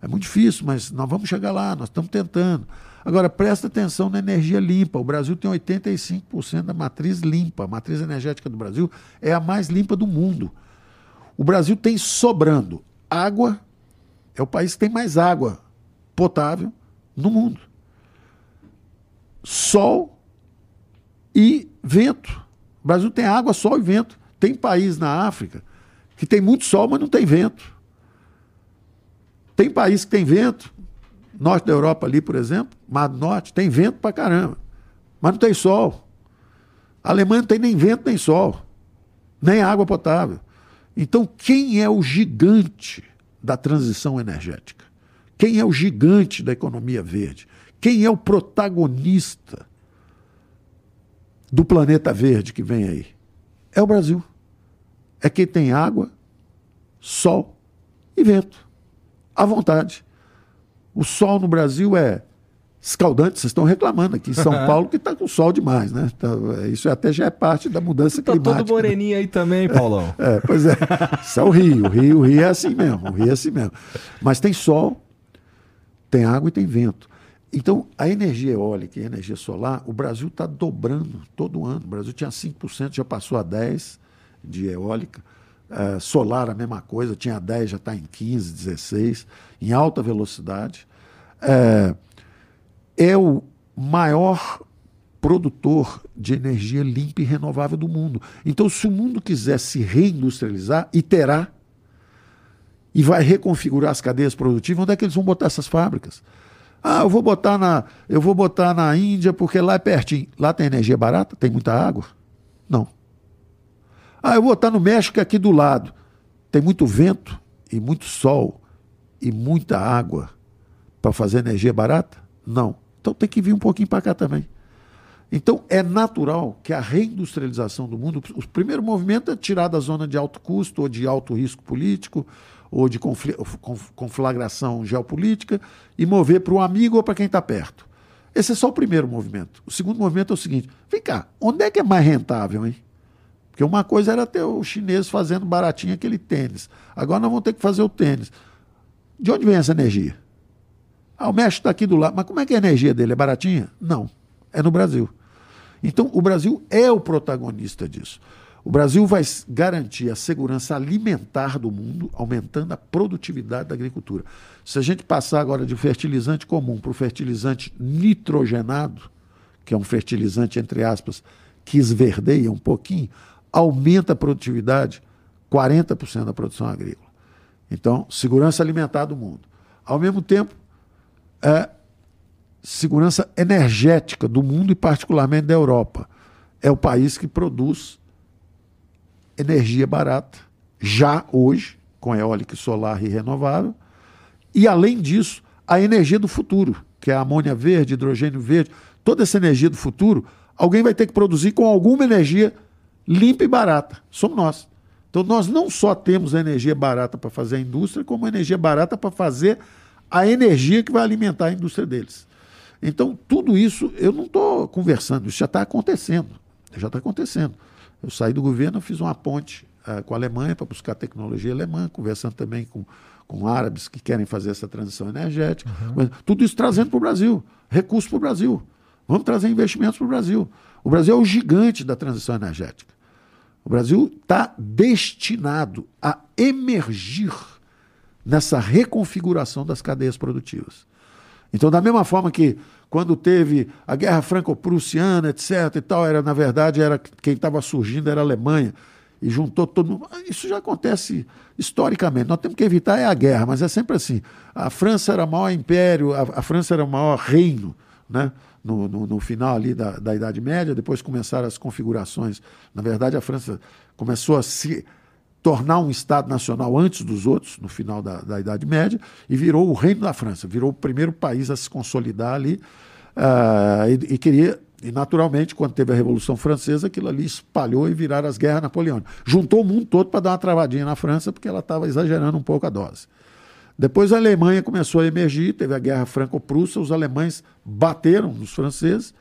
É muito difícil, mas nós vamos chegar lá, nós estamos tentando. Agora, presta atenção na energia limpa. O Brasil tem 85% da matriz limpa. A matriz energética do Brasil é a mais limpa do mundo. O Brasil tem sobrando água, é o país que tem mais água potável no mundo. Sol e vento. O Brasil tem água, sol e vento. Tem país na África que tem muito sol, mas não tem vento. Tem país que tem vento, norte da Europa ali, por exemplo, Mar do Norte, tem vento pra caramba, mas não tem sol. A Alemanha não tem nem vento nem sol, nem água potável. Então, quem é o gigante da transição energética? Quem é o gigante da economia verde? Quem é o protagonista do planeta verde que vem aí? É o Brasil. É quem tem água, sol e vento. À vontade. O sol no Brasil é escaldante, vocês estão reclamando aqui em São Paulo que está com sol demais, né? Então, isso até já é parte da mudança tá climática. Tá todo moreninho aí também, Paulão. É, é, pois é. Isso é o Rio. O Rio, o Rio é assim mesmo. O Rio é assim mesmo. Mas tem sol, tem água e tem vento. Então, a energia eólica e a energia solar, o Brasil está dobrando todo ano. O Brasil tinha 5%, já passou a 10% de eólica. É, solar, a mesma coisa, tinha 10, já está em 15, 16, em alta velocidade. É, é o maior produtor de energia limpa e renovável do mundo. Então, se o mundo quiser se reindustrializar, e terá, e vai reconfigurar as cadeias produtivas, onde é que eles vão botar essas fábricas? Ah, eu vou botar na, eu vou botar na Índia porque lá é pertinho. Lá tem energia barata? Tem muita água? Não. Ah, eu vou botar no México aqui do lado. Tem muito vento e muito sol e muita água para fazer energia barata? Não. Então tem que vir um pouquinho para cá também. Então é natural que a reindustrialização do mundo, o primeiro movimento é tirar da zona de alto custo ou de alto risco político ou de conflagração geopolítica e mover para o amigo ou para quem está perto. Esse é só o primeiro movimento. O segundo movimento é o seguinte: vem cá, onde é que é mais rentável, hein? Porque uma coisa era ter o chinês fazendo baratinho aquele tênis. Agora nós vamos ter que fazer o tênis. De onde vem essa energia? Ah, o México está aqui do lado. Mas como é que a energia dele? É baratinha? Não. É no Brasil. Então, o Brasil é o protagonista disso. O Brasil vai garantir a segurança alimentar do mundo, aumentando a produtividade da agricultura. Se a gente passar agora de fertilizante comum para o fertilizante nitrogenado, que é um fertilizante, entre aspas, que esverdeia um pouquinho, aumenta a produtividade 40% da produção agrícola. Então, segurança alimentar do mundo. Ao mesmo tempo, é segurança energética do mundo e, particularmente, da Europa. É o país que produz energia barata, já hoje, com eólica, solar e renovável. E, além disso, a energia do futuro, que é a amônia verde, hidrogênio verde, toda essa energia do futuro, alguém vai ter que produzir com alguma energia limpa e barata. Somos nós. Então, nós não só temos a energia barata para fazer a indústria, como a energia barata para fazer a energia que vai alimentar a indústria deles. Então, tudo isso, eu não estou conversando, isso já está acontecendo. Já está acontecendo. Eu saí do governo, fiz uma ponte uh, com a Alemanha para buscar tecnologia alemã, conversando também com, com árabes que querem fazer essa transição energética. Uhum. Tudo isso trazendo para o Brasil, recursos para o Brasil. Vamos trazer investimentos para o Brasil. O Brasil é o gigante da transição energética. O Brasil está destinado a emergir nessa reconfiguração das cadeias produtivas. Então, da mesma forma que quando teve a guerra franco-prussiana, etc. e tal, era na verdade era quem estava surgindo era a Alemanha e juntou todo mundo. Isso já acontece historicamente. Nós temos que evitar é a guerra, mas é sempre assim. A França era o maior império, a, a França era o maior reino, né? no, no, no, final ali da, da Idade Média, depois começaram as configurações. Na verdade, a França começou a se tornar um Estado nacional antes dos outros, no final da, da Idade Média, e virou o Reino da França, virou o primeiro país a se consolidar ali. Uh, e, e, queria, e naturalmente, quando teve a Revolução Francesa, aquilo ali espalhou e viraram as guerras napoleônicas. Juntou o mundo todo para dar uma travadinha na França, porque ela estava exagerando um pouco a dose. Depois a Alemanha começou a emergir, teve a guerra franco-prussa, os alemães bateram nos franceses,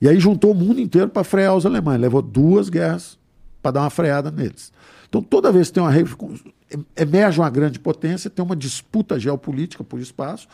e aí juntou o mundo inteiro para frear os alemães. Levou duas guerras para dar uma freada neles. Então, toda vez que tem uma emerge uma grande potência, tem uma disputa geopolítica por espaço.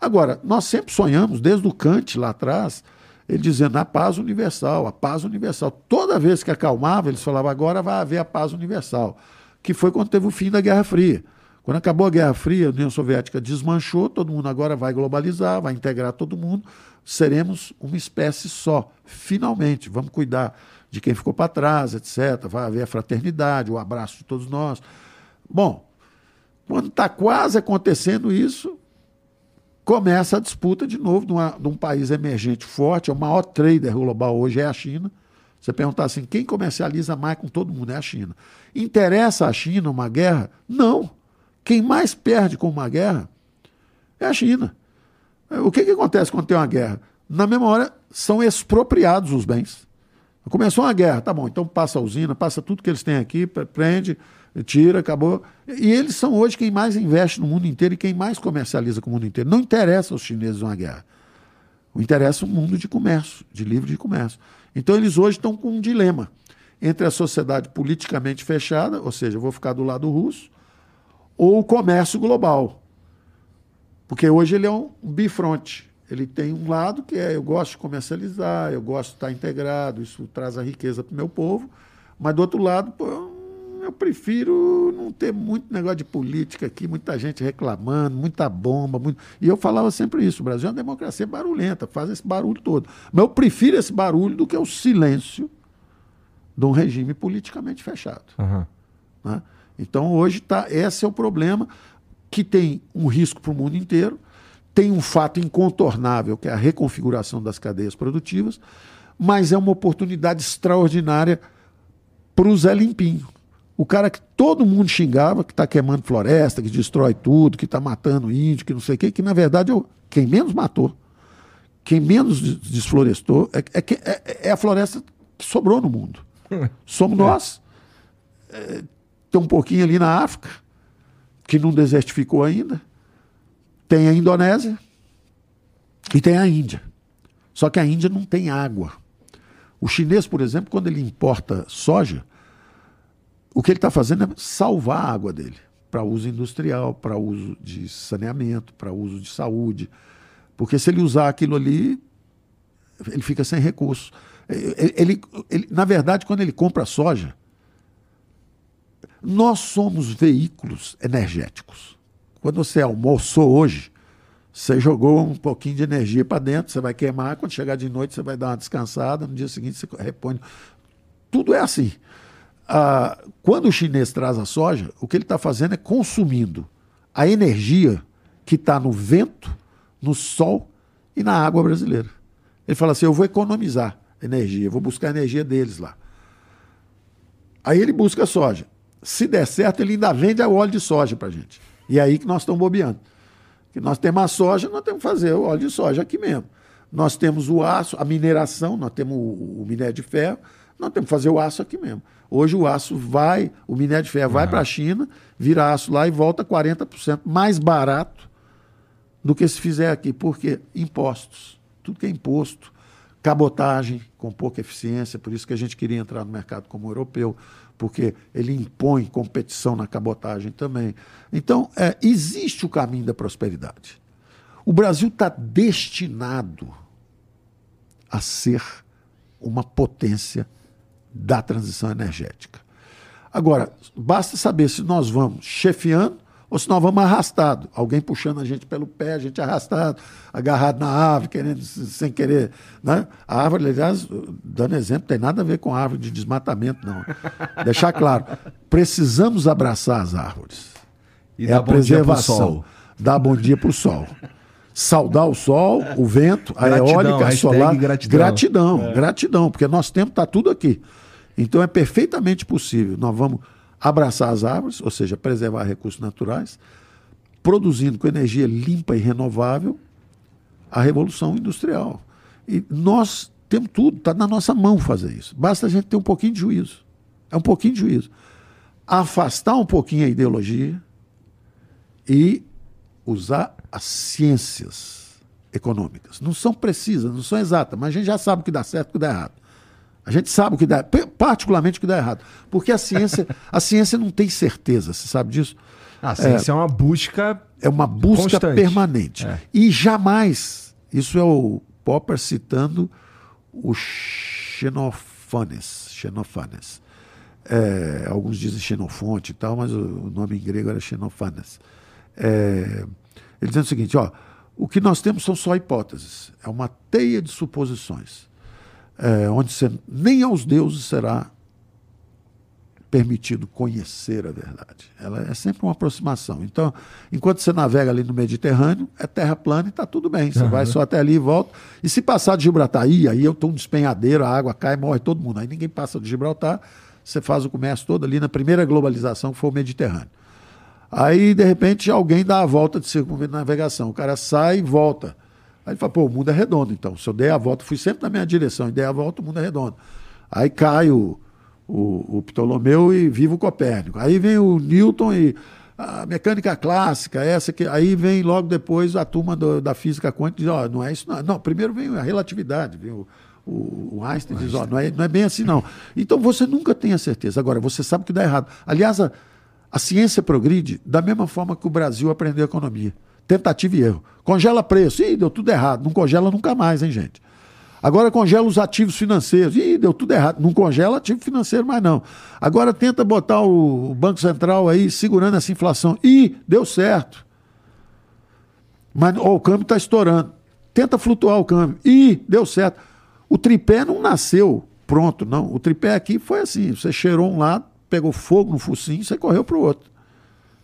Agora, nós sempre sonhamos, desde o Kant lá atrás, ele dizendo a paz universal, a paz universal. Toda vez que acalmava, eles falavam agora vai haver a paz universal, que foi quando teve o fim da Guerra Fria. Quando acabou a Guerra Fria, a União Soviética desmanchou, todo mundo agora vai globalizar, vai integrar todo mundo, seremos uma espécie só, finalmente. Vamos cuidar de quem ficou para trás, etc. Vai haver a fraternidade, o abraço de todos nós. Bom, quando está quase acontecendo isso, começa a disputa de novo de, uma, de, um país emergente forte, é o maior trader global hoje é a China. Você perguntar assim, quem comercializa mais com todo mundo é a China. Interessa a China uma guerra? Não. Quem mais perde com uma guerra é a China. O que, que acontece quando tem uma guerra? Na mesma hora, são expropriados os bens. Começou uma guerra, tá bom, então passa a usina, passa tudo que eles têm aqui, prende, tira, acabou. E eles são hoje quem mais investe no mundo inteiro e quem mais comercializa com o mundo inteiro. Não interessa aos chineses uma guerra. O interessa o mundo de comércio, de livre de comércio. Então eles hoje estão com um dilema entre a sociedade politicamente fechada, ou seja, eu vou ficar do lado russo, ou o comércio global. Porque hoje ele é um bifronte. Ele tem um lado que é eu gosto de comercializar, eu gosto de estar integrado, isso traz a riqueza para o meu povo, mas do outro lado, pô, eu prefiro não ter muito negócio de política aqui, muita gente reclamando, muita bomba. Muito... E eu falava sempre isso: o Brasil é uma democracia barulhenta, faz esse barulho todo. Mas eu prefiro esse barulho do que o silêncio de um regime politicamente fechado. Uhum. Né? Então, hoje, tá, esse é o problema que tem um risco para o mundo inteiro, tem um fato incontornável, que é a reconfiguração das cadeias produtivas, mas é uma oportunidade extraordinária para o Zé Limpinho. O cara que todo mundo xingava, que está queimando floresta, que destrói tudo, que está matando índio, que não sei o quê, que na verdade é quem menos matou, quem menos desflorestou, é, é, é, é a floresta que sobrou no mundo. Somos nós. É, tem um pouquinho ali na África, que não desertificou ainda. Tem a Indonésia e tem a Índia. Só que a Índia não tem água. O chinês, por exemplo, quando ele importa soja, o que ele está fazendo é salvar a água dele para uso industrial, para uso de saneamento, para uso de saúde. Porque se ele usar aquilo ali, ele fica sem recurso. Ele, ele, na verdade, quando ele compra soja, nós somos veículos energéticos. Quando você almoçou hoje, você jogou um pouquinho de energia para dentro, você vai queimar, quando chegar de noite você vai dar uma descansada, no dia seguinte você repõe. Tudo é assim. Ah, quando o chinês traz a soja, o que ele está fazendo é consumindo a energia que está no vento, no sol e na água brasileira. Ele fala assim: eu vou economizar energia, vou buscar a energia deles lá. Aí ele busca soja. Se der certo, ele ainda vende o óleo de soja para a gente. E é aí que nós estamos bobeando. Que nós temos a soja, nós temos que fazer o óleo de soja aqui mesmo. Nós temos o aço, a mineração, nós temos o, o minério de ferro, nós temos que fazer o aço aqui mesmo. Hoje o aço vai, o minério de ferro uhum. vai para a China, vira aço lá e volta 40% mais barato do que se fizer aqui. Por quê? Impostos. Tudo que é imposto. Cabotagem com pouca eficiência, por isso que a gente queria entrar no mercado como europeu porque ele impõe competição na cabotagem também. Então, é, existe o caminho da prosperidade. O Brasil está destinado a ser uma potência da transição energética. Agora, basta saber se nós vamos chefiando ou se nós vamos arrastado, alguém puxando a gente pelo pé, a gente arrastado, agarrado na árvore, querendo, sem querer. Né? A árvore, aliás, dando exemplo, tem nada a ver com a árvore de desmatamento, não. Deixar claro, precisamos abraçar as árvores. E é a preservação. Dar bom dia para o sol. Saudar o sol, o vento, a gratidão, eólica, a solar. Gratidão, gratidão, é. gratidão, porque nosso tempo está tudo aqui. Então é perfeitamente possível. Nós vamos abraçar as árvores, ou seja, preservar recursos naturais, produzindo com energia limpa e renovável a revolução industrial. E nós temos tudo, está na nossa mão fazer isso. Basta a gente ter um pouquinho de juízo. É um pouquinho de juízo. Afastar um pouquinho a ideologia e usar as ciências econômicas. Não são precisas, não são exatas, mas a gente já sabe o que dá certo e o que dá errado. A gente sabe o que dá, particularmente o que dá errado. Porque a ciência, a ciência não tem certeza, você sabe disso? A ciência é, é uma busca. É uma busca constante. permanente. É. E jamais, isso é o Popper citando o Xenofanes. Xenofanes. É, alguns dizem Xenofonte e tal, mas o, o nome em grego era Xenofanes. É, ele dizendo o seguinte: ó, o que nós temos são só hipóteses. É uma teia de suposições é, onde você, nem aos deuses será permitido conhecer a verdade. Ela é sempre uma aproximação. Então, enquanto você navega ali no Mediterrâneo, é terra plana e está tudo bem. Você uhum. vai só até ali e volta. E se passar de Gibraltar, aí, aí eu estou um despenhadeiro, a água cai, morre todo mundo. Aí ninguém passa de Gibraltar, você faz o comércio todo ali na primeira globalização, que foi o Mediterrâneo. Aí, de repente, alguém dá a volta de circunnavegação. O cara sai e volta. Aí ele fala, pô, o mundo é redondo, então. Se eu der a volta, fui sempre na minha direção, e der a volta, o mundo é redondo. Aí cai o, o, o Ptolomeu e vive o Copérnico. Aí vem o Newton e a mecânica clássica, essa que. Aí vem logo depois a turma do, da física quântica diz, ó, oh, não é isso, não. não. primeiro vem a relatividade, vem o, o, o Einstein diz, ó, oh, não, é, não é bem assim, não. Então você nunca tem a certeza. Agora, você sabe que dá errado. Aliás, a, a ciência progride da mesma forma que o Brasil aprendeu economia tentativa e erro. Congela preço. Ih, deu tudo errado. Não congela nunca mais, hein, gente? Agora congela os ativos financeiros. Ih, deu tudo errado. Não congela ativo financeiro mais não. Agora tenta botar o Banco Central aí segurando essa inflação. Ih, deu certo. Mas ó, o câmbio está estourando. Tenta flutuar o câmbio. Ih, deu certo. O tripé não nasceu pronto, não. O tripé aqui foi assim: você cheirou um lado, pegou fogo no focinho, você correu para o outro.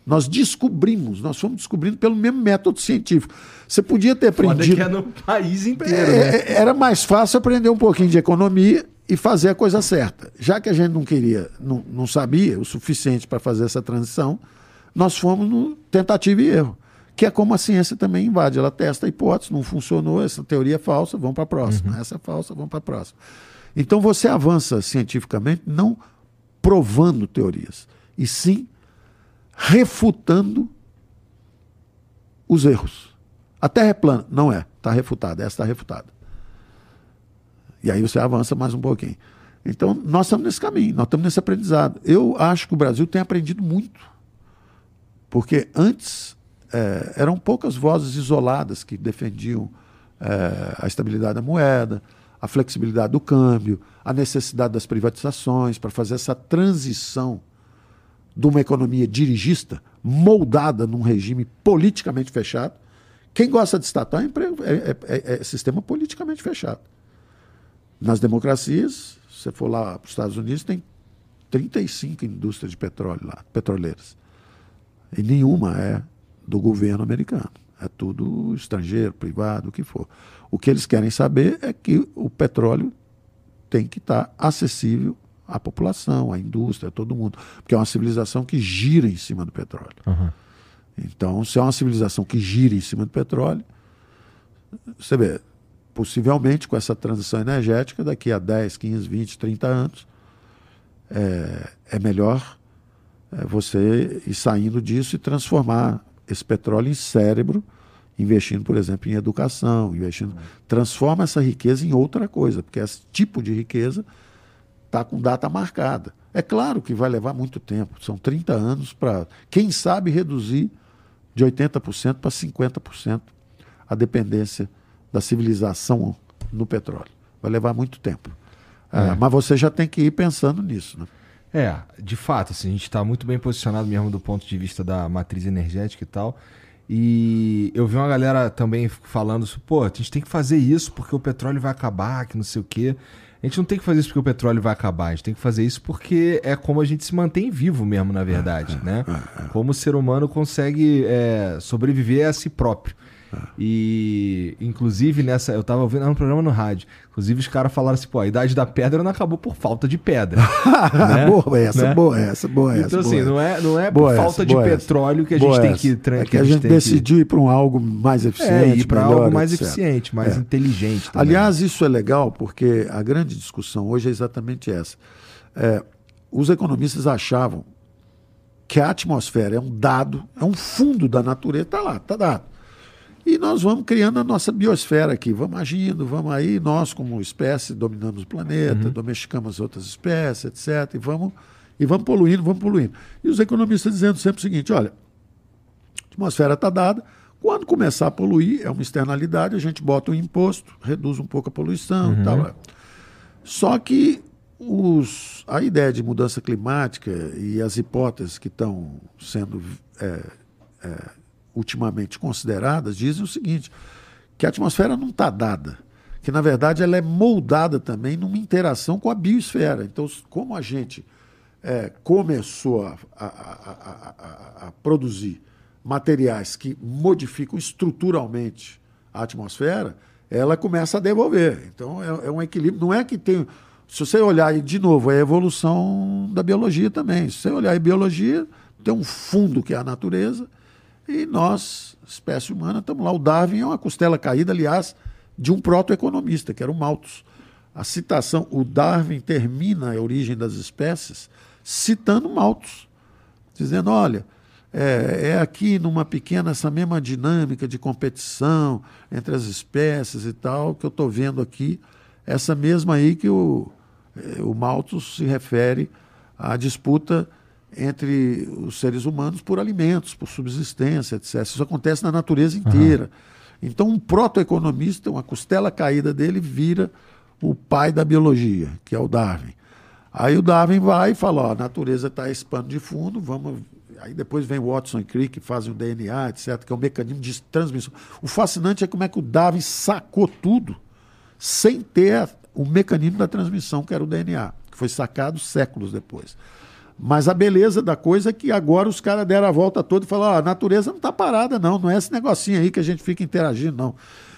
Nós descobrimos, nós fomos descobrindo pelo mesmo método científico. Você podia ter aprendido. que é no país inteiro. É, né? É, era mais fácil aprender um pouquinho de economia e fazer a coisa certa. Já que a gente não queria, não, não sabia o suficiente para fazer essa transição, nós fomos no tentativa e erro. Que é como a ciência também invade. Ela testa a hipótese, não funcionou, essa teoria é falsa, vamos para a próxima. Uhum. Essa é falsa, vamos para a próxima. Então você avança cientificamente não provando teorias, e sim refutando os erros. A Terra é plana. Não é. Está refutada. Essa está refutada. E aí você avança mais um pouquinho. Então, nós estamos nesse caminho, nós estamos nesse aprendizado. Eu acho que o Brasil tem aprendido muito. Porque antes é, eram poucas vozes isoladas que defendiam é, a estabilidade da moeda, a flexibilidade do câmbio, a necessidade das privatizações para fazer essa transição de uma economia dirigista, moldada num regime politicamente fechado. Quem gosta de estatal é, é, é, é sistema politicamente fechado. Nas democracias, se você for lá para os Estados Unidos, tem 35 indústrias de petróleo lá, petroleiras. E nenhuma é do governo americano. É tudo estrangeiro, privado, o que for. O que eles querem saber é que o petróleo tem que estar acessível a população, a indústria, todo mundo. Porque é uma civilização que gira em cima do petróleo. Uhum. Então, se é uma civilização que gira em cima do petróleo, você vê, possivelmente com essa transição energética, daqui a 10, 15, 20, 30 anos, é, é melhor é, você ir saindo disso e transformar esse petróleo em cérebro, investindo, por exemplo, em educação, investindo. Transforma essa riqueza em outra coisa, porque esse tipo de riqueza está com data marcada. É claro que vai levar muito tempo, são 30 anos para, quem sabe, reduzir de 80% para 50% a dependência da civilização no petróleo. Vai levar muito tempo. É. É, mas você já tem que ir pensando nisso. Né? É, de fato, assim, a gente está muito bem posicionado mesmo do ponto de vista da matriz energética e tal. E eu vi uma galera também falando, pô, a gente tem que fazer isso porque o petróleo vai acabar, que não sei o quê. A gente não tem que fazer isso porque o petróleo vai acabar, a gente tem que fazer isso porque é como a gente se mantém vivo mesmo, na verdade, é, né? É, é. Como o ser humano consegue é, sobreviver a si próprio. E, inclusive, nessa. Eu tava ouvindo um programa no rádio. Inclusive, os caras falaram assim: pô, a idade da pedra não acabou por falta de pedra. né? boa essa, né? boa essa, boa essa. Então, assim, boa não é, não é por falta de petróleo que a gente tem que. É que a gente decidiu ir para um algo mais eficiente. É, ir para algo mais etc. eficiente, mais é. inteligente. Também. Aliás, isso é legal porque a grande discussão hoje é exatamente essa. É, os economistas achavam que a atmosfera é um dado, é um fundo da natureza, está lá, está dado E nós vamos criando a nossa biosfera aqui, vamos agindo, vamos aí, nós como espécie dominamos o planeta, uhum. domesticamos outras espécies, etc. E vamos, e vamos poluindo, vamos poluindo. E os economistas dizendo sempre o seguinte, olha, a atmosfera está dada, quando começar a poluir, é uma externalidade, a gente bota um imposto, reduz um pouco a poluição uhum. e tal. Só que os, a ideia de mudança climática e as hipóteses que estão sendo é, é, ultimamente consideradas dizem o seguinte: que a atmosfera não está dada, que na verdade ela é moldada também numa interação com a biosfera. Então, como a gente é, começou a, a, a, a, produzir materiais que modificam estruturalmente a atmosfera, ela começa a devolver. Então, é, é um equilíbrio. Não é que tem. Se você olhar, de novo, é a evolução da biologia também. Se você olhar em biologia, tem um fundo que é a natureza e nós, espécie humana, estamos lá. O Darwin é uma costela caída, aliás, de um proto-economista, que era o Malthus. A citação, o Darwin termina a origem das espécies citando Malthus, dizendo: olha, é, é, aqui numa pequena, essa mesma dinâmica de competição entre as espécies e tal, que eu estou vendo aqui, essa mesma aí que o, é, o Malthus se refere à disputa entre os seres humanos por alimentos, por subsistência, etc. Isso acontece na natureza inteira. Uhum. Então, um proto-economista, uma costela caída dele, vira o pai da biologia, que é o Darwin. Aí o Darwin vai e fala: ó, a natureza está esse pano de fundo, vamos. Aí depois vem Watson e Crick, fazem o DNA, etc., que é o mecanismo de transmissão. O fascinante é como é que o Darwin sacou tudo sem ter o mecanismo da transmissão, que era o DNA, que foi sacado séculos depois. Mas a beleza da coisa é que agora os caras deram a volta toda e falaram: ah, a natureza não está parada, não. Não é esse negocinho aí que a gente fica interagindo, não.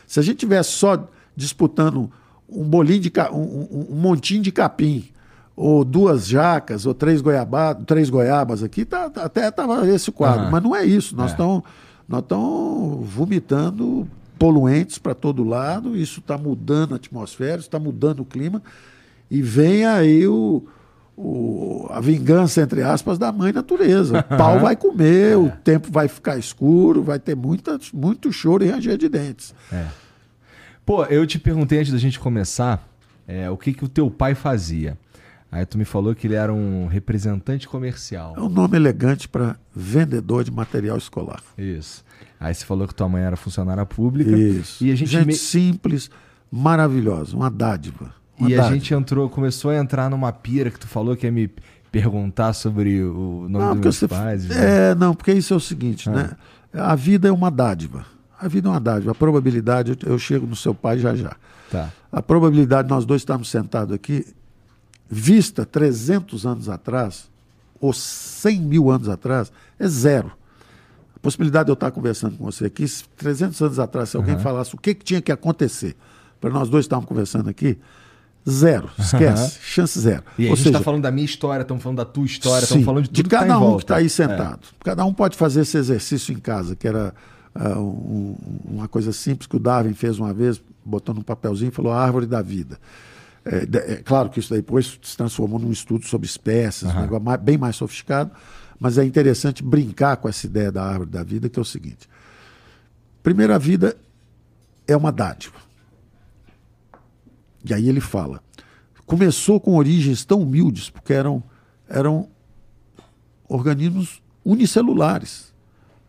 Se a gente tivesse só disputando um bolinho de um, um, um montinho de capim, ou duas jacas, ou três, goiaba, três goiabas aqui, tá, tá até estava esse quadro. Uhum. Mas não é isso. Nós estamos é. vomitando poluentes para todo lado, isso está mudando a atmosfera, está mudando o clima, e vem aí o o, a vingança, entre aspas, da mãe natureza. O pau vai comer, é. o tempo vai ficar escuro, vai ter muita, muito choro e ranger de dentes. É. Pô, eu te perguntei antes da gente começar é, o que, que o teu pai fazia. Aí tu me falou que ele era um representante comercial. É um nome elegante para vendedor de material escolar. Isso. Aí você falou que tua mãe era funcionária pública. Isso. E a gente, gente me... simples, maravilhosa, uma dádiva. E a gente entrou, começou a entrar numa pira que tu falou que ia me perguntar sobre o nome não, dos meus você, pais. É, não, porque isso é o seguinte, né? ah. né? A vida é uma dádiva. A vida é uma dádiva. A probabilidade, eu chego no seu pai já já. Tá. A probabilidade de nós dois estarmos sentados aqui, vista 300 anos atrás, ou 100 mil anos atrás, é zero. A possibilidade de eu estar conversando com você aqui, 300 anos atrás, se alguém uhum. falasse o que, que tinha que acontecer para nós dois estarmos conversando aqui, Zero. Esquece. Chance zero. E Ou a gente está falando da minha história, estamos falando da tua história, estamos falando de tudo de cada tá um que está aí sentado. É. Cada um pode fazer esse exercício em casa, que era uh, um, uma coisa simples que o Darwin fez uma vez, botou num papelzinho e falou a árvore da vida. É, é, claro que isso depois se transformou num estudo sobre espécies, uhum. um negócio mais, bem mais sofisticado, mas é interessante brincar com essa ideia da árvore da vida, que é o seguinte: primeira vida é uma dádiva. E aí ele fala: começou com origens tão humildes, porque eram, eram organismos unicelulares.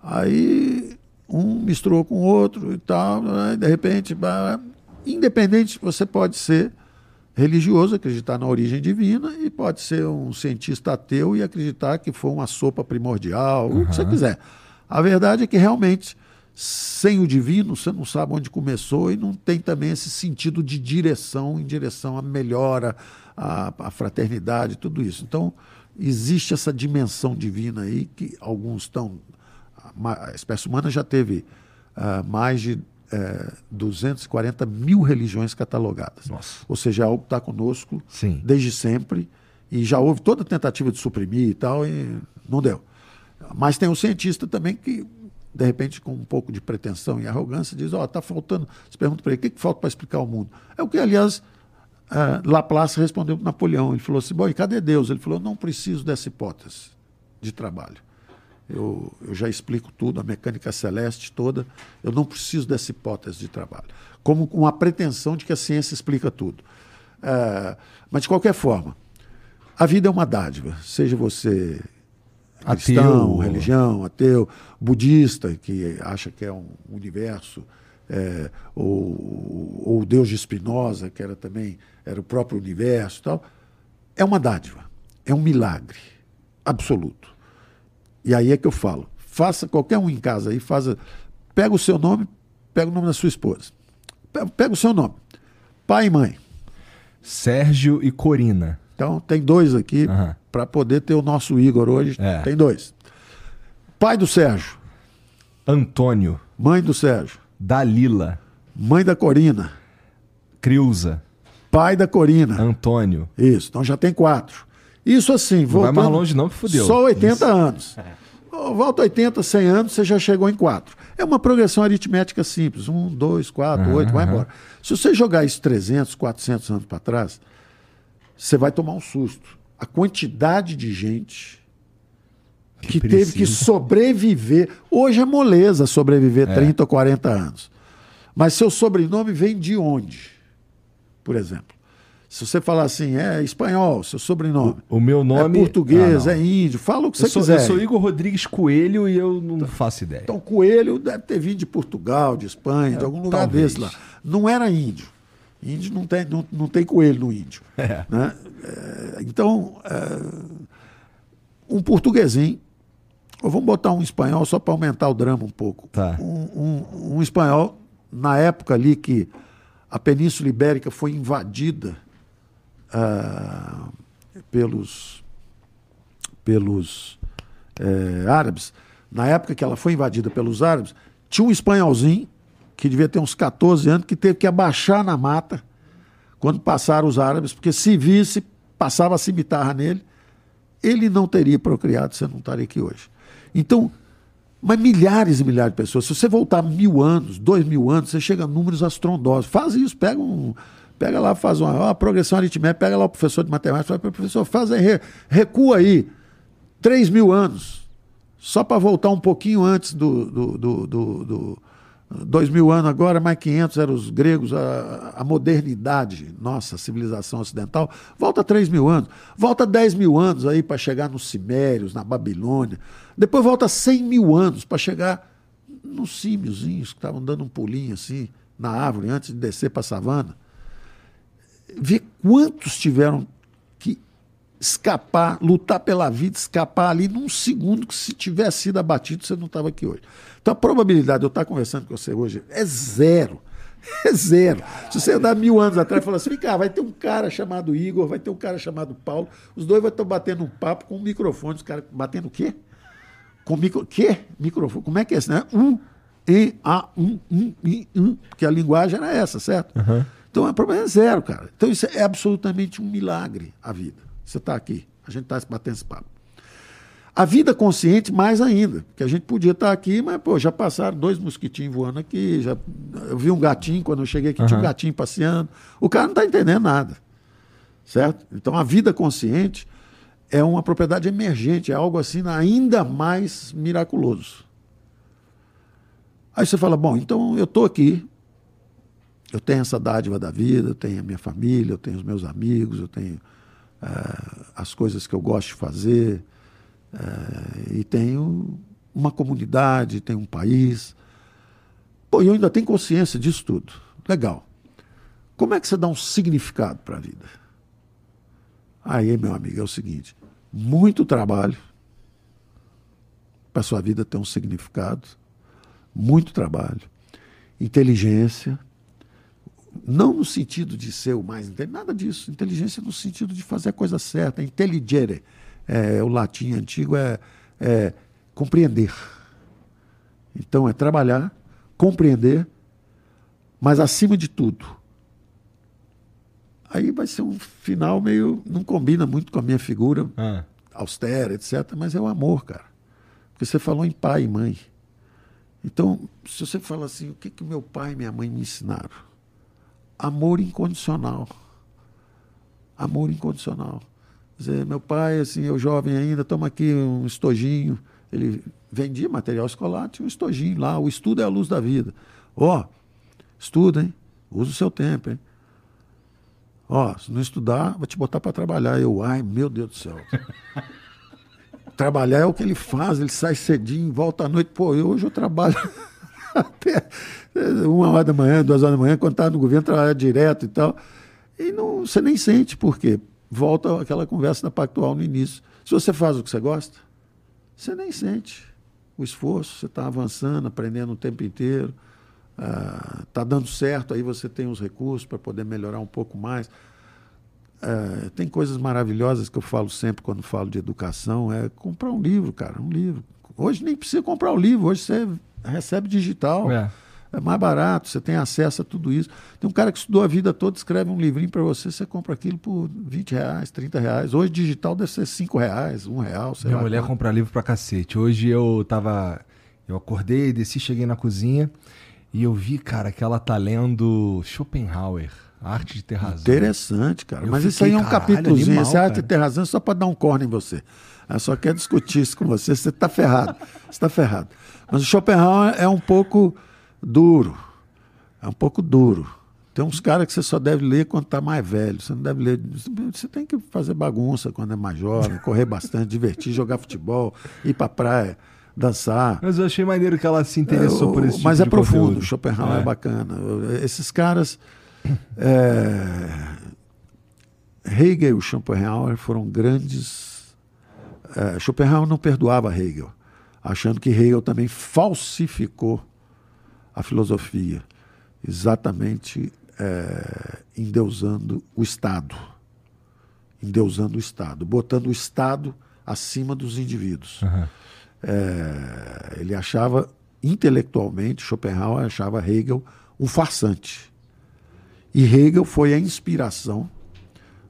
Aí um misturou com o outro e tal, né? de repente, independente, você pode ser religioso, acreditar na origem divina, e pode ser um cientista ateu e acreditar que foi uma sopa primordial, uhum. o que você quiser. A verdade é que realmente sem o divino, você não sabe onde começou e não tem também esse sentido de direção em direção à melhora, à, à fraternidade, tudo isso. Então, existe essa dimensão divina aí que alguns estão. A espécie humana já teve uh, mais de uh, eh, 240 mil religiões catalogadas. Nossa. Ou seja, é algo que está conosco Sim. desde sempre e já houve toda a tentativa de suprimir e tal, e não deu. Mas tem um cientista também que de repente, com um pouco de pretensão e arrogância, diz: Ó, oh, está faltando. Você pergunta para ele: o que, que falta para explicar o mundo? É o que, aliás, uh, Laplace respondeu para Napoleão. Ele falou assim: bom, e cadê Deus? Ele falou: não preciso dessa hipótese de trabalho. Eu, eu já explico tudo, a mecânica celeste toda. Eu não preciso dessa hipótese de trabalho. Como uma pretensão de que a ciência explica tudo. É, mas, de qualquer forma, a vida é uma dádiva. Seja você cristão, ateu. religião, ateu, budista, que acha que é um universo, é, ou, ou o Deus de Spinoza, que era também era o próprio universo tal. É uma dádiva, é um milagre absoluto. E aí é que eu falo, faça qualquer um em casa aí, faça, pega o seu nome, pega o nome da sua esposa. Pega o seu nome. Pai e mãe. Sérgio e Corina. Então, tem dois aqui uhum. Para poder ter o nosso Igor hoje. É. Tem dois. Pai do Sérgio. Antônio. Mãe do Sérgio. Dalila. Mãe da Corina. Criuza. Pai da Corina. Antônio. Isso, então já tem quatro. Isso assim, voltando, Não vai mais longe não, que fudeu. Só 80 Isso. anos. Volta 80, 100 anos, você já chegou em quatro. É uma progressão aritmética simples. Um, dois, quatro, uhum. oito, vai embora. Se você jogar isso 300, 400 anos para trás, você vai tomar um susto. A quantidade de gente que, que teve que sobreviver. Hoje é moleza sobreviver é. 30 ou 40 anos. Mas seu sobrenome vem de onde? Por exemplo. Se você falar assim, é espanhol, seu sobrenome. O, o meu nome. É português, ah, é índio, fala o que eu você sou, quiser. Eu sou Igor Rodrigues Coelho e eu não então, faço ideia. Então, Coelho deve ter vindo de Portugal, de Espanha, é, de algum lugar talvez. desse lá. Não era índio. Índio não tem, não, não tem coelho no índio. É. Né? É, então, é, um portuguesinho, ou vamos botar um espanhol só para aumentar o drama um pouco. Tá. Um, um, um espanhol, na época ali que a Península Ibérica foi invadida uh, pelos, pelos é, árabes, na época que ela foi invadida pelos árabes, tinha um espanholzinho que devia ter uns 14 anos, que teve que abaixar na mata quando passaram os árabes, porque se visse, passava a cimitarra nele, ele não teria procriado, você não estaria aqui hoje. Então, mas milhares e milhares de pessoas. Se você voltar mil anos, dois mil anos, você chega a números astrondosos. Faz isso, pega um. Pega lá, faz uma, uma progressão aritmética, pega lá o professor de matemática, fala, professor, faz aí, recua aí, três mil anos, só para voltar um pouquinho antes do, do, do, do dois mil anos agora, mais 500 eram os gregos, a, a modernidade, nossa, a civilização ocidental, volta 3 mil anos, volta 10 mil anos aí para chegar nos Cimérios, na Babilônia, depois volta 100 mil anos para chegar nos símiozinhos que estavam dando um pulinho assim na árvore antes de descer para a savana. Vê quantos tiveram escapar, lutar pela vida, escapar ali num segundo que se tivesse sido abatido, você não estava aqui hoje. Então a probabilidade de eu estar conversando com você hoje é zero. É zero. Se você andar mil anos atrás e falar assim, cara, vai ter um cara chamado Igor, vai ter um cara chamado Paulo, os dois vão estar batendo um papo com um microfone, os caras batendo o quê? Com micro... Quê? Microfone. Como é que é isso, né? Um, E, A, um, um, I, um. Porque a linguagem era essa, certo? Uhum. Então o problema é zero, cara. Então isso é absolutamente um milagre, a vida. Você está aqui, a gente está batendo esse papo. A vida consciente, mais ainda, porque a gente podia estar tá aqui, mas pô, já passaram dois mosquitinhos voando aqui, já, eu vi um gatinho, quando eu cheguei aqui, uhum. tinha um gatinho passeando. O cara não está entendendo nada. Certo? Então a vida consciente é uma propriedade emergente, é algo assim ainda mais miraculoso. Aí você fala, bom, então eu estou aqui, eu tenho essa dádiva da vida, eu tenho a minha família, eu tenho os meus amigos, eu tenho uh, as coisas que eu gosto de fazer, uh, e tenho uma comunidade, tenho um país. Pô, eu ainda tenho consciência disso tudo. Legal. Como é que você dá um significado para a vida? Aí, meu amigo, é o seguinte: muito trabalho para sua vida ter um significado, muito trabalho, inteligência, não no sentido de ser o mais inteligente, nada disso. Inteligência no sentido de fazer a coisa certa. Intelligere, é, o latim antigo é, é compreender. Então é trabalhar, compreender, mas acima de tudo. Aí vai ser um final meio. não combina muito com a minha figura ah. austera, etc. Mas é o amor, cara. Porque você falou em pai e mãe. Então, se você fala assim, o que, que meu pai e minha mãe me ensinaram? Amor incondicional. Amor incondicional. Quer dizer, meu pai, assim, eu jovem ainda, toma aqui um estojinho, Ele vendia material escolar, tinha um estojinho lá, o estudo é a luz da vida. Ó, oh, estuda, hein? Usa o seu tempo, hein? Ó, oh, se não estudar, vou te botar para trabalhar. Eu, ai, meu Deus do céu. trabalhar é o que ele faz, ele sai cedinho, volta à noite. Pô, eu, hoje eu trabalho até uma hora da manhã, duas horas da manhã, quando estava no governo, trabalhar direto e tal. E não, você nem sente, por quê? Volta aquela conversa da Pactual no início. Se você faz o que você gosta, você nem sente o esforço, você está avançando, aprendendo o tempo inteiro, está ah, dando certo, aí você tem os recursos para poder melhorar um pouco mais. Ah, tem coisas maravilhosas que eu falo sempre quando falo de educação, é comprar um livro, cara, um livro. Hoje nem precisa comprar o livro, hoje você recebe digital. É é mais barato, você tem acesso a tudo isso. Tem um cara que estudou a vida toda, escreve um livrinho para você, você compra aquilo por 20 reais, 30 reais. Hoje digital deve ser 5 reais, 1 real, sei Minha lá. mulher quanto. compra livro pra cacete. Hoje eu tava. Eu acordei, desci, cheguei na cozinha e eu vi, cara, que ela tá lendo Schopenhauer. Arte de ter razão. Interessante, cara. Eu Mas isso aí é um capítulozinho. Essa arte de ter razão é só para dar um corno em você. Ela só quer discutir isso com você, você está ferrado. Você está ferrado. Mas o Schopenhauer é um pouco duro. É um pouco duro. Tem uns caras que você só deve ler quando está mais velho. Você não deve ler. Você tem que fazer bagunça quando é mais jovem, correr bastante, divertir, jogar futebol, ir para praia, dançar. Mas eu achei maneiro que ela se interessou eu, por esse tipo Mas é profundo. Conteúdo. Schopenhauer é. é bacana. Esses caras. É, Hegel e Schopenhauer foram grandes. É, Schopenhauer não perdoava Hegel, achando que Hegel também falsificou a filosofia, exatamente é, endeusando o Estado. Endeusando o Estado, botando o Estado acima dos indivíduos. Uhum. É, ele achava, intelectualmente, Schopenhauer achava Hegel um farsante. E Hegel foi a inspiração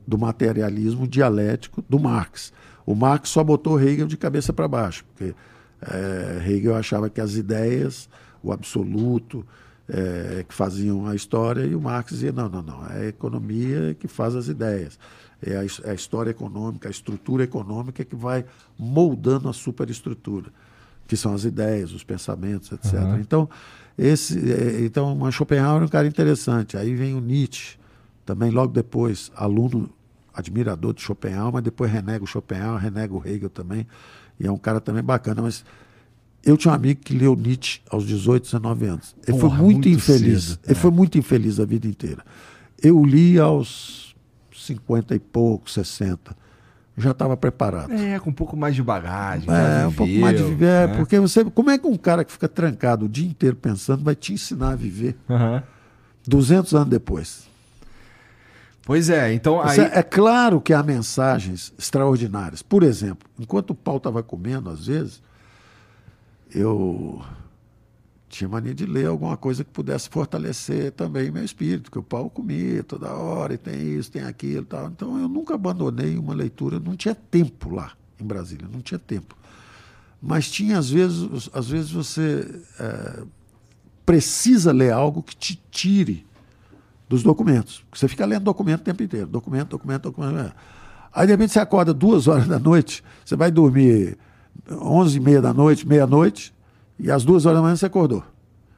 do materialismo dialético do Marx. O Marx só botou Hegel de cabeça para baixo, porque é, Hegel achava que as ideias o absoluto, é, que faziam a história, e o Marx dizia: não, não, não, é a economia que faz as ideias, é a, é a história econômica, a estrutura econômica que vai moldando a superestrutura, que são as ideias, os pensamentos, etc. Uhum. Então, esse, é, então, Schopenhauer é um cara interessante. Aí vem o Nietzsche, também logo depois, aluno admirador de Schopenhauer, mas depois renega o Schopenhauer, renega o Hegel também, e é um cara também bacana, mas eu tinha um amigo que leu Nietzsche aos 18, 19 anos. Ele Porra, foi muito, muito infeliz. Cedo, ele é. foi muito infeliz a vida inteira. Eu li aos 50 e pouco, 60. Já estava preparado. É, com um pouco mais de bagagem. É, um pouco mais de viver. É, né? Porque você. Como é que um cara que fica trancado o dia inteiro pensando vai te ensinar a viver uhum. 200 anos depois? Pois é, então aí... É claro que há mensagens extraordinárias. Por exemplo, enquanto o pau estava comendo, às vezes, eu tinha mania de ler alguma coisa que pudesse fortalecer também meu espírito, que o pau comia toda hora, e tem isso, tem aquilo tal. Então eu nunca abandonei uma leitura, não tinha tempo lá em Brasília, não tinha tempo. Mas tinha, às vezes, às vezes você é, precisa ler algo que te tire dos documentos. Você fica lendo documento o tempo inteiro, documento, documento, documento. É. Aí de repente você acorda duas horas da noite, você vai dormir onze e meia da noite, meia-noite, e às duas horas da manhã você acordou,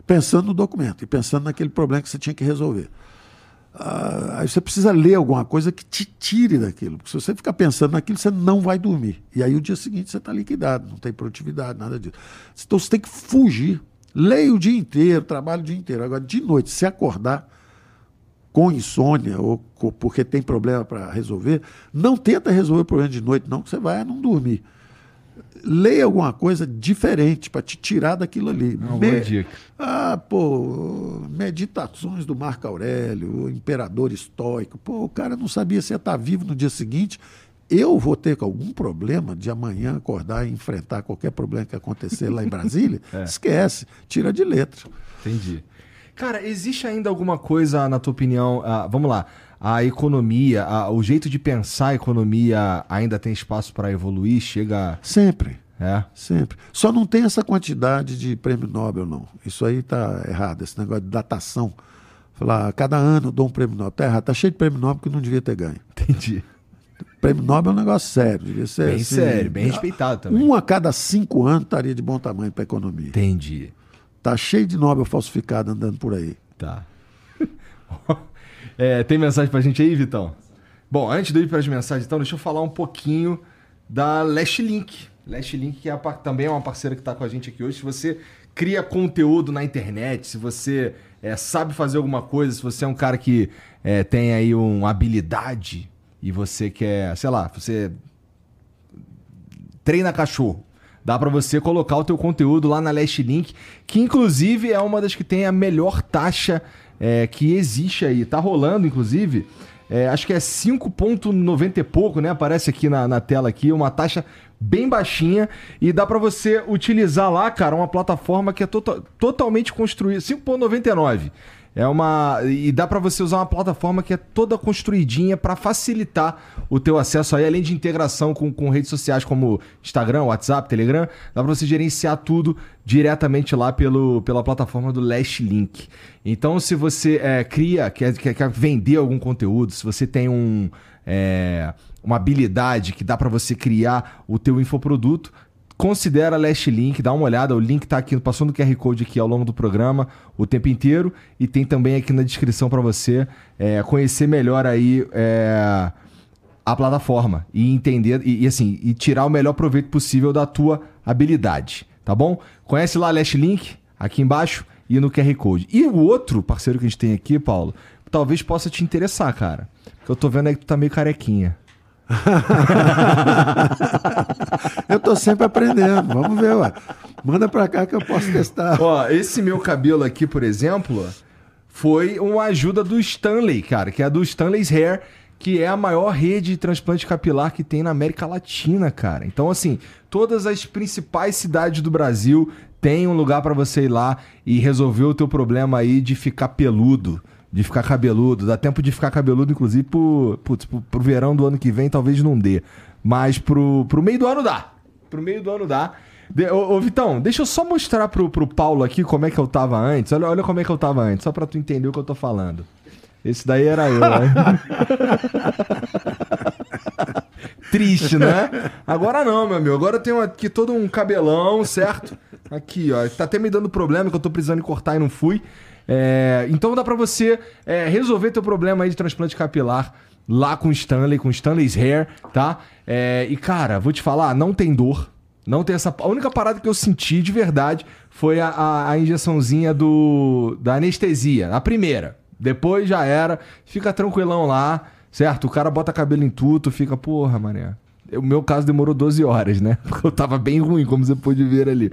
pensando no documento e pensando naquele problema que você tinha que resolver. Ah, aí você precisa ler alguma coisa que te tire daquilo, porque se você ficar pensando naquilo, você não vai dormir. E aí o dia seguinte você está liquidado, não tem produtividade, nada disso. Então você tem que fugir. Leia o dia inteiro, trabalhe o dia inteiro. Agora, de noite, se acordar com insônia ou porque tem problema para resolver, não tenta resolver o problema de noite, não, que você vai não dormir leia alguma coisa diferente para te tirar daquilo ali. Uma Me... dica. Ah, pô, meditações do Marco Aurélio, o imperador estoico. Pô, o cara não sabia se ia estar vivo no dia seguinte. Eu vou ter algum problema de amanhã acordar e enfrentar qualquer problema que acontecer lá em Brasília? é. Esquece, tira de letra. Entendi. Cara, existe ainda alguma coisa, na tua opinião? Ah, vamos lá a economia, a, o jeito de pensar a economia ainda tem espaço para evoluir? Chega. Sempre. É. Sempre. Só não tem essa quantidade de prêmio Nobel, não. Isso aí está errado, esse negócio de datação. Falar, cada ano eu dou um prêmio Nobel. Está errado, está cheio de prêmio Nobel que não devia ter ganho. Entendi. Prêmio Nobel é um negócio sério. Devia ser, Bem assim, sério, bem respeitado também. Um a cada cinco anos estaria de bom tamanho para a economia. Entendi. Tá cheio de Nobel falsificado andando por aí. Tá. É, tem mensagem pra gente aí, Vitão? Bom, antes de ir para as mensagens, então, deixa eu falar um pouquinho da Last Link. Last Link, que é a também é uma parceira que está com a gente aqui hoje. Se você cria conteúdo na internet, se você é, sabe fazer alguma coisa, se você é um cara que é, tem aí uma habilidade e você quer, sei lá, você treina cachorro. Dá pra você colocar o teu conteúdo lá na Last Link, que inclusive é uma das que tem a melhor taxa é, que existe aí. Tá rolando, inclusive, é, acho que é 5,90 e pouco, né? Aparece aqui na, na tela aqui, uma taxa bem baixinha e dá pra você utilizar lá, cara, uma plataforma que é tota- totalmente construída, 5,99. É uma e dá pra você usar uma plataforma que é toda construidinha pra facilitar o teu acesso aí, além de integração com, com redes sociais como Instagram, WhatsApp, Telegram, dá pra você gerenciar tudo diretamente lá pelo, pela plataforma do Last Link. Então, se você é, cria, quer, quer, quer vender algum conteúdo, se você tem um é, uma habilidade que dá pra você criar o teu infoproduto, considera a Last Link, dá uma olhada, o link tá aqui, passando o QR Code aqui ao longo do programa o tempo inteiro e tem também aqui na descrição para você é, conhecer melhor aí é, a plataforma e entender e, e, assim e tirar o melhor proveito possível da tua habilidade, tá bom? Conhece lá a Last Link aqui embaixo e no QR Code. E o outro parceiro que a gente tem aqui, Paulo, talvez possa te interessar, cara. Porque eu tô vendo aí que tu tá meio carequinha. Eu tô sempre aprendendo. Vamos ver, ué. Manda pra cá que eu posso testar. Ó, esse meu cabelo aqui, por exemplo, foi uma ajuda do Stanley, cara, que é a do Stanley's Hair, que é a maior rede de transplante capilar que tem na América Latina, cara. Então, assim, todas as principais cidades do Brasil têm um lugar pra você ir lá e resolver o teu problema aí de ficar peludo. De ficar cabeludo. Dá tempo de ficar cabeludo, inclusive, pro, putz, pro, pro verão do ano que vem, talvez não dê. Mas pro, pro meio do ano dá. Pro meio do ano dá. De- ô, ô, Vitão, deixa eu só mostrar pro, pro Paulo aqui como é que eu tava antes. Olha, olha como é que eu tava antes, só pra tu entender o que eu tô falando. Esse daí era eu, né? Triste, né? Agora não, meu amigo. Agora eu tenho aqui todo um cabelão, certo? Aqui, ó. Tá até me dando problema que eu tô precisando cortar e não fui. É, então dá pra você é, resolver teu problema aí de transplante capilar lá com Stanley, com Stanley's Hair, tá? É, e cara, vou te falar, não tem dor. Não tem essa. A única parada que eu senti de verdade foi a, a, a injeçãozinha do, da anestesia, a primeira. Depois já era. Fica tranquilão lá, certo? O cara bota cabelo em tudo, fica, porra, mané. O meu caso demorou 12 horas, né? Porque eu tava bem ruim, como você pôde ver ali.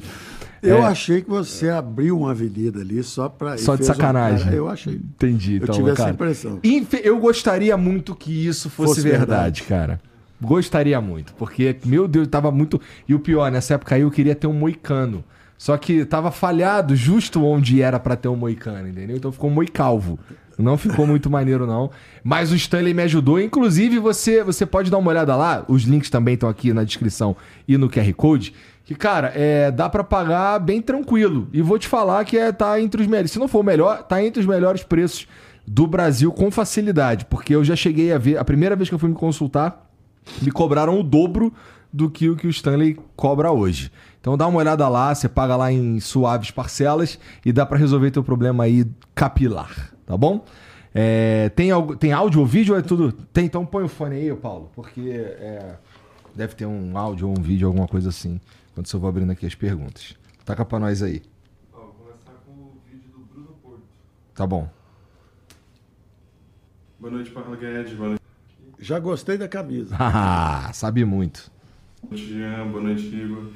Eu É, achei que você abriu uma avenida ali só para. Só de sacanagem. eu achei. Entendi, Eu então, tive essa cara. impressão. Infe- Eu gostaria muito que isso fosse, Fosse verdade, verdade. cara. Gostaria muito, porque, meu Deus, tava muito. E o pior, nessa época aí eu queria ter um moicano. Só que tava falhado justo onde era pra ter um moicano, entendeu? Então ficou moicalvo. Não ficou muito maneiro, não. Mas o Stanley me ajudou. Inclusive, você, você pode dar uma olhada lá. Os links também estão aqui na descrição e no QR Code. Que, cara, é, dá pra pagar bem tranquilo. E vou te falar que é, tá entre os melhores. Se não for o melhor, tá entre os melhores preços do Brasil com facilidade. Porque eu já cheguei a ver. A primeira vez que eu fui me consultar, me cobraram o dobro do que o que o Stanley cobra hoje. Então dá uma olhada lá, você paga lá em suaves parcelas e dá pra resolver teu problema aí capilar, tá bom? É, tem, algo, tem áudio ou vídeo ou é tudo? Tem, então põe o fone aí, Paulo, porque é, deve ter um áudio ou um vídeo, alguma coisa assim, quando eu vou abrindo aqui as perguntas. Taca pra nós aí. Ó, vou começar com o vídeo do Bruno Porto. Tá bom. Boa noite, Paulo Guedes. Boa noite, Já gostei da camisa. Haha, Sabe muito. Jean. Boa noite, Igor.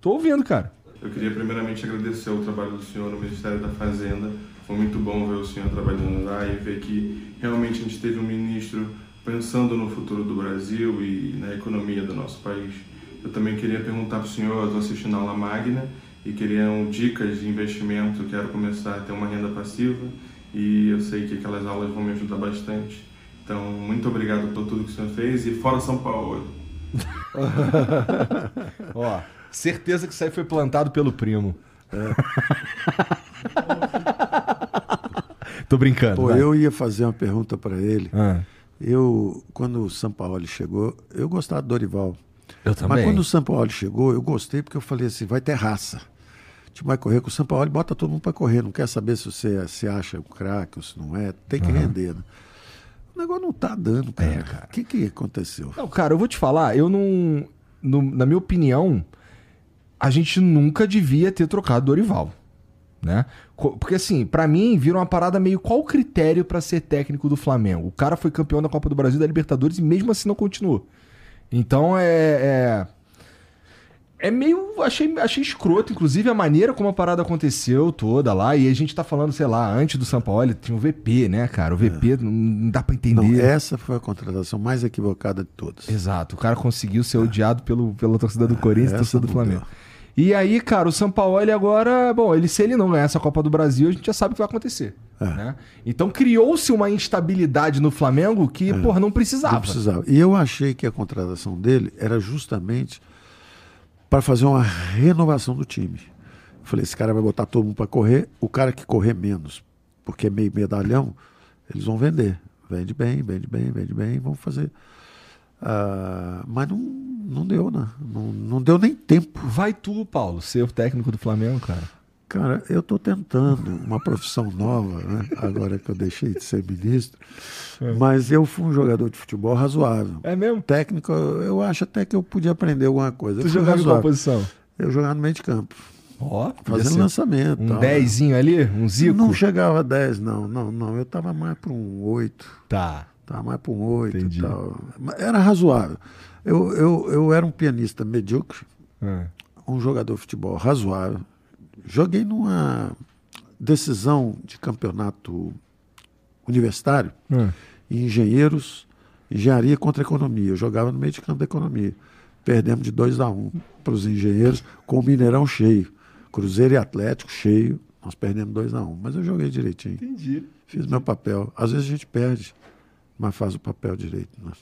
Tô ouvindo, cara. Eu queria primeiramente agradecer o trabalho do senhor no Ministério da Fazenda. Foi muito bom ver o senhor trabalhando lá e ver que realmente a gente teve um ministro pensando no futuro do Brasil e na economia do nosso país. Eu também queria perguntar para o senhor, eu estou assistindo a aula magna e queriam dicas de investimento. Eu quero começar a ter uma renda passiva e eu sei que aquelas aulas vão me ajudar bastante. Então, muito obrigado por tudo que o senhor fez e fora São Paulo. Ó, certeza que isso aí foi plantado pelo primo. Tô brincando. Pô, vai. eu ia fazer uma pergunta para ele. Ah, Eu, quando o São Paulo chegou, eu gostava do Dorival. Eu Mas quando o São Paulo chegou, eu gostei porque eu falei assim, vai ter raça. A gente vai correr com o São Paulo, bota todo mundo para correr. Não quer saber se você se acha um craque ou se não é. Tem que render, né? O negócio não tá dando, cara. É, cara. O que, que aconteceu? Não, cara, eu vou te falar, eu não. no- na minha opinião, a gente nunca devia ter trocado Dorival. Né? Porque assim, pra mim, vira uma parada meio qual o critério pra ser técnico do Flamengo? O cara foi campeão da Copa do Brasil da Libertadores e mesmo assim não continuou. Então é. É, é meio. Achei, achei escroto, inclusive, a maneira como a parada aconteceu toda lá. E a gente tá falando, sei lá, antes do São Paulo, tinha o VP, né, cara? O VP não, não dá pra entender. Não, essa foi a contratação mais equivocada de todas. Exato, o cara conseguiu ser odiado pelo, pela torcida do Corinthians e essa torcida do Flamengo. deu. E aí, cara, o São Paulo agora, bom, ele se ele não ganhar essa Copa do Brasil, a gente já sabe o que vai acontecer. É. né? Então criou-se uma instabilidade no Flamengo que, porra, não precisava. Não precisava. E eu achei que a contratação dele era justamente para fazer uma renovação do time. Eu falei, esse cara vai botar todo mundo para correr, o cara que correr menos, porque é meio medalhão, eles vão vender. Vende bem, vende bem, vende bem, vão fazer. Ah, mas não, não deu, né? Não, não deu nem tempo. Vai tu, Paulo, ser o técnico do Flamengo, cara. Cara, eu estou tentando uma profissão nova, né? agora que eu deixei de ser ministro, mas eu fui um jogador de futebol razoável. É mesmo? Técnico, eu acho até que eu podia aprender alguma coisa. Tu jogava em qual posição? Eu jogava no meio de campo, Ó, podia fazendo lançamento. um tal. dezinho ali, um zico. Não chegava a 10, não, não, não. Eu estava mais para um 8. Tá. Estava mais para um 8 Entendi. e tal. Era razoável. Eu, eu, eu era um pianista medíocre, É. um jogador de futebol razoável. Joguei numa decisão de campeonato universitário É. em engenheiros, engenharia contra economia. Eu jogava no meio de campo da economia. Perdemos de 2 a 1 um para os engenheiros com o Mineirão cheio. Cruzeiro e Atlético cheio. Nós perdemos 2 a 1 um, Mas eu joguei direitinho. Entendi. Fiz meu papel. Às vezes a gente perde, mas faz o papel direito. Né?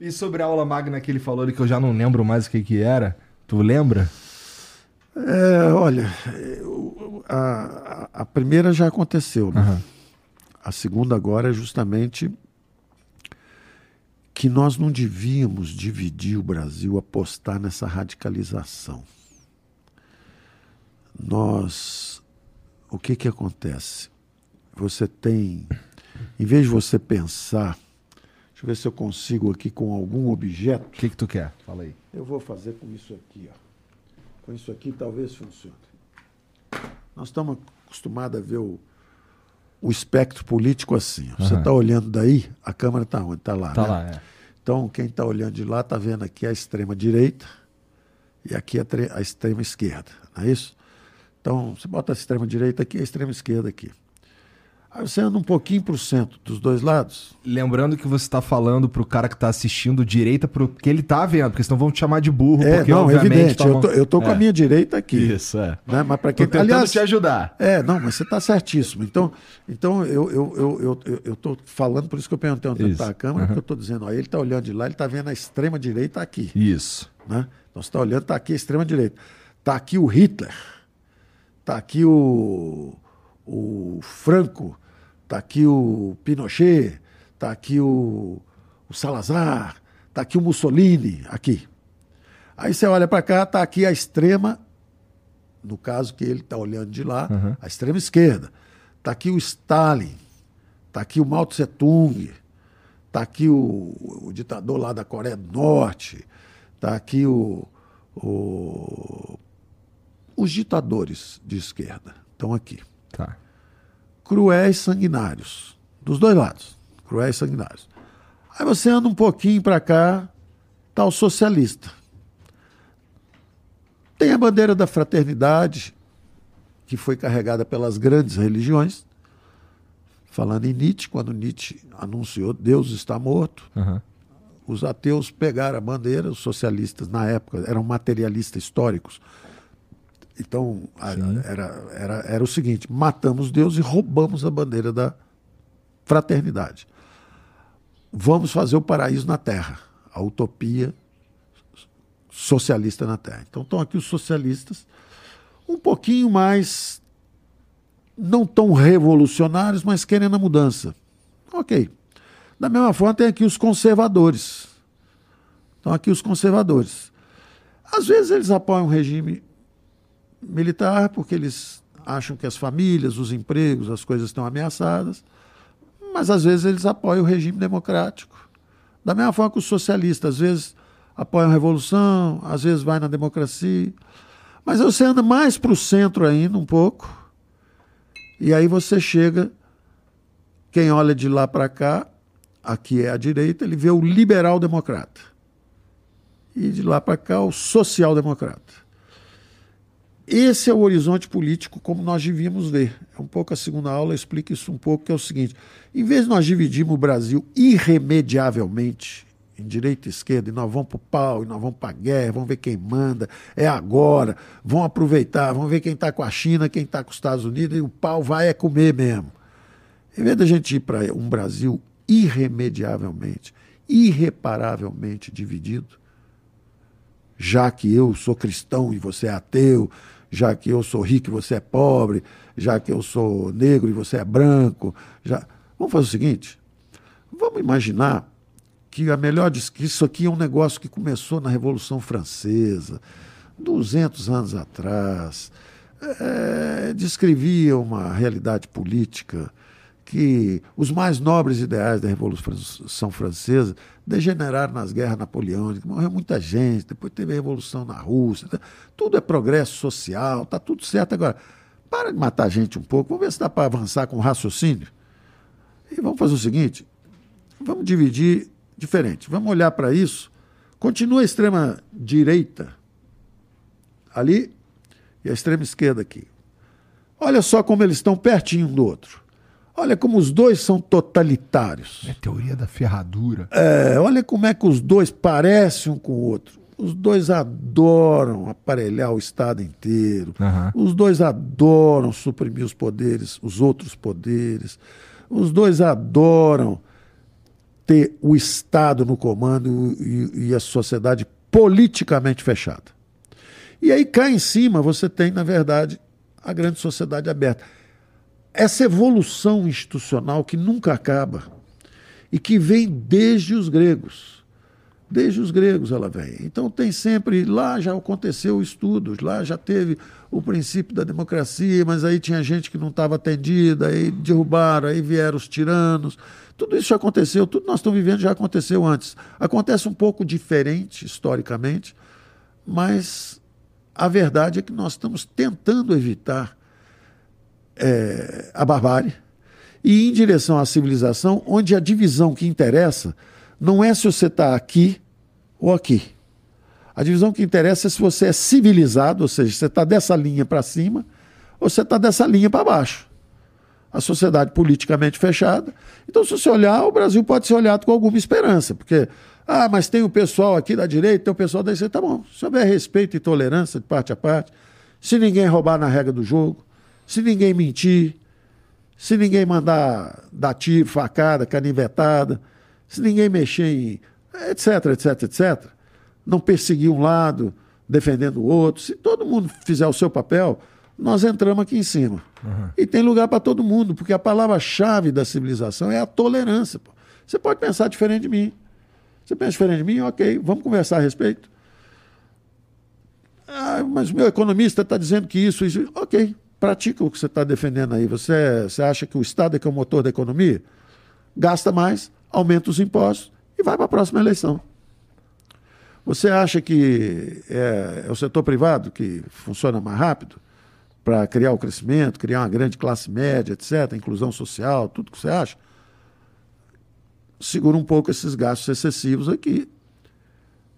E sobre a aula magna que ele falou ali, que eu já não lembro mais o que que era, tu lembra? É, olha, eu- a, a- primeira já aconteceu. Né? Aham. A segunda agora é justamente que nós não devíamos dividir o Brasil, apostar nessa radicalização. Nós, o que que acontece? Você tem, em vez de você pensar, deixa eu ver se eu consigo aqui com algum objeto, O que que tu quer? Fala aí. eu vou fazer com isso aqui, ó. Com isso aqui talvez funcione. Nós estamos acostumados a ver o, o espectro político assim. Você está olhando daí, a câmera está onde? Está lá. Tá né? lá, é. Então, quem está olhando de lá está vendo aqui a extrema direita e aqui a, a extrema esquerda, não é isso? Então, você bota a extrema direita aqui e a extrema esquerda aqui. Aí você anda um pouquinho para o centro dos dois lados, Lembrando que você tá falando pro cara que tá assistindo direita pro que ele tá vendo, porque senão vão te chamar de burro, É, porque não, evidente. Tô, eu tô com a É. minha direita aqui. Isso, é. Né? Mas para Tô quem tentando aliás, te ajudar. É, não, mas você está certíssimo. Então, então eu eu eu eu, eu, eu tô falando, por isso que eu perguntei onde está a câmera, porque eu estou dizendo, ó, ele está olhando de lá, ele está vendo a extrema direita aqui. Isso. Né? Então você está olhando, está aqui a extrema direita. Está aqui o Hitler, está aqui o, o Franco, está aqui o Pinochet, está aqui o, o Salazar, está aqui o Mussolini, aqui. Aí você olha para cá, está aqui a extrema, no caso que ele está olhando de lá, Uhum. a extrema esquerda. Está aqui o Stalin, está aqui o Mao Tse Tung, está aqui o, o ditador lá da Coreia do Norte, está aqui o, o- os ditadores de esquerda estão aqui. Tá. Cruéis sanguinários, dos dois lados, cruéis sanguinários. Aí você anda um pouquinho para cá, está o socialista. Tem a bandeira da fraternidade, que foi carregada pelas grandes religiões. Falando em Nietzsche, quando Nietzsche anunciou Deus está morto, Aham. os ateus pegaram a bandeira, os socialistas na época eram materialistas históricos. Então a- era, era, era o seguinte: matamos Deus e roubamos a bandeira da fraternidade. Vamos fazer o paraíso na Terra, a utopia socialista na Terra. Então estão aqui os socialistas, um pouquinho mais, não tão revolucionários, mas querendo a mudança. Ok. Da mesma forma, tem aqui os conservadores. Estão aqui os conservadores. Às vezes eles apoiam o regime militar porque eles acham que as famílias, os empregos, as coisas estão ameaçadas, mas às vezes eles apoiam o regime democrático. Da mesma forma que os socialistas, às vezes apoiam a revolução, às vezes vai na democracia. Mas você anda mais para o centro ainda um pouco, e aí você chega, quem olha de lá para cá, aqui é a direita, ele vê o liberal democrata. E de lá para cá, o social democrata. Esse é o horizonte político como nós devíamos ver. É um pouco a segunda aula explica isso um pouco, que é o seguinte: em vez de nós dividirmos o Brasil irremediavelmente em direita e esquerda, e nós vamos para o pau, e nós vamos para a guerra, vamos ver quem manda, é agora, vamos aproveitar, vamos ver quem está com a China, quem está com os Estados Unidos, e o pau vai é comer mesmo. Em vez da gente ir para um Brasil irremediavelmente, irreparavelmente dividido, já que eu sou cristão e você é ateu, já que eu sou rico e você é pobre, já que eu sou negro e você é branco, já... vamos fazer o seguinte, vamos imaginar que a melhor diz que isso aqui é um negócio que começou na Revolução Francesa, 200 anos atrás, é, descrevia uma realidade política que os mais nobres ideais da Revolução Francesa degeneraram nas guerras napoleônicas, morreu muita gente, depois teve a Revolução na Rússia, tá? tudo é progresso social, está tudo certo. Agora, para de matar a gente um pouco, vamos ver se dá para avançar com raciocínio. E vamos fazer o seguinte: vamos dividir diferente. Vamos olhar para isso. Continua a extrema direita ali e a extrema esquerda aqui. Olha só como eles estão pertinho um do outro. Olha como os dois são totalitários. É a teoria da ferradura. É, olha como é que os dois parecem um com o outro. Os dois adoram aparelhar o Estado inteiro. Uhum. Os dois adoram suprimir os poderes, os outros poderes. Os dois adoram ter o Estado no comando e, e a sociedade politicamente fechada. E aí cá em cima você tem, na verdade, a grande sociedade aberta. Essa evolução institucional que nunca acaba e que vem desde os gregos. Desde os gregos ela vem. Então tem sempre, lá já aconteceu estudos, lá já teve o princípio da democracia, mas aí tinha gente que não estava atendida, aí derrubaram, aí vieram os tiranos. Tudo isso já aconteceu, tudo nós estamos vivendo já aconteceu antes. Acontece um pouco diferente historicamente, mas a verdade é que nós estamos tentando evitar é, a barbárie e em direção à civilização, onde a divisão que interessa não é se você está aqui ou aqui. A divisão que interessa é se você é civilizado, ou seja, você está dessa linha para cima ou você está dessa linha para baixo a sociedade politicamente fechada. Então, se você olhar, o Brasil pode ser olhado com alguma esperança, porque, ah, mas tem o pessoal aqui da direita, tem o pessoal da esquerda, tá bom. Se houver respeito e tolerância de parte a parte, se ninguém roubar na regra do jogo, se ninguém mentir, se ninguém mandar dar tiro, facada, canivetada, se ninguém mexer em. etc, etc, etc, não perseguir um lado defendendo o outro, se todo mundo fizer o seu papel, nós entramos aqui em cima. Uhum. E tem lugar para todo mundo, porque a palavra-chave da civilização é a tolerância. Pô. Você pode pensar diferente de mim. Você pensa diferente de mim? Ok, vamos conversar a respeito. Ah, mas o meu economista está dizendo que isso, isso. Ok, pratica o que você está defendendo aí. Você, você acha que o Estado é que é o motor da economia? Gasta mais, aumenta os impostos e vai para a próxima eleição. Você acha que é, é o setor privado que funciona mais rápido? para criar o crescimento, criar uma grande classe média, etc., inclusão social, tudo que você acha, segura um pouco esses gastos excessivos aqui,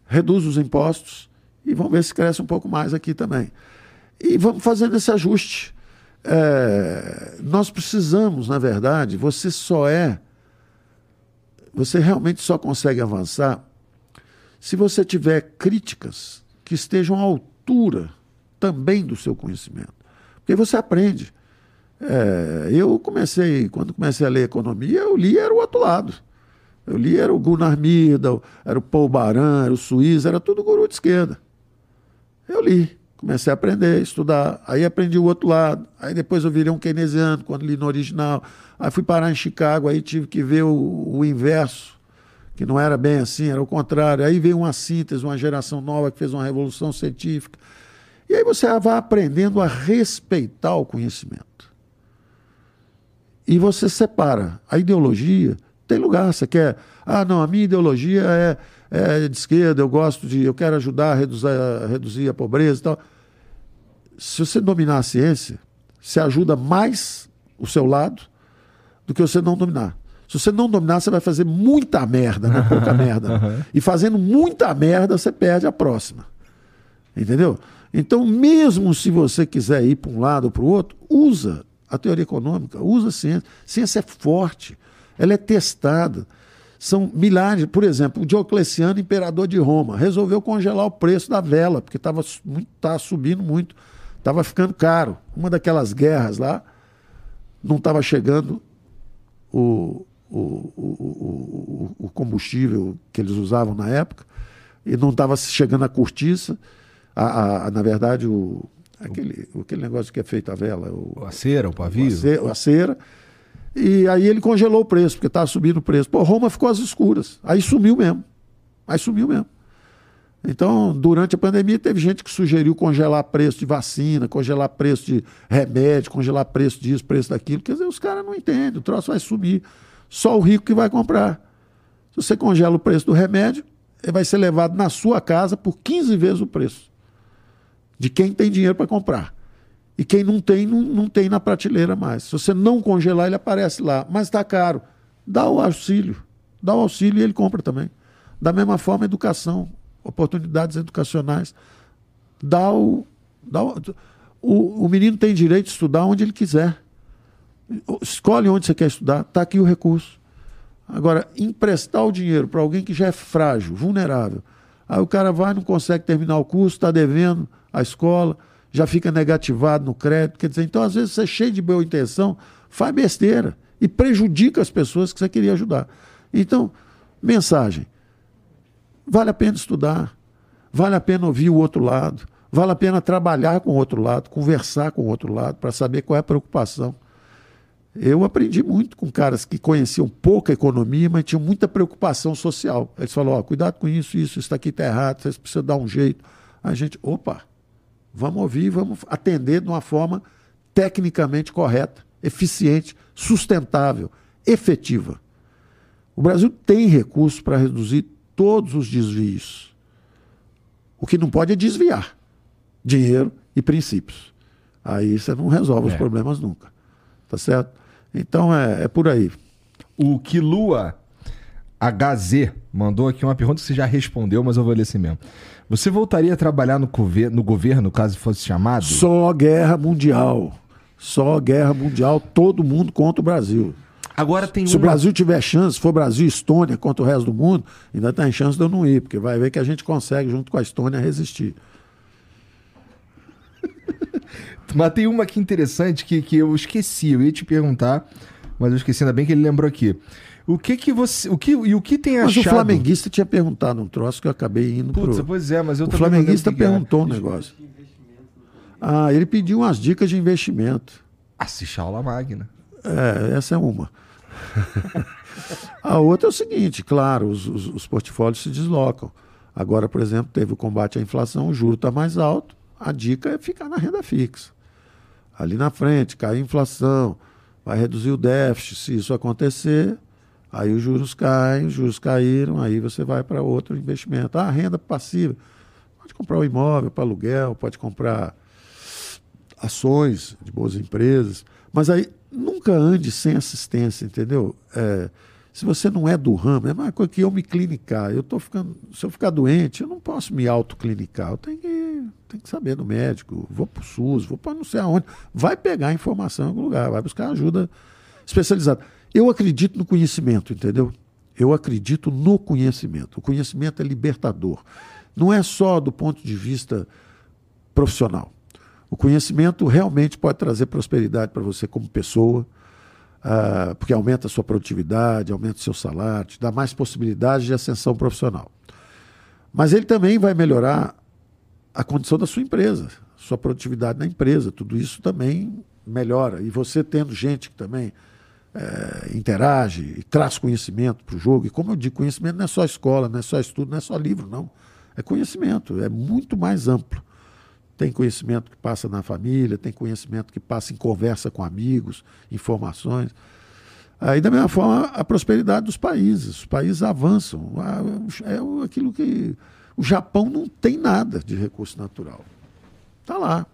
reduz os impostos e vamos ver se cresce um pouco mais aqui também. E vamos fazendo esse ajuste. É, nós precisamos, na verdade, você só é, você realmente só consegue avançar se você tiver críticas que estejam à altura também do seu conhecimento. Porque você aprende. É, eu comecei, quando comecei a ler economia, eu li era o outro lado. Eu li era o Gunnar Myrdal, era o Paul Baran, era o Suíça, era tudo guru de esquerda. Eu li. Comecei a aprender, estudar. Aí aprendi o outro lado. Aí depois eu virei um keynesiano, quando li no original. Aí fui parar em Chicago, aí tive que ver o, o inverso, que não era bem assim, era o contrário. Aí veio uma síntese, uma geração nova que fez uma revolução científica. E aí você vai aprendendo a respeitar o conhecimento. E você separa. A ideologia tem lugar. Você quer. Ah, não, a minha ideologia é, é de esquerda, eu gosto de. Eu quero ajudar a reduzir, a reduzir a pobreza e tal. Se você dominar a ciência, você ajuda mais o seu lado do que você não dominar. Se você não dominar, você vai fazer muita merda, não é pouca merda. E fazendo muita merda, você perde a próxima. Entendeu? Então, mesmo se você quiser ir para um lado ou para o outro, usa a teoria econômica, usa a ciência. Ciência é forte, ela é testada. São milhares. Por exemplo, o Diocleciano, imperador de Roma, resolveu congelar o preço da vela, porque estava tá subindo muito, estava ficando caro. Uma daquelas guerras lá, não estava chegando o, o, o, o, combustível que eles usavam na época, e não estava chegando a cortiça. A, a, na verdade, o, aquele, aquele negócio que é feito a vela. O, a cera, o pavio. A cera, a cera. E aí ele congelou o preço, porque estava subindo o preço. Pô, Roma ficou às escuras. Aí sumiu mesmo. Aí sumiu mesmo. Então, durante a pandemia, teve gente que sugeriu congelar preço de vacina, congelar preço de remédio, congelar preço disso, preço daquilo. Quer dizer, os caras não entendem, o troço vai sumir. Só o rico que vai comprar. Se você congela o preço do remédio, ele vai ser levado na sua casa por 15 vezes o preço de quem tem dinheiro para comprar. E quem não tem, não, não tem na prateleira mais. Se você não congelar, ele aparece lá. Mas está caro. Dá o auxílio. Dá o auxílio e ele compra também. Da mesma forma, educação, oportunidades educacionais. Dá o. Dá o, o, o menino tem direito de estudar onde ele quiser. Escolhe onde você quer estudar. Está aqui o recurso. Agora, emprestar o dinheiro para alguém que já é frágil, vulnerável. Aí o cara vai, não consegue terminar o curso, está devendo a escola, já fica negativado no crédito. Quer dizer, então às vezes você é cheio de boa intenção, faz besteira e prejudica as pessoas que você queria ajudar. Então, mensagem: vale a pena estudar, vale a pena ouvir o outro lado, vale a pena trabalhar com o outro lado, conversar com o outro lado para saber qual é a preocupação. Eu aprendi muito com caras que conheciam pouca economia, mas tinham muita preocupação social. Eles falaram: oh, cuidado com isso, isso, isso aqui está errado, vocês precisam dar um jeito. A gente, opa, vamos ouvir, vamos atender de uma forma tecnicamente correta, eficiente, sustentável, efetiva. O Brasil tem recursos para reduzir todos os desvios. O que não pode é desviar dinheiro e princípios. Aí você não resolve é. os problemas nunca. Tá certo? Então é, é por aí. O Kilua HZ mandou aqui uma pergunta que você já respondeu, mas eu vou ler assim mesmo. Você voltaria a trabalhar no, no governo caso fosse chamado? Só guerra mundial. Só guerra mundial, todo mundo contra o Brasil. Agora tem Se uma... o Brasil tiver chance, se for Brasil e Estônia contra o resto do mundo, ainda tem chance de eu não ir, porque vai ver que a gente consegue, junto com a Estônia, resistir. Mas tem uma aqui interessante que, que eu esqueci, eu ia te perguntar, mas eu esqueci, ainda bem que ele lembrou aqui. O que que você. O que, e o que tem mas achado. Mas o flamenguista tinha perguntado um troço que eu acabei indo Putz, pro. Pois é, mas eu O flamenguista perguntou um negócio. Ah, ele pediu umas dicas de investimento. Assistir a aula magna. É, essa é uma. a outra é o seguinte, claro, os, os, os, portfólios se deslocam. Agora, por exemplo, teve o combate à inflação, o juro está mais alto. A dica é ficar na renda fixa. Ali na frente, cair a inflação, vai reduzir o déficit. Se isso acontecer, Aí os juros caem, os juros caíram, aí você vai para outro investimento. Ah, renda passiva. Pode comprar um imóvel para aluguel, pode comprar ações de boas empresas. Mas aí nunca ande sem assistência, entendeu? É, se você não é do ramo, é uma coisa que eu me clinicar. Eu tô ficando, se eu ficar doente, eu não posso me autoclinicar. Eu tenho que, tenho que saber do médico. Vou para o SUS, vou para não sei aonde. Vai pegar informação em algum lugar, vai buscar ajuda especializada. Eu acredito no conhecimento, entendeu? Eu acredito no conhecimento. O conhecimento é libertador. Não é só do ponto de vista profissional. O conhecimento realmente pode trazer prosperidade para você como pessoa, uh, porque aumenta a sua produtividade, aumenta o seu salário, te dá mais possibilidades de ascensão profissional. Mas ele também vai melhorar a condição da sua empresa. sua produtividade na empresa. Tudo isso também melhora. E você tendo gente que também é, interage e traz conhecimento para o jogo. E como eu digo, conhecimento não é só escola, não é só estudo, não é só livro, não. É conhecimento, é muito mais amplo. Tem conhecimento que passa na família, tem conhecimento que passa em conversa com amigos, informações. Aí, da mesma forma, a prosperidade dos países. Os países avançam. É aquilo que. O Japão não tem nada de recurso natural. Está lá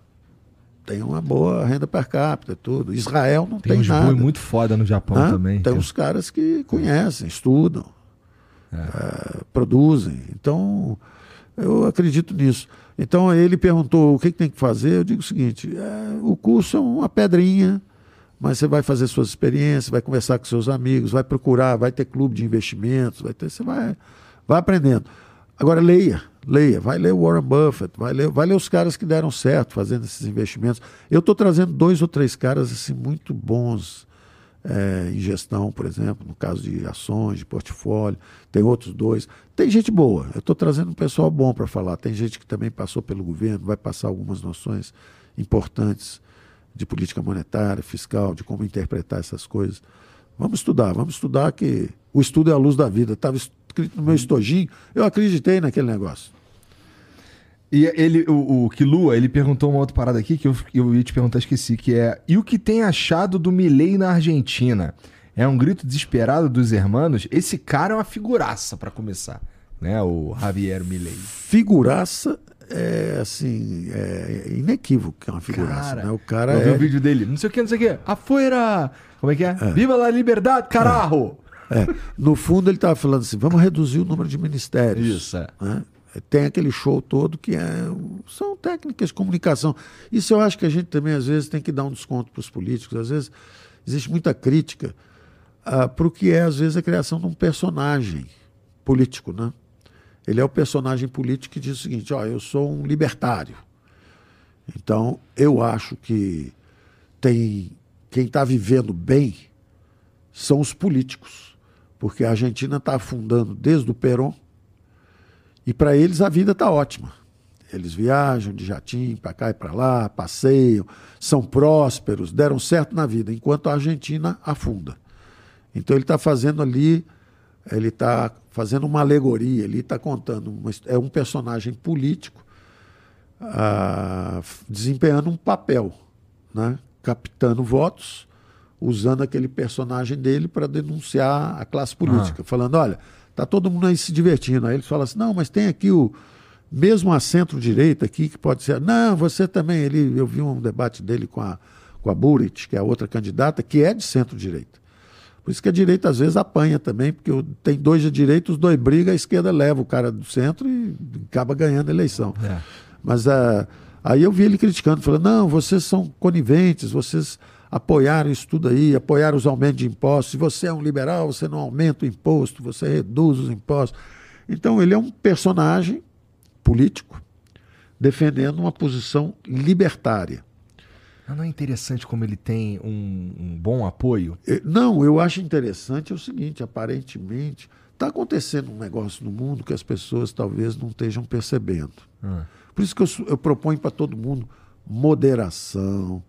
tem uma boa renda per capita, tudo. Israel não tem, tem uns nada. Muito foda no Japão também. Tem uns caras que conhecem, estudam, é. É, produzem. Então, eu acredito nisso. Então, ele perguntou o que, que tem que fazer. Eu digo o seguinte: é, o curso é uma pedrinha, mas você vai fazer suas experiências, vai conversar com seus amigos, vai procurar, vai ter clube de investimentos, vai ter, você vai, vai aprendendo. Agora, leia leia, vai ler o Warren Buffett, vai ler, vai ler os caras que deram certo fazendo esses investimentos. Eu estou trazendo dois ou três caras assim muito bons é, em gestão, por exemplo, no caso de ações, de portfólio. Tem outros dois. Tem gente boa. Eu estou trazendo um pessoal bom para falar. Tem gente que também passou pelo governo, vai passar algumas noções importantes de política monetária, fiscal, de como interpretar essas coisas. Vamos estudar, vamos estudar que o estudo é a luz da vida. Estava escrito no meu estojinho, eu acreditei naquele negócio. E ele, o, o Kilua, ele perguntou uma outra parada aqui que eu, eu ia te perguntar, esqueci, que é: e o que tem achado do Milley na Argentina? É um grito desesperado dos hermanos? Esse cara é uma figuraça para começar, né? O Javier Milley. Figuraça é assim, é inequívoco que é uma figuraça, cara, né? O cara eu é... vi o vídeo dele, não sei o que, não sei o que, afuera! Como é que é? é. Viva a liberdade, caralho! É. é. No fundo ele estava falando assim, vamos reduzir o número de ministérios. Isso, é. Né? Tem aquele show todo que é, são técnicas de comunicação. Isso eu acho que a gente também, às vezes, tem que dar um desconto para os políticos. Às vezes, existe muita crítica ah, para o que é, às vezes, a criação de um personagem político. Né? Ele é o personagem político que diz o seguinte: ó, eu sou um libertário. Então, eu acho que tem quem está vivendo bem são os políticos, porque a Argentina está afundando desde o Perón e para eles a vida está ótima. Eles viajam de jatinho para cá e para lá, passeiam, são prósperos, deram certo na vida, enquanto a Argentina afunda. Então ele está fazendo ali, ele está fazendo uma alegoria, ele está contando, uma, é um personagem político ah, desempenhando um papel, né? captando votos, usando aquele personagem dele para denunciar a classe política, ah. falando, olha, Está todo mundo aí se divertindo. Aí eles falam assim: não, mas tem aqui o mesmo a centro-direita aqui que pode ser. Não, você também. Ele, eu vi um debate dele com a, com a Burit, que é a outra candidata, que é de centro-direita. Por isso que a direita às vezes apanha também, porque tem dois de direita, os dois brigam, a esquerda leva o cara do centro e acaba ganhando a eleição. É. Mas uh, aí eu vi ele criticando, falando: não, vocês são coniventes, vocês apoiaram isso tudo aí, apoiaram os aumentos de impostos. Se você é um liberal, você não aumenta o imposto, você reduz os impostos. Então, ele é um personagem político defendendo uma posição libertária. Não é interessante como ele tem um, um bom apoio? Não, eu acho interessante é o seguinte: aparentemente está acontecendo um negócio no mundo que as pessoas talvez não estejam percebendo. Ah. Por isso que eu, eu proponho para todo mundo moderação,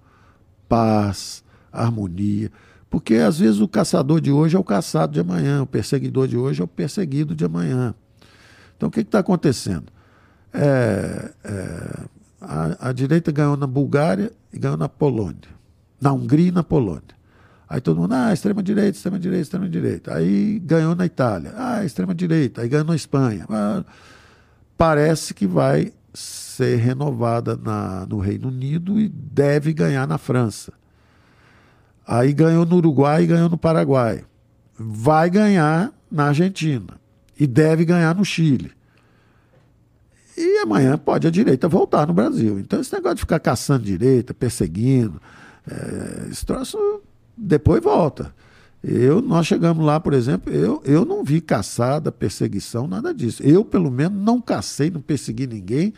paz, harmonia. Porque às vezes o caçador de hoje é o caçado de amanhã, o perseguidor de hoje é o perseguido de amanhã. Então o que está acontecendo? É, é, a, a, direita ganhou na Bulgária e ganhou na Polônia. Na Hungria e na Polônia. Aí todo mundo, ah, extrema-direita, extrema-direita, extrema-direita. Aí ganhou na Itália, ah, extrema-direita. Aí ganhou na Espanha. Ah, parece que vai ser renovada na, no Reino Unido e deve ganhar na França. Aí ganhou no Uruguai e ganhou no Paraguai. Vai ganhar na Argentina e deve ganhar no Chile. E amanhã pode a direita voltar no Brasil. Então, esse negócio de ficar caçando direita, perseguindo, é, esse troço depois volta. Eu, nós chegamos lá, por exemplo, eu, eu não vi caçada, perseguição, nada disso. Eu, pelo menos, não cacei, não persegui ninguém.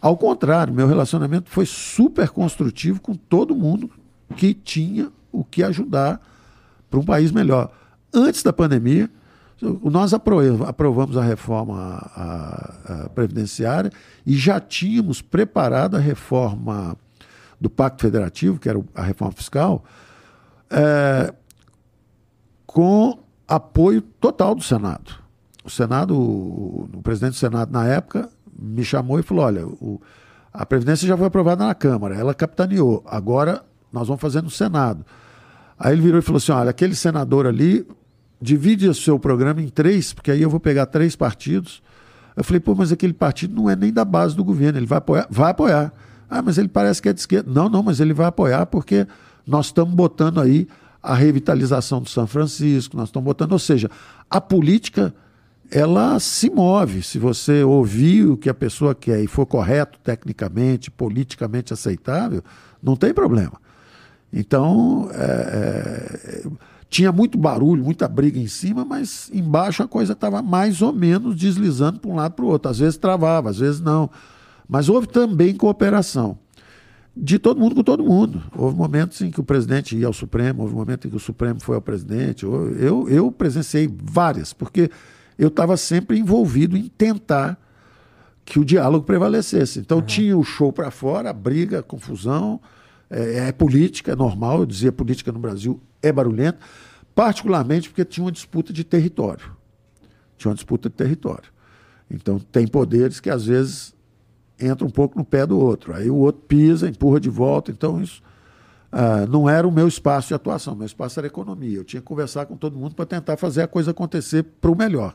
Ao contrário, meu relacionamento foi super construtivo com todo mundo que tinha o que ajudar para um país melhor. Antes da pandemia, Nós aprovamos a reforma a, a previdenciária e já tínhamos preparado a reforma do Pacto Federativo, que era a reforma fiscal, é, com apoio total do Senado. O Senado, o, o, presidente do Senado na época me chamou e falou: olha, o, a Previdência já foi aprovada na Câmara, ela capitaneou, agora nós vamos fazer no Senado. Aí ele virou e falou assim: olha, aquele senador ali divide o seu programa em três, porque aí eu vou pegar três partidos. Eu falei, pô, mas aquele partido não é nem da base do governo, ele vai apoiar? Vai apoiar. Ah, mas ele parece que é de esquerda. Não, não, mas ele vai apoiar porque nós estamos botando aí a revitalização do São Francisco, nós estamos botando, ou seja, a política ela se move. Se você ouvir o que a pessoa quer e for correto tecnicamente, politicamente aceitável, não tem problema. Então, é, é, tinha muito barulho, muita briga em cima, mas embaixo a coisa estava mais ou menos deslizando para um lado para o outro. Às vezes travava, às vezes não. Mas houve também cooperação de todo mundo com todo mundo. Houve momentos em que o presidente ia ao Supremo, houve momentos em que o Supremo foi ao presidente. Eu, eu presenciei várias, porque eu estava sempre envolvido em tentar que o diálogo prevalecesse. Então uhum. tinha o show para fora, a briga, a confusão. É, é, política, é normal, eu dizia política no Brasil é barulhenta, particularmente porque tinha uma disputa de território. Tinha uma disputa de território. Então, tem poderes que às vezes entram um pouco no pé do outro. Aí o outro pisa, empurra de volta. Então, isso ah, não era o meu espaço de atuação. Meu espaço era economia. Eu tinha que conversar com todo mundo para tentar fazer a coisa acontecer para o melhor.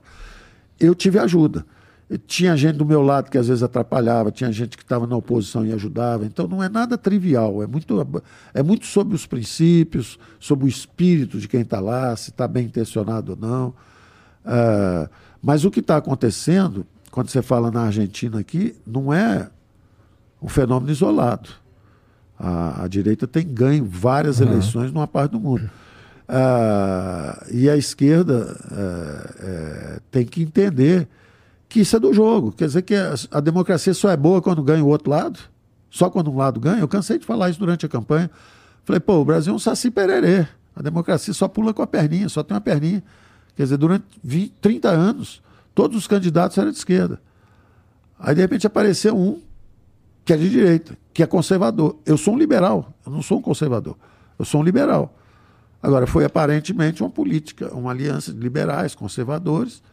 Eu tive ajuda. Tinha gente do meu lado que às vezes atrapalhava, tinha gente que estava na oposição e ajudava. Então não é nada trivial, é muito, é muito sobre os princípios, sobre o espírito de quem está lá, se está bem intencionado ou não. Uh, mas o que está acontecendo, quando você fala na Argentina aqui, não é um fenômeno isolado. A, a direita tem ganho várias uhum. eleições numa parte do mundo. Uh, e a esquerda uh, tem que entender que isso é do jogo. Quer dizer que a, a democracia só é boa quando ganha o outro lado? Só quando um lado ganha? Eu cansei de falar isso durante a campanha. Falei, pô, o Brasil é um saci pererê. A democracia só pula com a perninha, só tem uma perninha. Quer dizer, durante 20, 30 anos, todos os candidatos eram de esquerda. Aí, de repente, apareceu um que é de direita, que é conservador. Eu sou um liberal, eu não sou um conservador. Eu sou um liberal. Agora, foi aparentemente uma política, uma aliança de liberais, conservadores,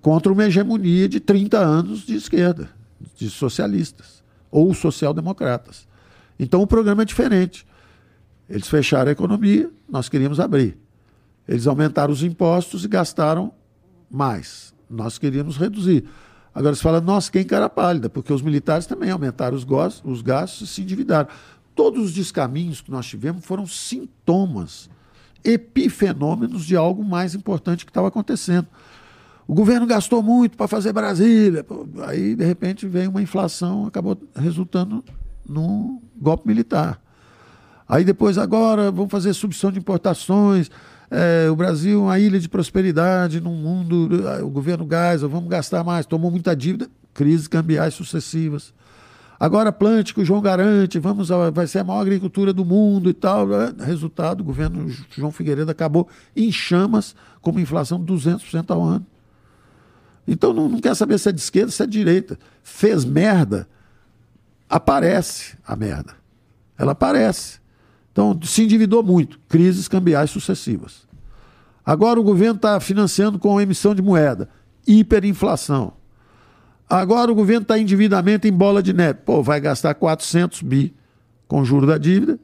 contra uma hegemonia de 30 anos de esquerda, de socialistas ou social-democratas. Então o programa é diferente. Eles fecharam a economia, nós queríamos abrir. Eles aumentaram os impostos e gastaram mais. Nós queríamos reduzir. Agora você fala, nossa, quem cara pálida, porque os militares também aumentaram os gastos, os gastos e se endividaram. Todos os descaminhos que nós tivemos foram sintomas, epifenômenos de algo mais importante que estava acontecendo. O governo gastou muito para fazer Brasília. Aí, de repente, veio uma inflação, acabou resultando num golpe militar. Aí depois, agora, vamos fazer substituição de importações. É, o Brasil é uma ilha de prosperidade num mundo, o governo gás, vamos gastar mais, tomou muita dívida, crises cambiais sucessivas. Agora plântico, João garante, vamos, vai ser a maior agricultura do mundo e tal. É, resultado, o governo João Figueiredo acabou em chamas com uma inflação de 200% ao ano. Então não, não quer saber se é de esquerda, se é de direita. Fez merda, aparece a merda. Ela aparece. Então se endividou muito, crises cambiais sucessivas. Agora o governo está financiando com emissão de moeda, hiperinflação. Agora o governo está endividamento em bola de neve. Pô, vai gastar 400 bi com juro da dívida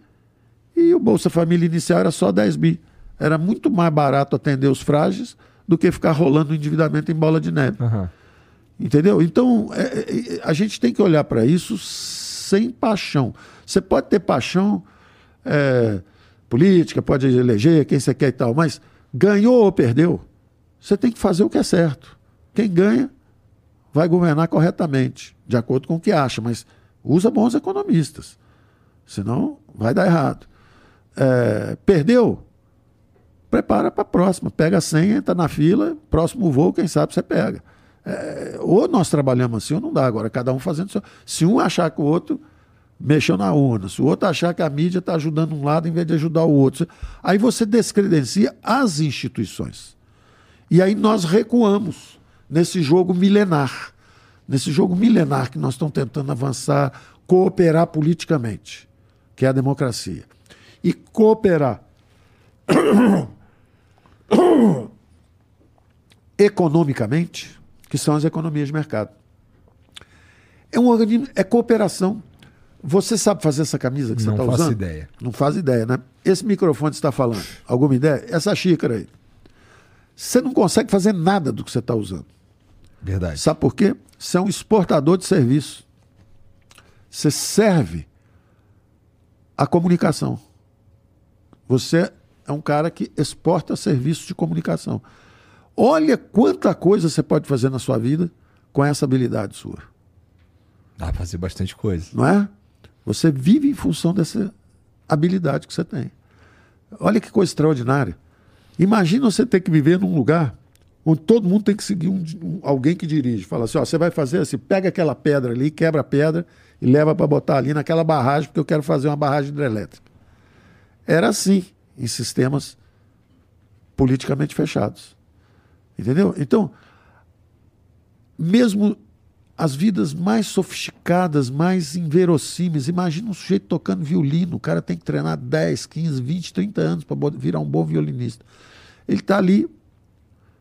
e o Bolsa Família inicial era só 10 bi. Era muito mais barato atender os frágeis do que ficar rolando endividamento em bola de neve. Uhum. Entendeu? Então, é, é, a gente tem que olhar para isso sem paixão. Você pode ter paixão é, política, pode eleger quem você quer e tal, mas ganhou ou perdeu, você tem que fazer o que é certo. Quem ganha vai governar corretamente, de acordo com o que acha, mas usa bons economistas. Senão vai dar errado. É, perdeu? prepara para a próxima. Pega a senha, entra na fila, próximo voo, quem sabe você pega. É, ou nós trabalhamos assim ou não dá. Agora, cada um fazendo seu. Se um achar que o outro mexeu na urna, se o outro achar que a mídia está ajudando um lado em vez de ajudar o outro, aí você descredencia as instituições. E aí nós recuamos nesse jogo milenar. Nesse jogo milenar que nós estamos tentando avançar, cooperar politicamente, que é a democracia. E cooperar economicamente, que são as economias de mercado. É um organismo, é cooperação. Você sabe fazer essa camisa que você está usando? Não faço ideia. Não faz ideia, né? Esse microfone que você está falando, alguma ideia? Essa xícara aí. Você não consegue fazer nada do que você está usando. Verdade. Sabe por quê? Você é um exportador de serviço. Você serve a comunicação. Você é um cara que exporta serviços de comunicação. Olha quanta coisa você pode fazer na sua vida com essa habilidade sua. Dá pra fazer bastante coisa. Não é? Você vive em função dessa habilidade que você tem. Olha que coisa extraordinária. Imagina você ter que viver num lugar onde todo mundo tem que seguir um, um, alguém que dirige. Fala assim: ó, você vai fazer assim, pega aquela pedra ali, quebra a pedra e leva para botar ali naquela barragem, porque eu quero fazer uma barragem hidrelétrica. Era assim em sistemas politicamente fechados. Entendeu? Então, mesmo as vidas mais sofisticadas, mais inverossímeis. Imagina um sujeito tocando violino, o cara tem que treinar 10, 15, 20, 30 anos para virar um bom violinista. Ele está ali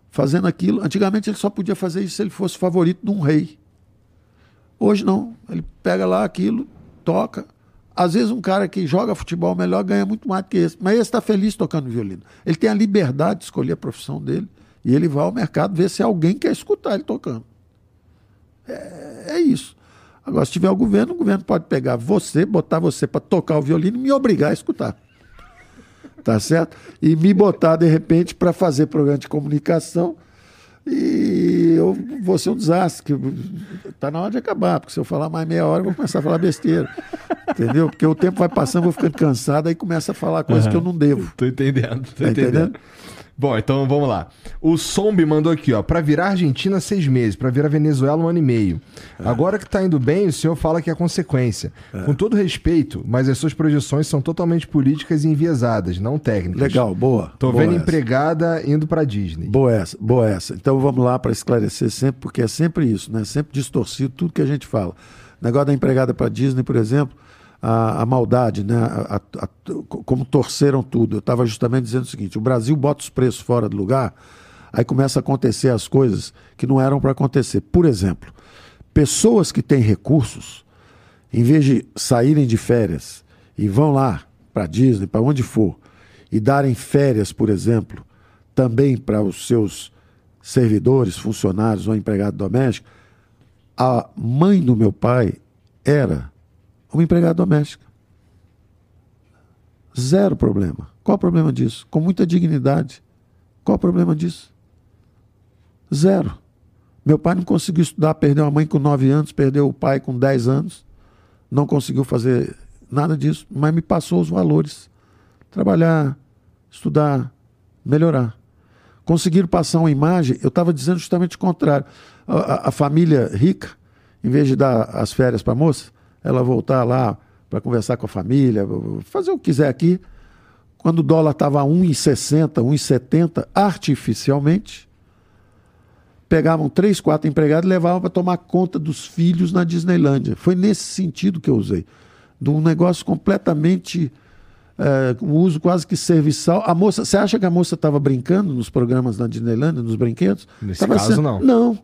fazendo aquilo. Antigamente ele só podia fazer isso se ele fosse favorito de um rei. Hoje não. Ele pega lá aquilo, toca. Às vezes um cara que joga futebol melhor ganha muito mais do que esse. Mas esse está feliz tocando violino. Ele tem a liberdade de escolher a profissão dele. E ele vai ao mercado ver se alguém quer escutar ele tocando. É, é isso. Agora, se tiver o governo, o governo pode pegar você, botar você para tocar o violino e me obrigar a escutar. Tá certo? E me botar, de repente, para fazer programa de comunicação. E eu vou ser um desastre. Tá na hora de acabar, porque se eu falar mais meia hora, eu vou começar a falar besteira. Entendeu? Porque o tempo vai passando, eu vou ficando cansado, aí começa a falar coisas uhum. que eu não devo. Tô entendendo, tô tá entendendo. entendendo? Bom, então vamos lá. O Sombi mandou aqui, ó. Para virar Argentina, seis meses. Para virar Venezuela, um ano e meio. É. Agora que tá indo bem, o senhor fala que é consequência. É. Com todo respeito, mas as suas projeções são totalmente políticas e enviesadas, não técnicas. Legal, boa. Tô boa vendo essa. empregada indo para Disney. Boa essa, boa essa. Então vamos lá para esclarecer sempre, porque é sempre isso, né? Sempre distorcido tudo que a gente fala. O negócio da empregada para Disney, por exemplo a, a maldade, né? A, a, como torceram tudo. Eu estava justamente dizendo o seguinte: o Brasil bota os preços fora do lugar, aí começa a acontecer as coisas que não eram para acontecer. Por exemplo, pessoas que têm recursos, em vez de saírem de férias e vão lá para Disney, para onde for, e darem férias, por exemplo, também para os seus servidores, funcionários ou empregado doméstico, a mãe do meu pai era uma empregada doméstica. Zero problema. Qual o problema disso? Com muita dignidade. Qual o problema disso? Zero. Meu pai não conseguiu estudar, perdeu a mãe com 9 anos, perdeu o pai com 10 anos, não conseguiu fazer nada disso, mas me passou os valores. Trabalhar, estudar, melhorar. Conseguiram passar uma imagem, eu estava dizendo justamente o contrário. A, a, a, família rica, em vez de dar as férias para a moça, ela voltar lá para conversar com a família, fazer o que quiser aqui. Quando o dólar estava a 1,60, 1,70 artificialmente, pegavam três, quatro empregados e levavam para tomar conta dos filhos na Disneylândia. Foi nesse sentido que eu usei. De um negócio completamente. É, um uso quase que serviçal. A moça, você acha que a moça estava brincando nos programas da Disneylândia, nos brinquedos? Nesse tava caso, não. Não.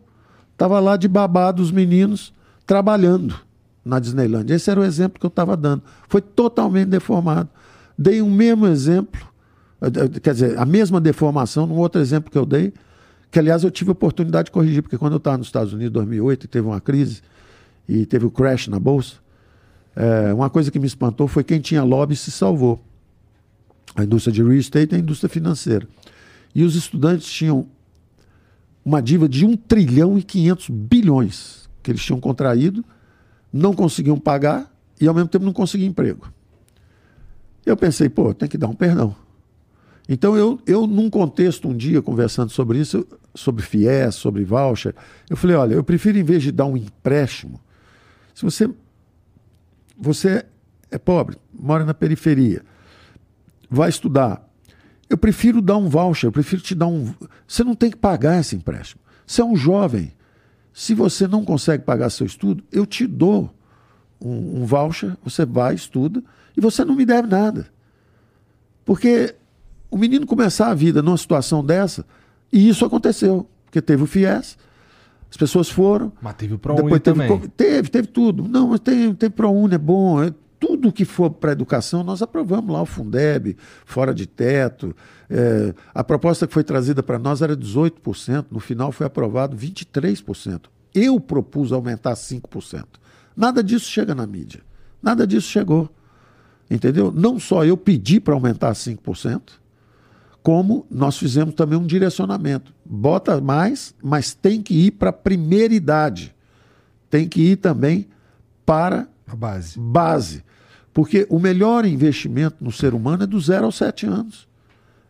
Estava lá de babá dos meninos, trabalhando na Disneylandia. Esse era o exemplo que eu estava dando. Foi totalmente deformado. Dei o um mesmo exemplo, eh, eh, quer dizer, a mesma deformação num outro exemplo que eu dei, que aliás eu tive a oportunidade de corrigir, porque quando eu estava nos Estados Unidos em 2008 e teve uma crise e teve o crash na bolsa, é, uma coisa que me espantou foi quem tinha lobby se salvou. A indústria de real estate e a indústria financeira. E os estudantes tinham uma dívida de 1 trilhão e 500 bilhões que eles tinham contraído não conseguiam pagar e ao mesmo tempo não conseguiam emprego. Eu pensei, pô, tem que dar um perdão. Então eu, eu num contexto um dia conversando sobre isso, sobre FIES, sobre voucher, eu falei, olha, eu prefiro em vez de dar um empréstimo, se você você é pobre, mora na periferia, vai estudar Eu prefiro dar um voucher, eu prefiro te dar um. Você não tem que pagar esse empréstimo. Você é um jovem. Se você não consegue pagar seu estudo, eu te dou um, um voucher, você vai, estuda, e você não me deve nada. Porque o menino começar a vida numa situação dessa, e isso aconteceu, porque teve o FIES, as pessoas foram. Mas teve o ProUni também. Teve, teve, teve tudo. Não, mas tem, teve ProUni, é bom. Tudo que for para educação, nós aprovamos lá o Fundeb, fora de teto. É, a proposta que foi trazida para nós era 18%, no final foi aprovado 23%. Eu propus aumentar 5%. Nada disso chega na mídia. Nada disso chegou. Entendeu? Não só eu pedi para aumentar 5%, como nós fizemos também um direcionamento. Bota mais, mas tem que ir para a primeira idade. Tem que ir também para a base. base. Porque o melhor investimento no ser humano é do zero aos sete anos.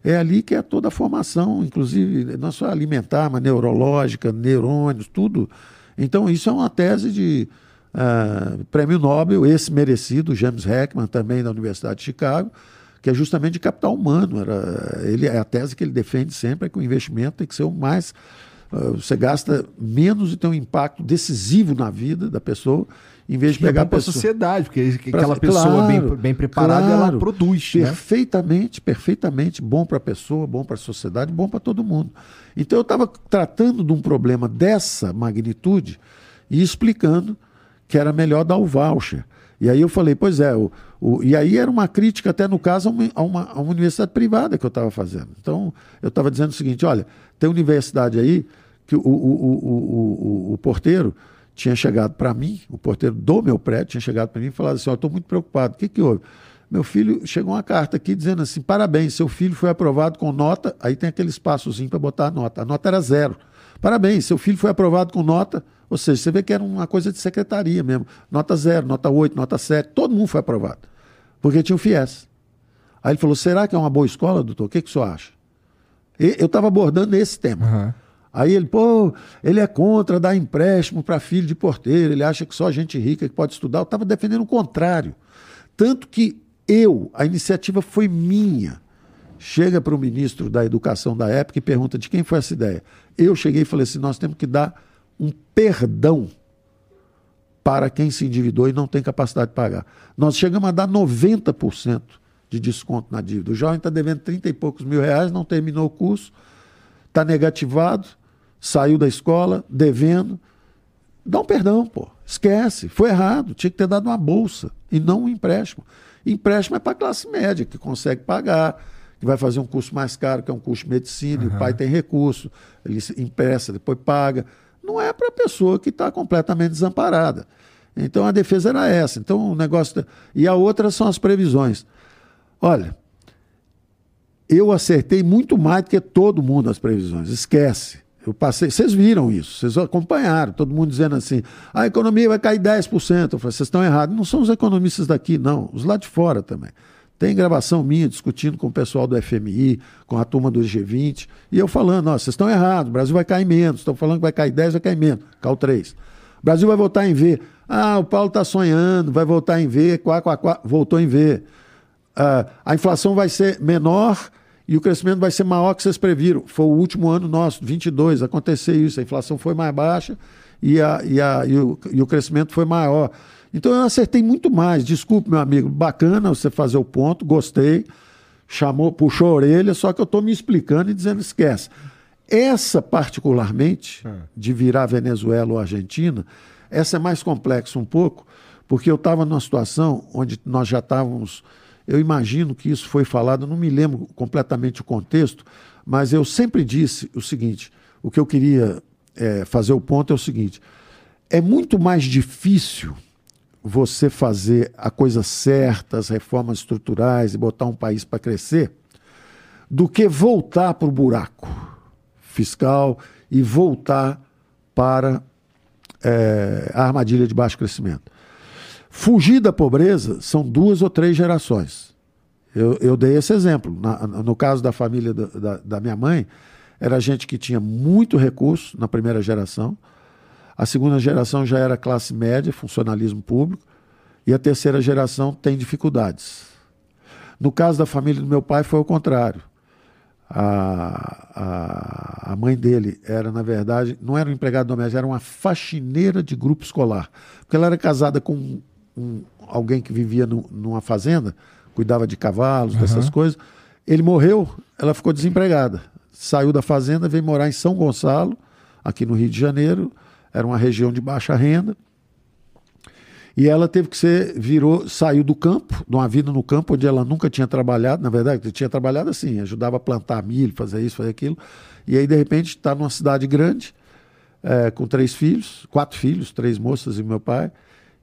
É ali que é toda a formação, inclusive não só alimentar, mas neurológica, neurônios, tudo. Então, isso é uma tese de uh, prêmio Nobel, esse merecido, James Heckman, também da Universidade de Chicago, que é justamente de capital humano. Era, ele, é a tese que ele defende sempre é que o investimento tem que ser o mais. Uh, você gasta menos e tem um impacto decisivo na vida da pessoa em vez de pegar é para a sociedade, porque pra, aquela pessoa claro, bem, bem preparada claro, ela produz. Perfeitamente, né? perfeitamente bom para a pessoa, bom para a sociedade, bom para todo mundo. Então eu estava tratando de um problema dessa magnitude e explicando que era melhor dar o voucher. E aí eu falei, pois é, o, o, e aí era uma crítica até no caso a uma, a uma, a uma universidade privada que eu estava fazendo. Então eu estava dizendo o seguinte, olha, tem universidade aí que o, o, o porteiro tinha chegado para mim, o porteiro do meu prédio tinha chegado para mim e falado assim: oh, estou muito preocupado, o que, que houve? Meu filho, chegou uma carta aqui dizendo assim: parabéns, seu filho foi aprovado com nota. Aí tem aquele espaçozinho para botar a nota. A nota era zero. Parabéns, seu filho foi aprovado com nota. Ou seja, você vê que era uma coisa de secretaria mesmo. Nota zero, nota oito, nota sete, todo mundo foi aprovado. Porque tinha o FIES. Aí ele falou: será que é uma boa escola, doutor? O que, que o senhor acha? Eu estava abordando esse tema. Uhum. Aí ele, pô, ele é contra dar empréstimo para filho de porteiro, ele acha que só gente rica que pode estudar. Eu estava defendendo o contrário. Tanto que eu, a iniciativa foi minha. Chega para o ministro da Educação da época e pergunta de quem foi essa ideia. Eu cheguei e falei assim: nós temos que dar um perdão para quem se endividou e não tem capacidade de pagar. Nós chegamos a dar 90% de desconto na dívida. O jovem está devendo 30 e poucos mil reais, não terminou o curso, está negativado, saiu da escola devendo. Dá um perdão, pô. Esquece. Foi errado. Tinha que ter dado uma bolsa e não um empréstimo. Empréstimo é para a classe média, que consegue pagar, que vai fazer um curso mais caro, que é um curso de medicina, uhum. e o pai tem recurso, ele empresta, depois paga. Não é para a pessoa que está completamente desamparada. Então a defesa era essa. Então o negócio. E a outra são as previsões. Olha, eu acertei muito mais do que todo mundo as previsões. Esquece. Eu passei, vocês viram isso, vocês acompanharam, todo mundo dizendo assim: a economia vai cair 10%. Eu falei, vocês estão errados. Não são os economistas daqui, não, os lá de fora também. Tem gravação minha discutindo com o pessoal do FMI, com a turma do G20, e eu falando: vocês estão errados, o Brasil vai cair menos. Estão falando que vai cair 10, vai cair menos, caiu 3. O Brasil vai voltar em V. Ah, o Paulo está sonhando, vai voltar em V, quá, quá, quá, voltou em V. Ah, a inflação vai ser menor e o crescimento vai ser maior que vocês previram. Foi o último ano nosso, 22, aconteceu isso, a inflação foi mais baixa e, a, e, a, e, o, e o crescimento foi maior. Então eu acertei muito mais. Desculpe, meu amigo, bacana você fazer o ponto, gostei, chamou, puxou a orelha, só que eu estou me explicando e dizendo esquece. Essa, particularmente, é. de virar Venezuela ou Argentina, essa é mais complexa um pouco, porque eu estava numa situação onde nós já estávamos eu imagino que isso foi falado, não me lembro completamente o contexto, mas eu sempre disse o seguinte: o que eu queria é, fazer o ponto é o seguinte: é muito mais difícil você fazer a coisa certa, as reformas estruturais e botar um país para crescer, do que voltar para o buraco fiscal e voltar para é, a armadilha de baixo crescimento. Fugir da pobreza são duas ou três gerações. Eu, eu dei esse exemplo. Na, no caso da família da, da, da, minha mãe, era gente que tinha muito recurso na primeira geração. A segunda geração já era classe média, funcionalismo público. E a terceira geração tem dificuldades. No caso da família do meu pai, foi o contrário. A, a, a, mãe dele era, na verdade, não era um empregado doméstico, era uma faxineira de grupo escolar. Porque ela era casada com um, alguém que vivia no, numa fazenda, cuidava de cavalos, uhum. dessas coisas. Ele morreu, ela ficou desempregada. Saiu da fazenda, veio morar em São Gonçalo, aqui no Rio de Janeiro. Era uma região de baixa renda. E ela teve que ser, virou, saiu do campo, de uma vida no campo onde ela nunca tinha trabalhado, na verdade, tinha trabalhado assim, ajudava a plantar milho, fazer isso, fazer aquilo. E aí, de repente, está numa cidade grande, é, com três filhos, quatro filhos, três moças e meu pai.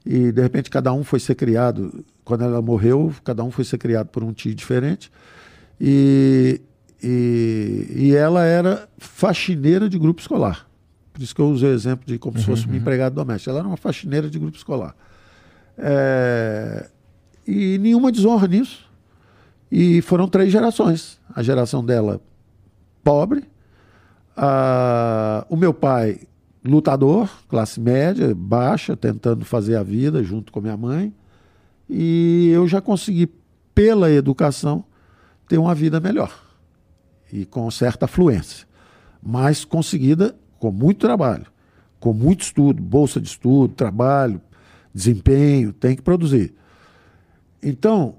E, de repente, cada um foi ser criado, quando ela morreu, cada um foi ser criado por um tio diferente. E, e, e ela era faxineira de grupo escolar. Por isso que eu usei o exemplo de como uhum, se fosse uma uhum. empregada doméstica. Ela era uma faxineira de grupo escolar. É, e nenhuma desonra nisso. E foram três gerações. A geração dela, pobre. A, o meu pai, lutador, classe média, baixa, tentando fazer a vida junto com minha mãe. E eu já consegui, pela educação, ter uma vida melhor. E com certa fluência. Mas conseguida com muito trabalho, com muito estudo, bolsa de estudo, trabalho, desempenho, tem que produzir. Então,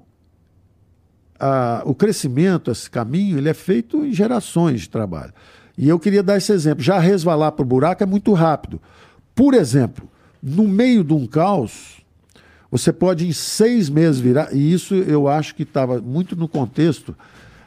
a, o crescimento, esse caminho, ele é feito em gerações de trabalho. E eu queria dar esse exemplo. Já resvalar para o buraco é muito rápido. Por exemplo, no meio de um caos, você pode em seis meses virar, e isso eu acho que estava muito no contexto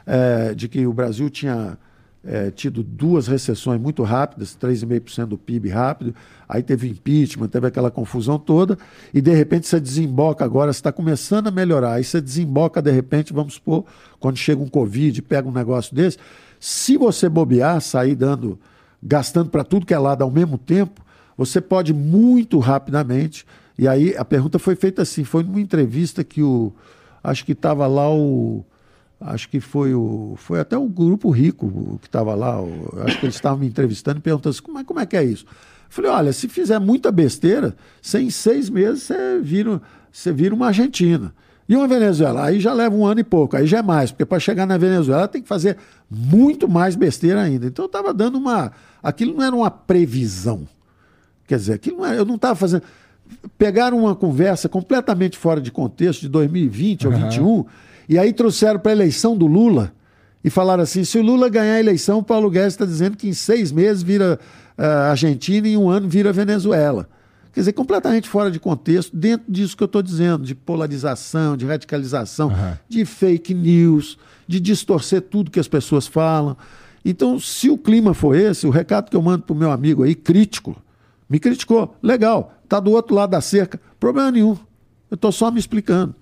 é, de que o Brasil tinha é, tido duas recessões muito rápidas, 3,5% do PIB rápido, aí teve impeachment, teve aquela confusão toda, e de repente você desemboca agora, está começando a melhorar, aí você desemboca de repente, vamos supor, quando chega um Covid, pega um negócio desse, se você bobear, sair dando, gastando para tudo que é lado ao mesmo tempo, você pode muito rapidamente, e aí a pergunta foi feita assim, foi numa entrevista que o, acho que estava lá o acho que foi o foi até o grupo rico que estava lá acho que eles estavam me entrevistando e perguntando assim, como é, como é que é isso? Eu falei olha se fizer muita besteira você em seis meses você vira você vira uma Argentina e uma Venezuela aí já leva um ano e pouco aí já é mais porque para chegar na Venezuela tem que fazer muito mais besteira ainda então eu estava dando uma aquilo não era uma previsão quer dizer aquilo não era, eu não estava fazendo pegaram uma conversa completamente fora de contexto de 2020 uhum. ou 2021 e aí trouxeram para a eleição do Lula e falaram assim: se o Lula ganhar a eleição, o Paulo Guedes está dizendo que em seis meses vira uh, Argentina e em um ano vira Venezuela. Quer dizer, completamente fora de contexto, dentro disso que eu estou dizendo, de polarização, de radicalização, uhum. de fake news, de distorcer tudo que as pessoas falam. Então, se o clima for esse, o recado que eu mando para o meu amigo aí, crítico, me criticou, legal, está do outro lado da cerca, problema nenhum. Eu estou só me explicando.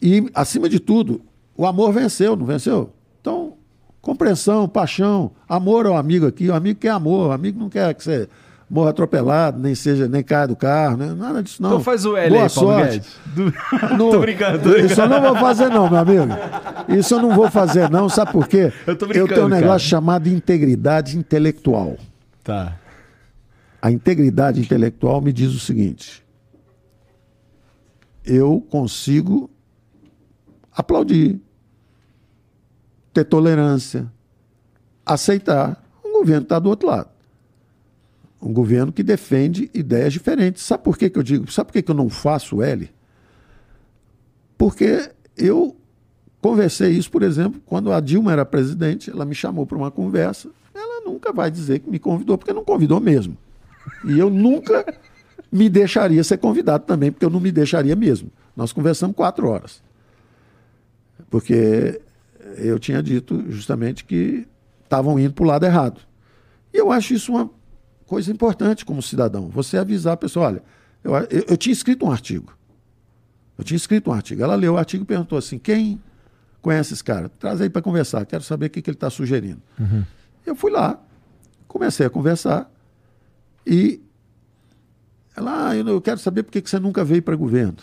E, acima de tudo, o amor venceu, não venceu? Então, compreensão, paixão, amor ao amigo aqui. O amigo quer amor, o amigo não quer que você morra atropelado, nem seja, nem caia do carro, né? nada disso não. Então faz o L Boa aí, Paulo sorte. Do... No... tô brincando, tô brincando. Isso eu não vou fazer não, meu amigo. Isso eu não vou fazer não, sabe por quê? Eu, tô brincando, eu tenho um negócio cara. chamado integridade intelectual. Tá. A integridade intelectual me diz o seguinte: eu consigo aplaudir, ter tolerância, aceitar. O governo está do outro lado. Um governo que defende ideias diferentes. Sabe por que, que eu digo? Sabe por que, que eu não faço L? Porque eu conversei isso, por exemplo, quando a Dilma era presidente, ela me chamou para uma conversa. Ela nunca vai dizer que me convidou, porque não convidou mesmo. E eu nunca me deixaria ser convidado também, porque eu não me deixaria mesmo. Nós conversamos quatro horas porque eu tinha dito justamente que estavam indo para o lado errado. E eu acho isso uma coisa importante como cidadão. Você avisar a pessoa, olha, eu, eu, eu tinha escrito um artigo. Eu tinha escrito um artigo. Ela leu o artigo e perguntou assim: quem conhece esse cara? Traz aí para conversar, quero saber o que, que ele está sugerindo. Uhum. Eu fui lá, comecei a conversar e ela, ah, eu quero saber por que, que você nunca veio para governo.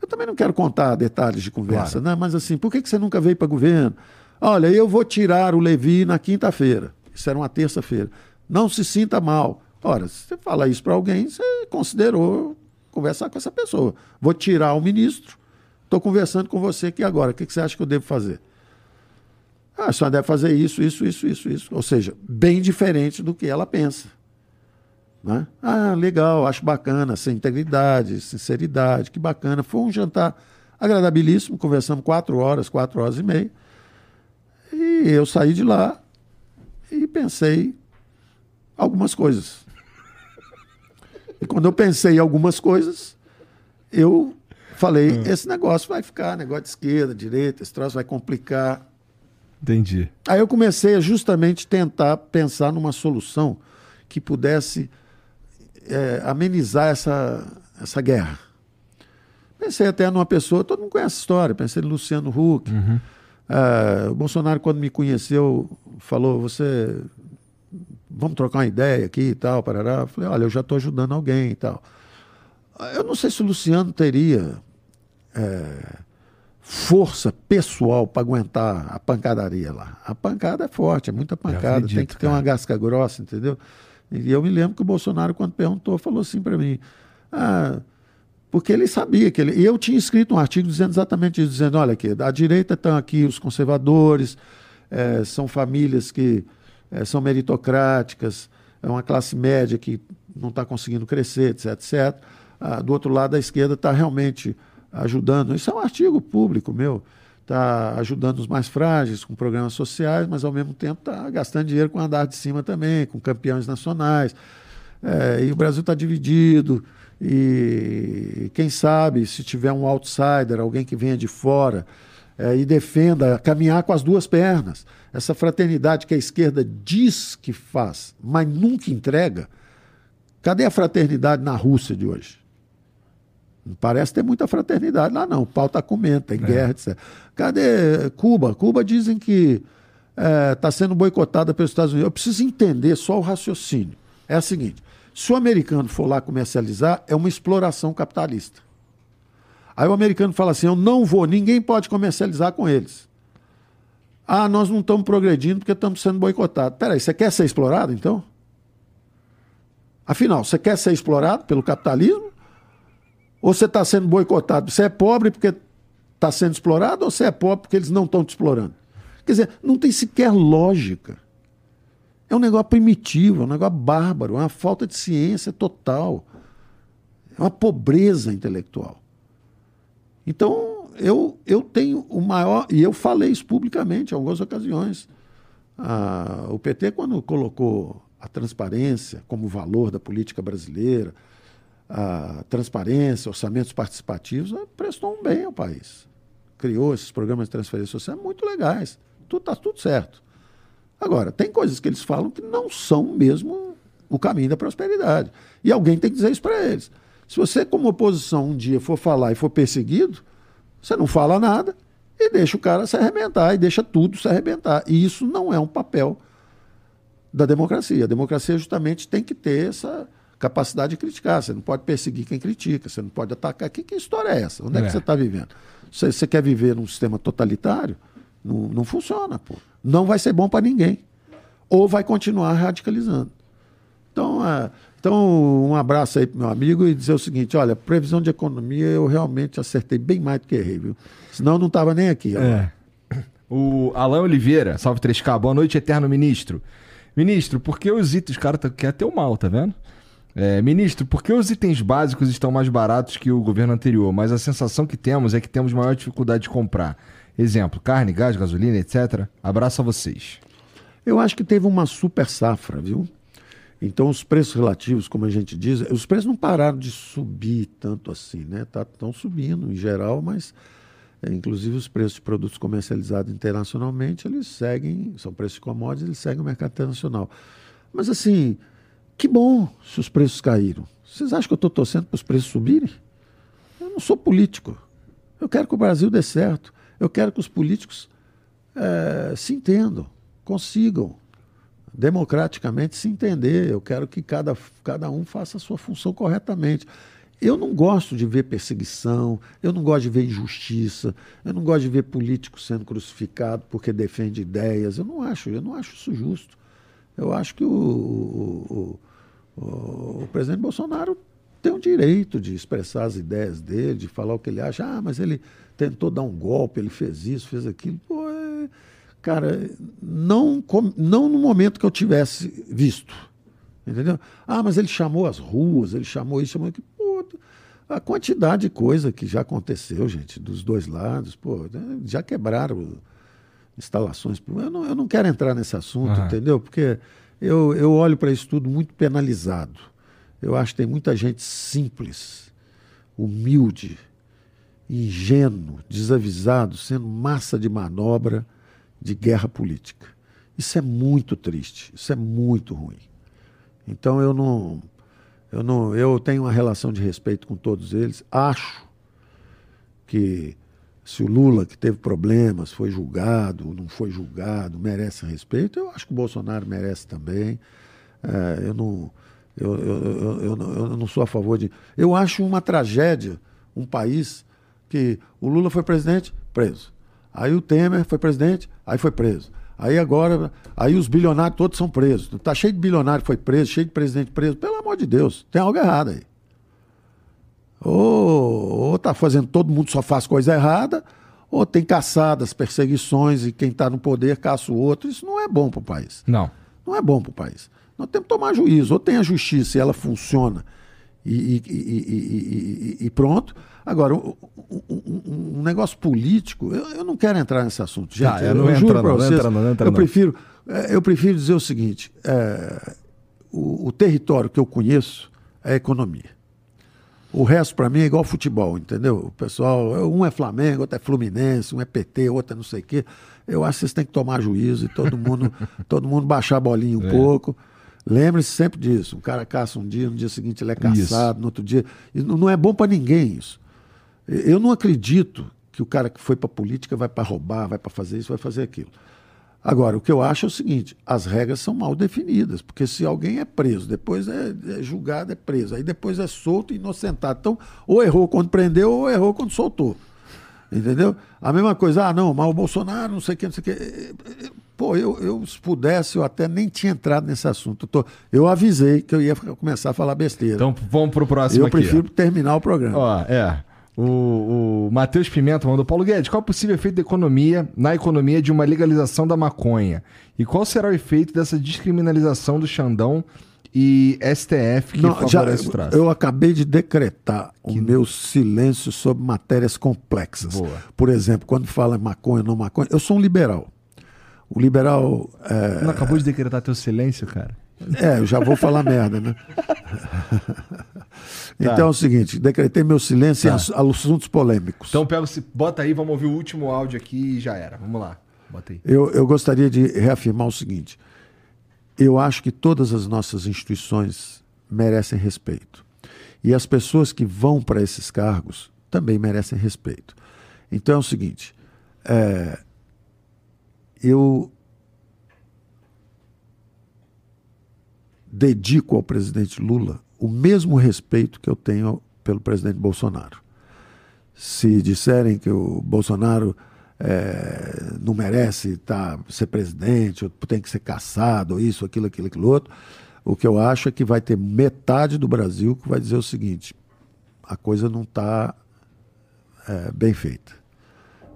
Eu também não quero contar detalhes de conversa, claro. né? mas assim, por que, que você nunca veio para governo? Olha, eu vou tirar o Levi na quinta-feira. Isso era uma terça-feira. Não se sinta mal. Ora, se você fala isso para alguém, você considerou conversar com essa pessoa. Vou tirar o ministro, estou conversando com você aqui agora. O que, você acha que eu devo fazer? Ah, a senhora deve fazer isso, isso, isso, isso, isso. Ou seja, bem diferente do que ela pensa. Né? Ah, legal, acho bacana, sem integridade, sinceridade, que bacana. Foi um jantar agradabilíssimo, conversamos quatro horas, quatro horas e meia. E eu saí de lá e pensei algumas coisas. E quando eu pensei em algumas coisas, eu falei: hum. esse negócio vai ficar negócio de esquerda, direita, esse troço vai complicar. Entendi. Aí eu comecei a justamente tentar pensar numa solução que pudesse é, amenizar essa, essa guerra. Pensei até numa pessoa, todo mundo conhece a história, pensei no Luciano Huck. Uhum. Uh, o Bolsonaro, quando me conheceu, falou: Você, vamos trocar uma ideia aqui e tal. Parará. Eu falei: Olha, eu já estou ajudando alguém e tal. Eu não sei se o Luciano teria é, força pessoal para aguentar a pancadaria lá. A pancada é forte, é muita pancada, acredito, tem que ter cara. uma gasca grossa, entendeu? E eu me lembro que o Bolsonaro, quando perguntou, falou assim para mim: Ah porque ele sabia que ele. E eu tinha escrito um artigo dizendo exatamente isso, dizendo: olha, aqui, à direita estão aqui os conservadores, é, são famílias que é, são meritocráticas, é uma classe média que não está conseguindo crescer, etc, etc. Ah, do outro lado, a esquerda está realmente ajudando. Isso é um artigo público meu. Está ajudando os mais frágeis com programas sociais, mas ao mesmo tempo está gastando dinheiro com andar de cima também, com campeões nacionais. É, e o Brasil está dividido. E quem sabe, se tiver um outsider, alguém que venha de fora é, e defenda caminhar com as duas pernas, essa fraternidade que a esquerda diz que faz, mas nunca entrega. Cadê a fraternidade na Rússia de hoje? Não parece ter muita fraternidade lá, não. O pau está comendo, tem é. guerra, etc. Cadê Cuba? Cuba dizem que está é, sendo boicotada pelos Estados Unidos. Eu preciso entender só o raciocínio. É o seguinte: se o americano for lá comercializar, é uma exploração capitalista. Aí o americano fala assim: eu não vou, ninguém pode comercializar com eles. Ah, nós não estamos progredindo porque estamos sendo boicotados. Peraí, você quer ser explorado então? Afinal, você quer ser explorado pelo capitalismo? Ou você está sendo boicotado? Você é pobre porque está sendo explorado ou você é pobre porque eles não estão te explorando? Quer dizer, não tem sequer lógica. É um negócio primitivo, é um negócio bárbaro, é uma falta de ciência total. É uma pobreza intelectual. Então, eu, eu tenho o maior. E eu falei isso publicamente em algumas ocasiões. Ah, o PT, quando colocou a transparência como valor da política brasileira, a transparência, orçamentos participativos, prestou um bem ao país. Criou esses programas de transferência social muito legais. Tudo está tudo certo. Agora, tem coisas que eles falam que não são mesmo o caminho da prosperidade. E alguém tem que dizer isso para eles. Se você, como oposição, um dia for falar e for perseguido, você não fala nada e deixa o cara se arrebentar, e deixa tudo se arrebentar. E isso não é um papel da democracia. A democracia justamente tem que ter essa capacidade de criticar. Você não pode perseguir quem critica, você não pode atacar. Que, que história é essa? Onde é, é que você está vivendo? Você, você quer viver num sistema totalitário? Não, não funciona, pô. Não vai ser bom para ninguém. Ou vai continuar radicalizando. Então, então, um abraço aí pro meu amigo e dizer o seguinte: olha, previsão de economia eu realmente acertei bem mais do que errei, viu? Senão eu não estava nem aqui. É. O Alain Oliveira, salve 3K, boa noite, eterno ministro. Ministro, por que os itens. Os caras tá, querem ter o mal, tá vendo? É, ministro, por que os itens básicos estão mais baratos que o governo anterior, mas a sensação que temos é que temos maior dificuldade de comprar? Exemplo, carne, gás, gasolina, etc. Abraço a vocês. Eu acho que teve uma super safra, viu? Então os preços relativos, como a gente diz, os preços não pararam de subir tanto assim, né? Estão tá, subindo em geral, mas é, inclusive os preços de produtos comercializados internacionalmente, eles seguem, são preços de commodities, eles seguem o mercado internacional. Mas assim, que bom se os preços caíram. Vocês acham que eu estou torcendo para os preços subirem? Eu não sou político. Eu quero que o Brasil dê certo. Eu quero que os políticos é, se entendam, consigam democraticamente se entender. Eu quero que cada, cada um faça a sua função corretamente. Eu não gosto de ver perseguição, eu não gosto de ver injustiça, eu não gosto de ver político sendo crucificado porque defende ideias. Eu não acho, eu não acho isso justo. Eu acho que o, o, o, o presidente Bolsonaro tem o direito de expressar as ideias dele, de falar o que ele acha. Ah, mas ele tentou dar um golpe, ele fez isso, fez aquilo. Pô, é... Cara, não, não no momento que eu tivesse visto. Entendeu? Ah, mas ele chamou as ruas, ele chamou isso, chamou aquilo. Pô, a quantidade de coisa que já aconteceu, gente, dos dois lados, pô, já quebraram instalações. Eu não, eu não quero entrar nesse assunto, uhum. entendeu? Porque eu, eu olho para isso tudo muito penalizado. Eu acho que tem muita gente simples, humilde, ingênuo, desavisado, sendo massa de manobra de guerra política. Isso é muito triste, isso é muito ruim. Então eu não, eu não, eu tenho uma relação de respeito com todos eles. Acho que se o Lula, que teve problemas, foi julgado, não foi julgado, merece respeito, eu acho que o Bolsonaro merece também. É, eu, não, eu, eu, eu, eu, eu não sou a favor de. Eu acho uma tragédia um país que o Lula foi presidente, preso. Aí o Temer foi presidente, aí foi preso. Aí agora, aí os bilionários todos são presos. Tá cheio de bilionário que foi preso, cheio de presidente preso. Pelo amor de Deus, tem algo errado aí. Ou, ou tá fazendo todo mundo só faz coisa errada, ou tem caçadas, perseguições e quem está no poder caça o outro. Isso não é bom para o país. Não. Não é bom para o país. Nós temos que tomar juízo. Ou tem a justiça e ela funciona e, e, e, e pronto. Agora, um, um, um, negócio político, eu, eu, não quero entrar nesse assunto. Ah, eu, não eu juro para vocês. Não entra, não entra, eu, prefiro, é, eu prefiro dizer o seguinte: é, o, o território que eu conheço é a economia. O resto, para mim, é igual futebol, entendeu? O pessoal, um é Flamengo, outro é Fluminense, um é PT, outro é não sei o quê. Eu acho que vocês têm que tomar juízo e todo mundo, todo mundo baixar a bolinha um é. pouco. Lembre-se sempre disso. Um cara caça um dia, no dia seguinte ele é caçado, isso. no outro dia. Não é bom para ninguém isso. Eu não acredito que o cara que foi para política vai para roubar, vai para fazer isso, vai fazer aquilo. Agora, o que eu acho é o seguinte: as regras são mal definidas, porque se alguém é preso, depois é, é julgado, é preso, aí depois é solto e inocentado. Então, ou errou quando prendeu, ou errou quando soltou. Entendeu? A mesma coisa, ah, não, mas o Bolsonaro, não sei o que, não sei o que. Pô, eu, eu, se pudesse, eu até nem tinha entrado nesse assunto. Eu, tô, eu avisei que eu ia começar a falar besteira. Então vamos para o próximo eu aqui. Eu prefiro terminar o programa. Ó, é. O, o Matheus Pimenta mandou Paulo Guedes, qual é o possível efeito da economia, na economia de uma legalização da maconha? E qual será o efeito dessa descriminalização do Xandão e STF que Não, já, Eu acabei de decretar que... o meu silêncio sobre matérias complexas. Boa. Por exemplo, quando fala maconha ou não maconha, eu sou um liberal. O liberal. É... Não acabou de decretar teu silêncio, cara? É, eu já vou falar merda, né? então tá. é o seguinte, decretei meu silêncio tá. em assuntos polêmicos. Então pega, bota aí, vamos ouvir o último áudio aqui e já era. Vamos lá. Bota aí. Eu, eu gostaria de reafirmar o seguinte. Eu acho que todas as nossas instituições merecem respeito. E as pessoas que vão para esses cargos também merecem respeito. Então é o seguinte: é, eu dedico ao presidente Lula o mesmo respeito que eu tenho pelo presidente Bolsonaro. Se disserem que o Bolsonaro é, não merece tá, ser presidente, ou tem que ser caçado, ou isso, aquilo, aquilo, aquilo outro, o que eu acho é que vai ter metade do Brasil que vai dizer o seguinte: a coisa não está é, bem feita.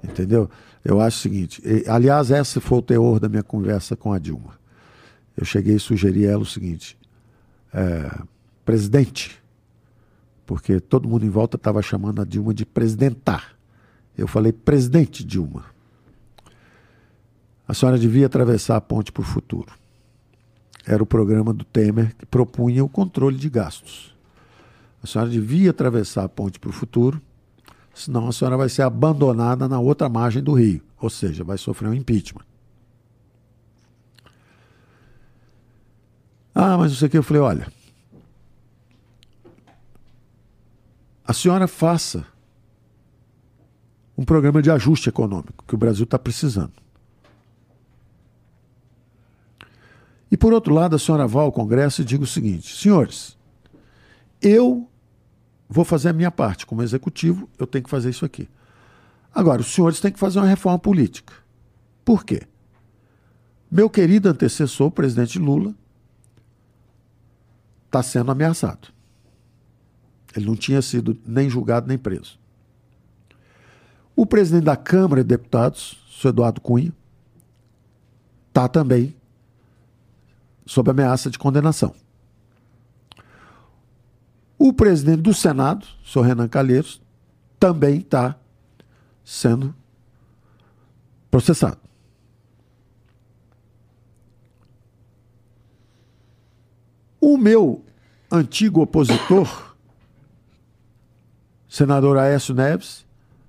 Entendeu? Eu acho o seguinte: e, aliás, esse foi o teor da minha conversa com a Dilma eu cheguei e sugeri a ela o seguinte: é, presidente, porque todo mundo em volta estava chamando a Dilma de presidentar. Eu falei, presidente Dilma, a senhora devia atravessar a ponte para o futuro. Era o programa do Temer que propunha o controle de gastos. A senhora devia atravessar a ponte para o futuro, senão a senhora vai ser abandonada na outra margem do rio, ou seja, vai sofrer um impeachment. Ah, mas não sei o que. Eu falei: olha, a senhora faça um programa de ajuste econômico que o Brasil está precisando. E por outro lado, a senhora vá ao Congresso e diga o seguinte: senhores, eu vou fazer a minha parte como executivo, eu tenho que fazer isso aqui. Agora, os senhores têm que fazer uma reforma política. Por quê? Meu querido antecessor, o presidente Lula, está sendo ameaçado. Ele não tinha sido nem julgado nem preso. O presidente da Câmara de Deputados, o Eduardo Cunha, está também sob ameaça de condenação. O presidente do Senado, o senhor Renan Calheiros, também está sendo processado. O meu antigo opositor, senador Aécio Neves,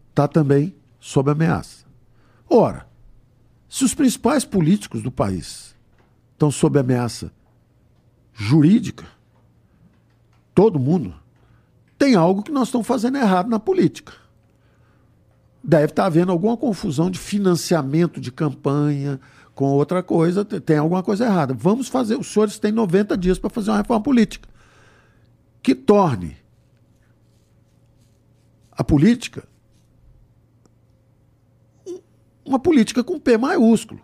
está também sob ameaça. Ora, se os principais políticos do país estão sob ameaça jurídica, todo mundo, tem algo que nós estamos fazendo errado na política. Deve estar havendo alguma confusão de financiamento de campanha com outra coisa, tem alguma coisa errada. Vamos fazer, os senhores têm 90 dias para fazer uma reforma política que torne a política uma política com P maiúsculo.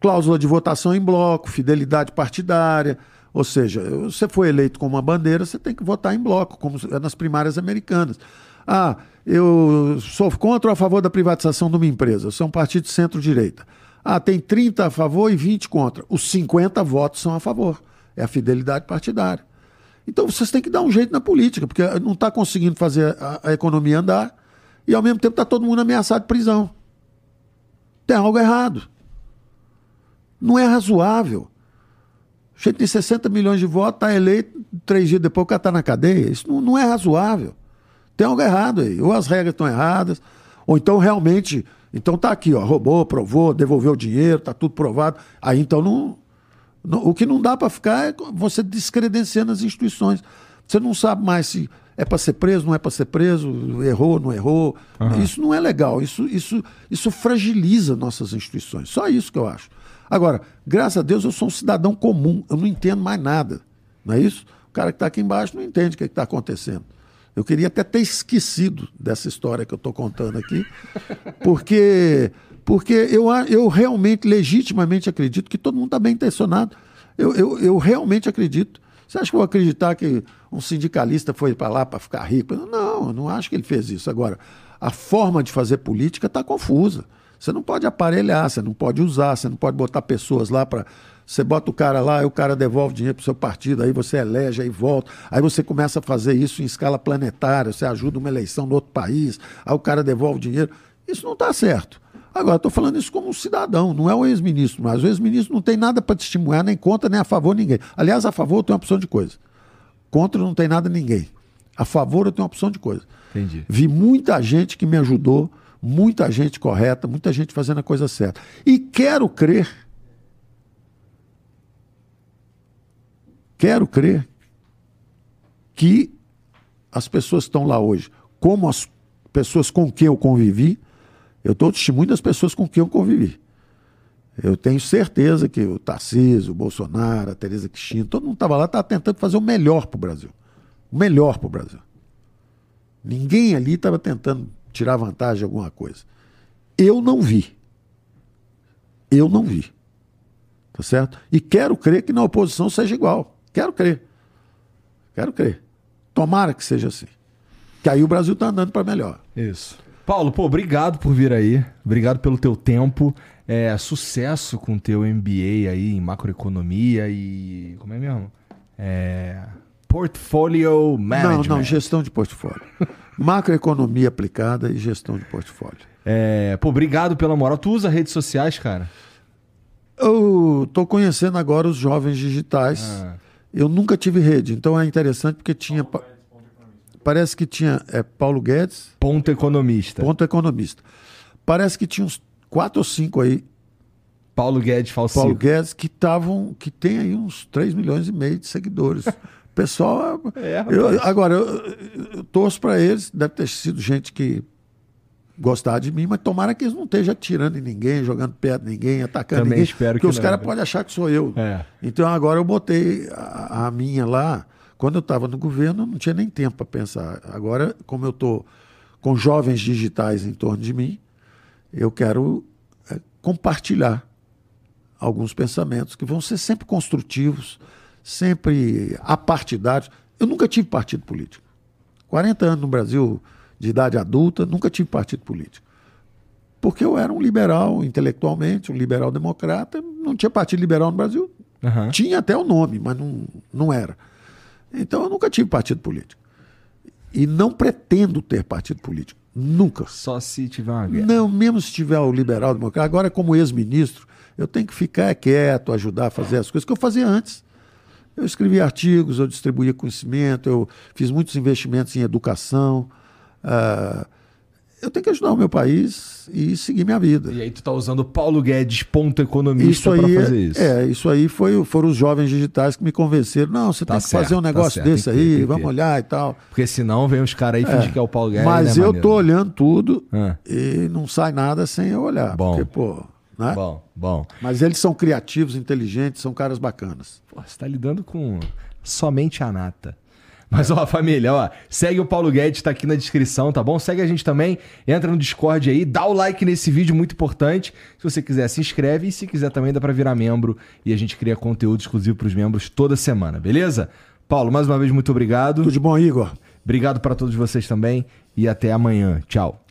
Cláusula de votação em bloco, fidelidade partidária, ou seja, você foi eleito com uma bandeira, você tem que votar em bloco, como nas primárias americanas. Ah, eu sou contra ou a favor da privatização de uma empresa. Eu sou um partido de centro-direita. Ah, tem 30 a favor e 20 contra. Os 50 votos são a favor. É a fidelidade partidária. Então vocês têm que dar um jeito na política, porque não está conseguindo fazer a, a, economia andar e ao mesmo tempo está todo mundo ameaçado de prisão. Tem algo errado. Não é razoável. O gente tem 60 milhões de votos, está eleito, três dias depois o cara está na cadeia. Isso não, não é razoável. Tem algo errado aí. Ou as regras estão erradas, ou então realmente. Então tá aqui, ó, roubou, provou, devolveu o dinheiro, tá tudo provado. Aí então não, não o que não dá para ficar é você descredenciando as instituições. Você não sabe mais se é para ser preso, não é para ser preso, errou, não errou. Uhum. Isso não é legal. Isso, isso, isso fragiliza nossas instituições. Só isso que eu acho. Agora, graças a Deus, eu sou um cidadão comum. Eu não entendo mais nada. Não é isso? O cara que está aqui embaixo não entende o que é está acontecendo. Eu queria até ter esquecido dessa história que eu estou contando aqui, porque, porque eu, eu realmente, legitimamente acredito que todo mundo está bem intencionado. Eu, eu, eu realmente acredito você acha que eu vou acreditar que um sindicalista foi para lá para ficar rico? Não, eu não acho que ele fez isso. Agora, a forma de fazer política está confusa. Você não pode aparelhar, você não pode usar, você não pode botar pessoas lá para. Você bota o cara lá, e o cara devolve dinheiro para o seu partido, aí você elege, aí volta. Aí você começa a fazer isso em escala planetária, você ajuda uma eleição no outro país, aí o cara devolve dinheiro. Isso não está certo. Agora, estou falando isso como um cidadão, não é o ex-ministro, mas o ex-ministro não tem nada para te estimular, nem contra, nem a favor ninguém. Aliás, a favor eu tenho uma opção de coisa. Contra não tem nada ninguém. A favor eu tenho uma opção de coisa. Entendi. Vi muita gente que me ajudou, muita gente correta, muita gente fazendo a coisa certa. E quero crer, quero crer que as pessoas que estão lá hoje, como as pessoas com quem eu convivi, eu estou testemunho das pessoas com quem eu convivi. Eu tenho certeza que o Tarcísio, o Bolsonaro, a Tereza Cristina, todo mundo estava lá, estava tentando fazer o melhor para o Brasil. O melhor para o Brasil. Ninguém ali estava tentando tirar vantagem de alguma coisa. Eu não vi. Eu não vi. Tá certo? E quero crer que na oposição seja igual. Quero crer. Quero crer. Tomara que seja assim. Que aí o Brasil está andando para melhor. Isso. Paulo, pô, obrigado por vir aí. Obrigado pelo teu tempo. É, sucesso com o teu MBA aí em macroeconomia e. Como é mesmo? É, portfolio Management. Não, não, gestão de portfólio. macroeconomia aplicada e gestão de portfólio. É, pô, obrigado pela moral. Tu usa redes sociais, cara? Eu tô conhecendo agora os jovens digitais. Ah. Eu nunca tive rede, então é interessante porque tinha. Parece que tinha é, Paulo Guedes. Ponto economista. Ponto economista. Parece que tinha uns quatro ou cinco aí. Paulo Guedes falsivo. Paulo Guedes que estavam, que tem aí uns 3 milhões e meio de seguidores. Pessoal, é, eu, agora eu, eu torço para eles, deve ter sido gente que gostar de mim, mas tomara que eles não estejam atirando em ninguém, jogando perto de ninguém, atacando Também ninguém. espero porque que os caras podem achar que sou eu. É. Então agora eu botei a, a minha lá quando eu estava no governo, não tinha nem tempo para pensar. Agora, como eu estou com jovens digitais em torno de mim, eu quero é, compartilhar alguns pensamentos que vão ser sempre construtivos, sempre apartidários. Eu nunca tive partido político. 40 anos no Brasil de idade adulta, nunca tive partido político. porque eu era um liberal intelectualmente, um liberal democrata. Não tinha partido liberal no Brasil. Aham. Tinha até o nome, mas não, não era. Então eu nunca tive partido político. E não pretendo ter partido político. Nunca. Só se tiver uma guerra. Não, mesmo se tiver o liberal democrata. Agora, como ex-ministro, eu tenho que ficar quieto, ajudar a fazer as coisas que eu fazia antes. Eu escrevia artigos, eu distribuía conhecimento, eu fiz muitos investimentos em educação. Ah, eu tenho que ajudar o meu país e seguir minha vida. E aí tu tá usando Paulo Guedes, ponto economista, aí, fazer é- isso. É, isso aí foi, foram os jovens digitais que me convenceram. Não, você Tá tem que certo, fazer um tá negócio tem desse que aí, que vamos ter. olhar e tal. Porque senão vem os caras aí e fingem que é o Paulo Guedes. Mas né, eu maneiro? tô olhando tudo Ah. e não sai nada sem eu olhar. Bom. Porque, pô, né? Bom, bom. Mas eles são criativos, inteligentes, são caras bacanas. Pô, você tá lidando com somente a nata. Mas, ó, família, ó, segue o Paulo Guedes, tá aqui na descrição, tá bom? Segue a gente também, entra no Discord aí, dá o like nesse vídeo, muito importante. Se você quiser, se inscreve e se quiser também dá pra virar membro e a gente cria conteúdo exclusivo pros membros toda semana, beleza? Paulo, mais uma vez, muito obrigado. Tudo de bom, Igor? Obrigado pra todos vocês também e até amanhã. Tchau.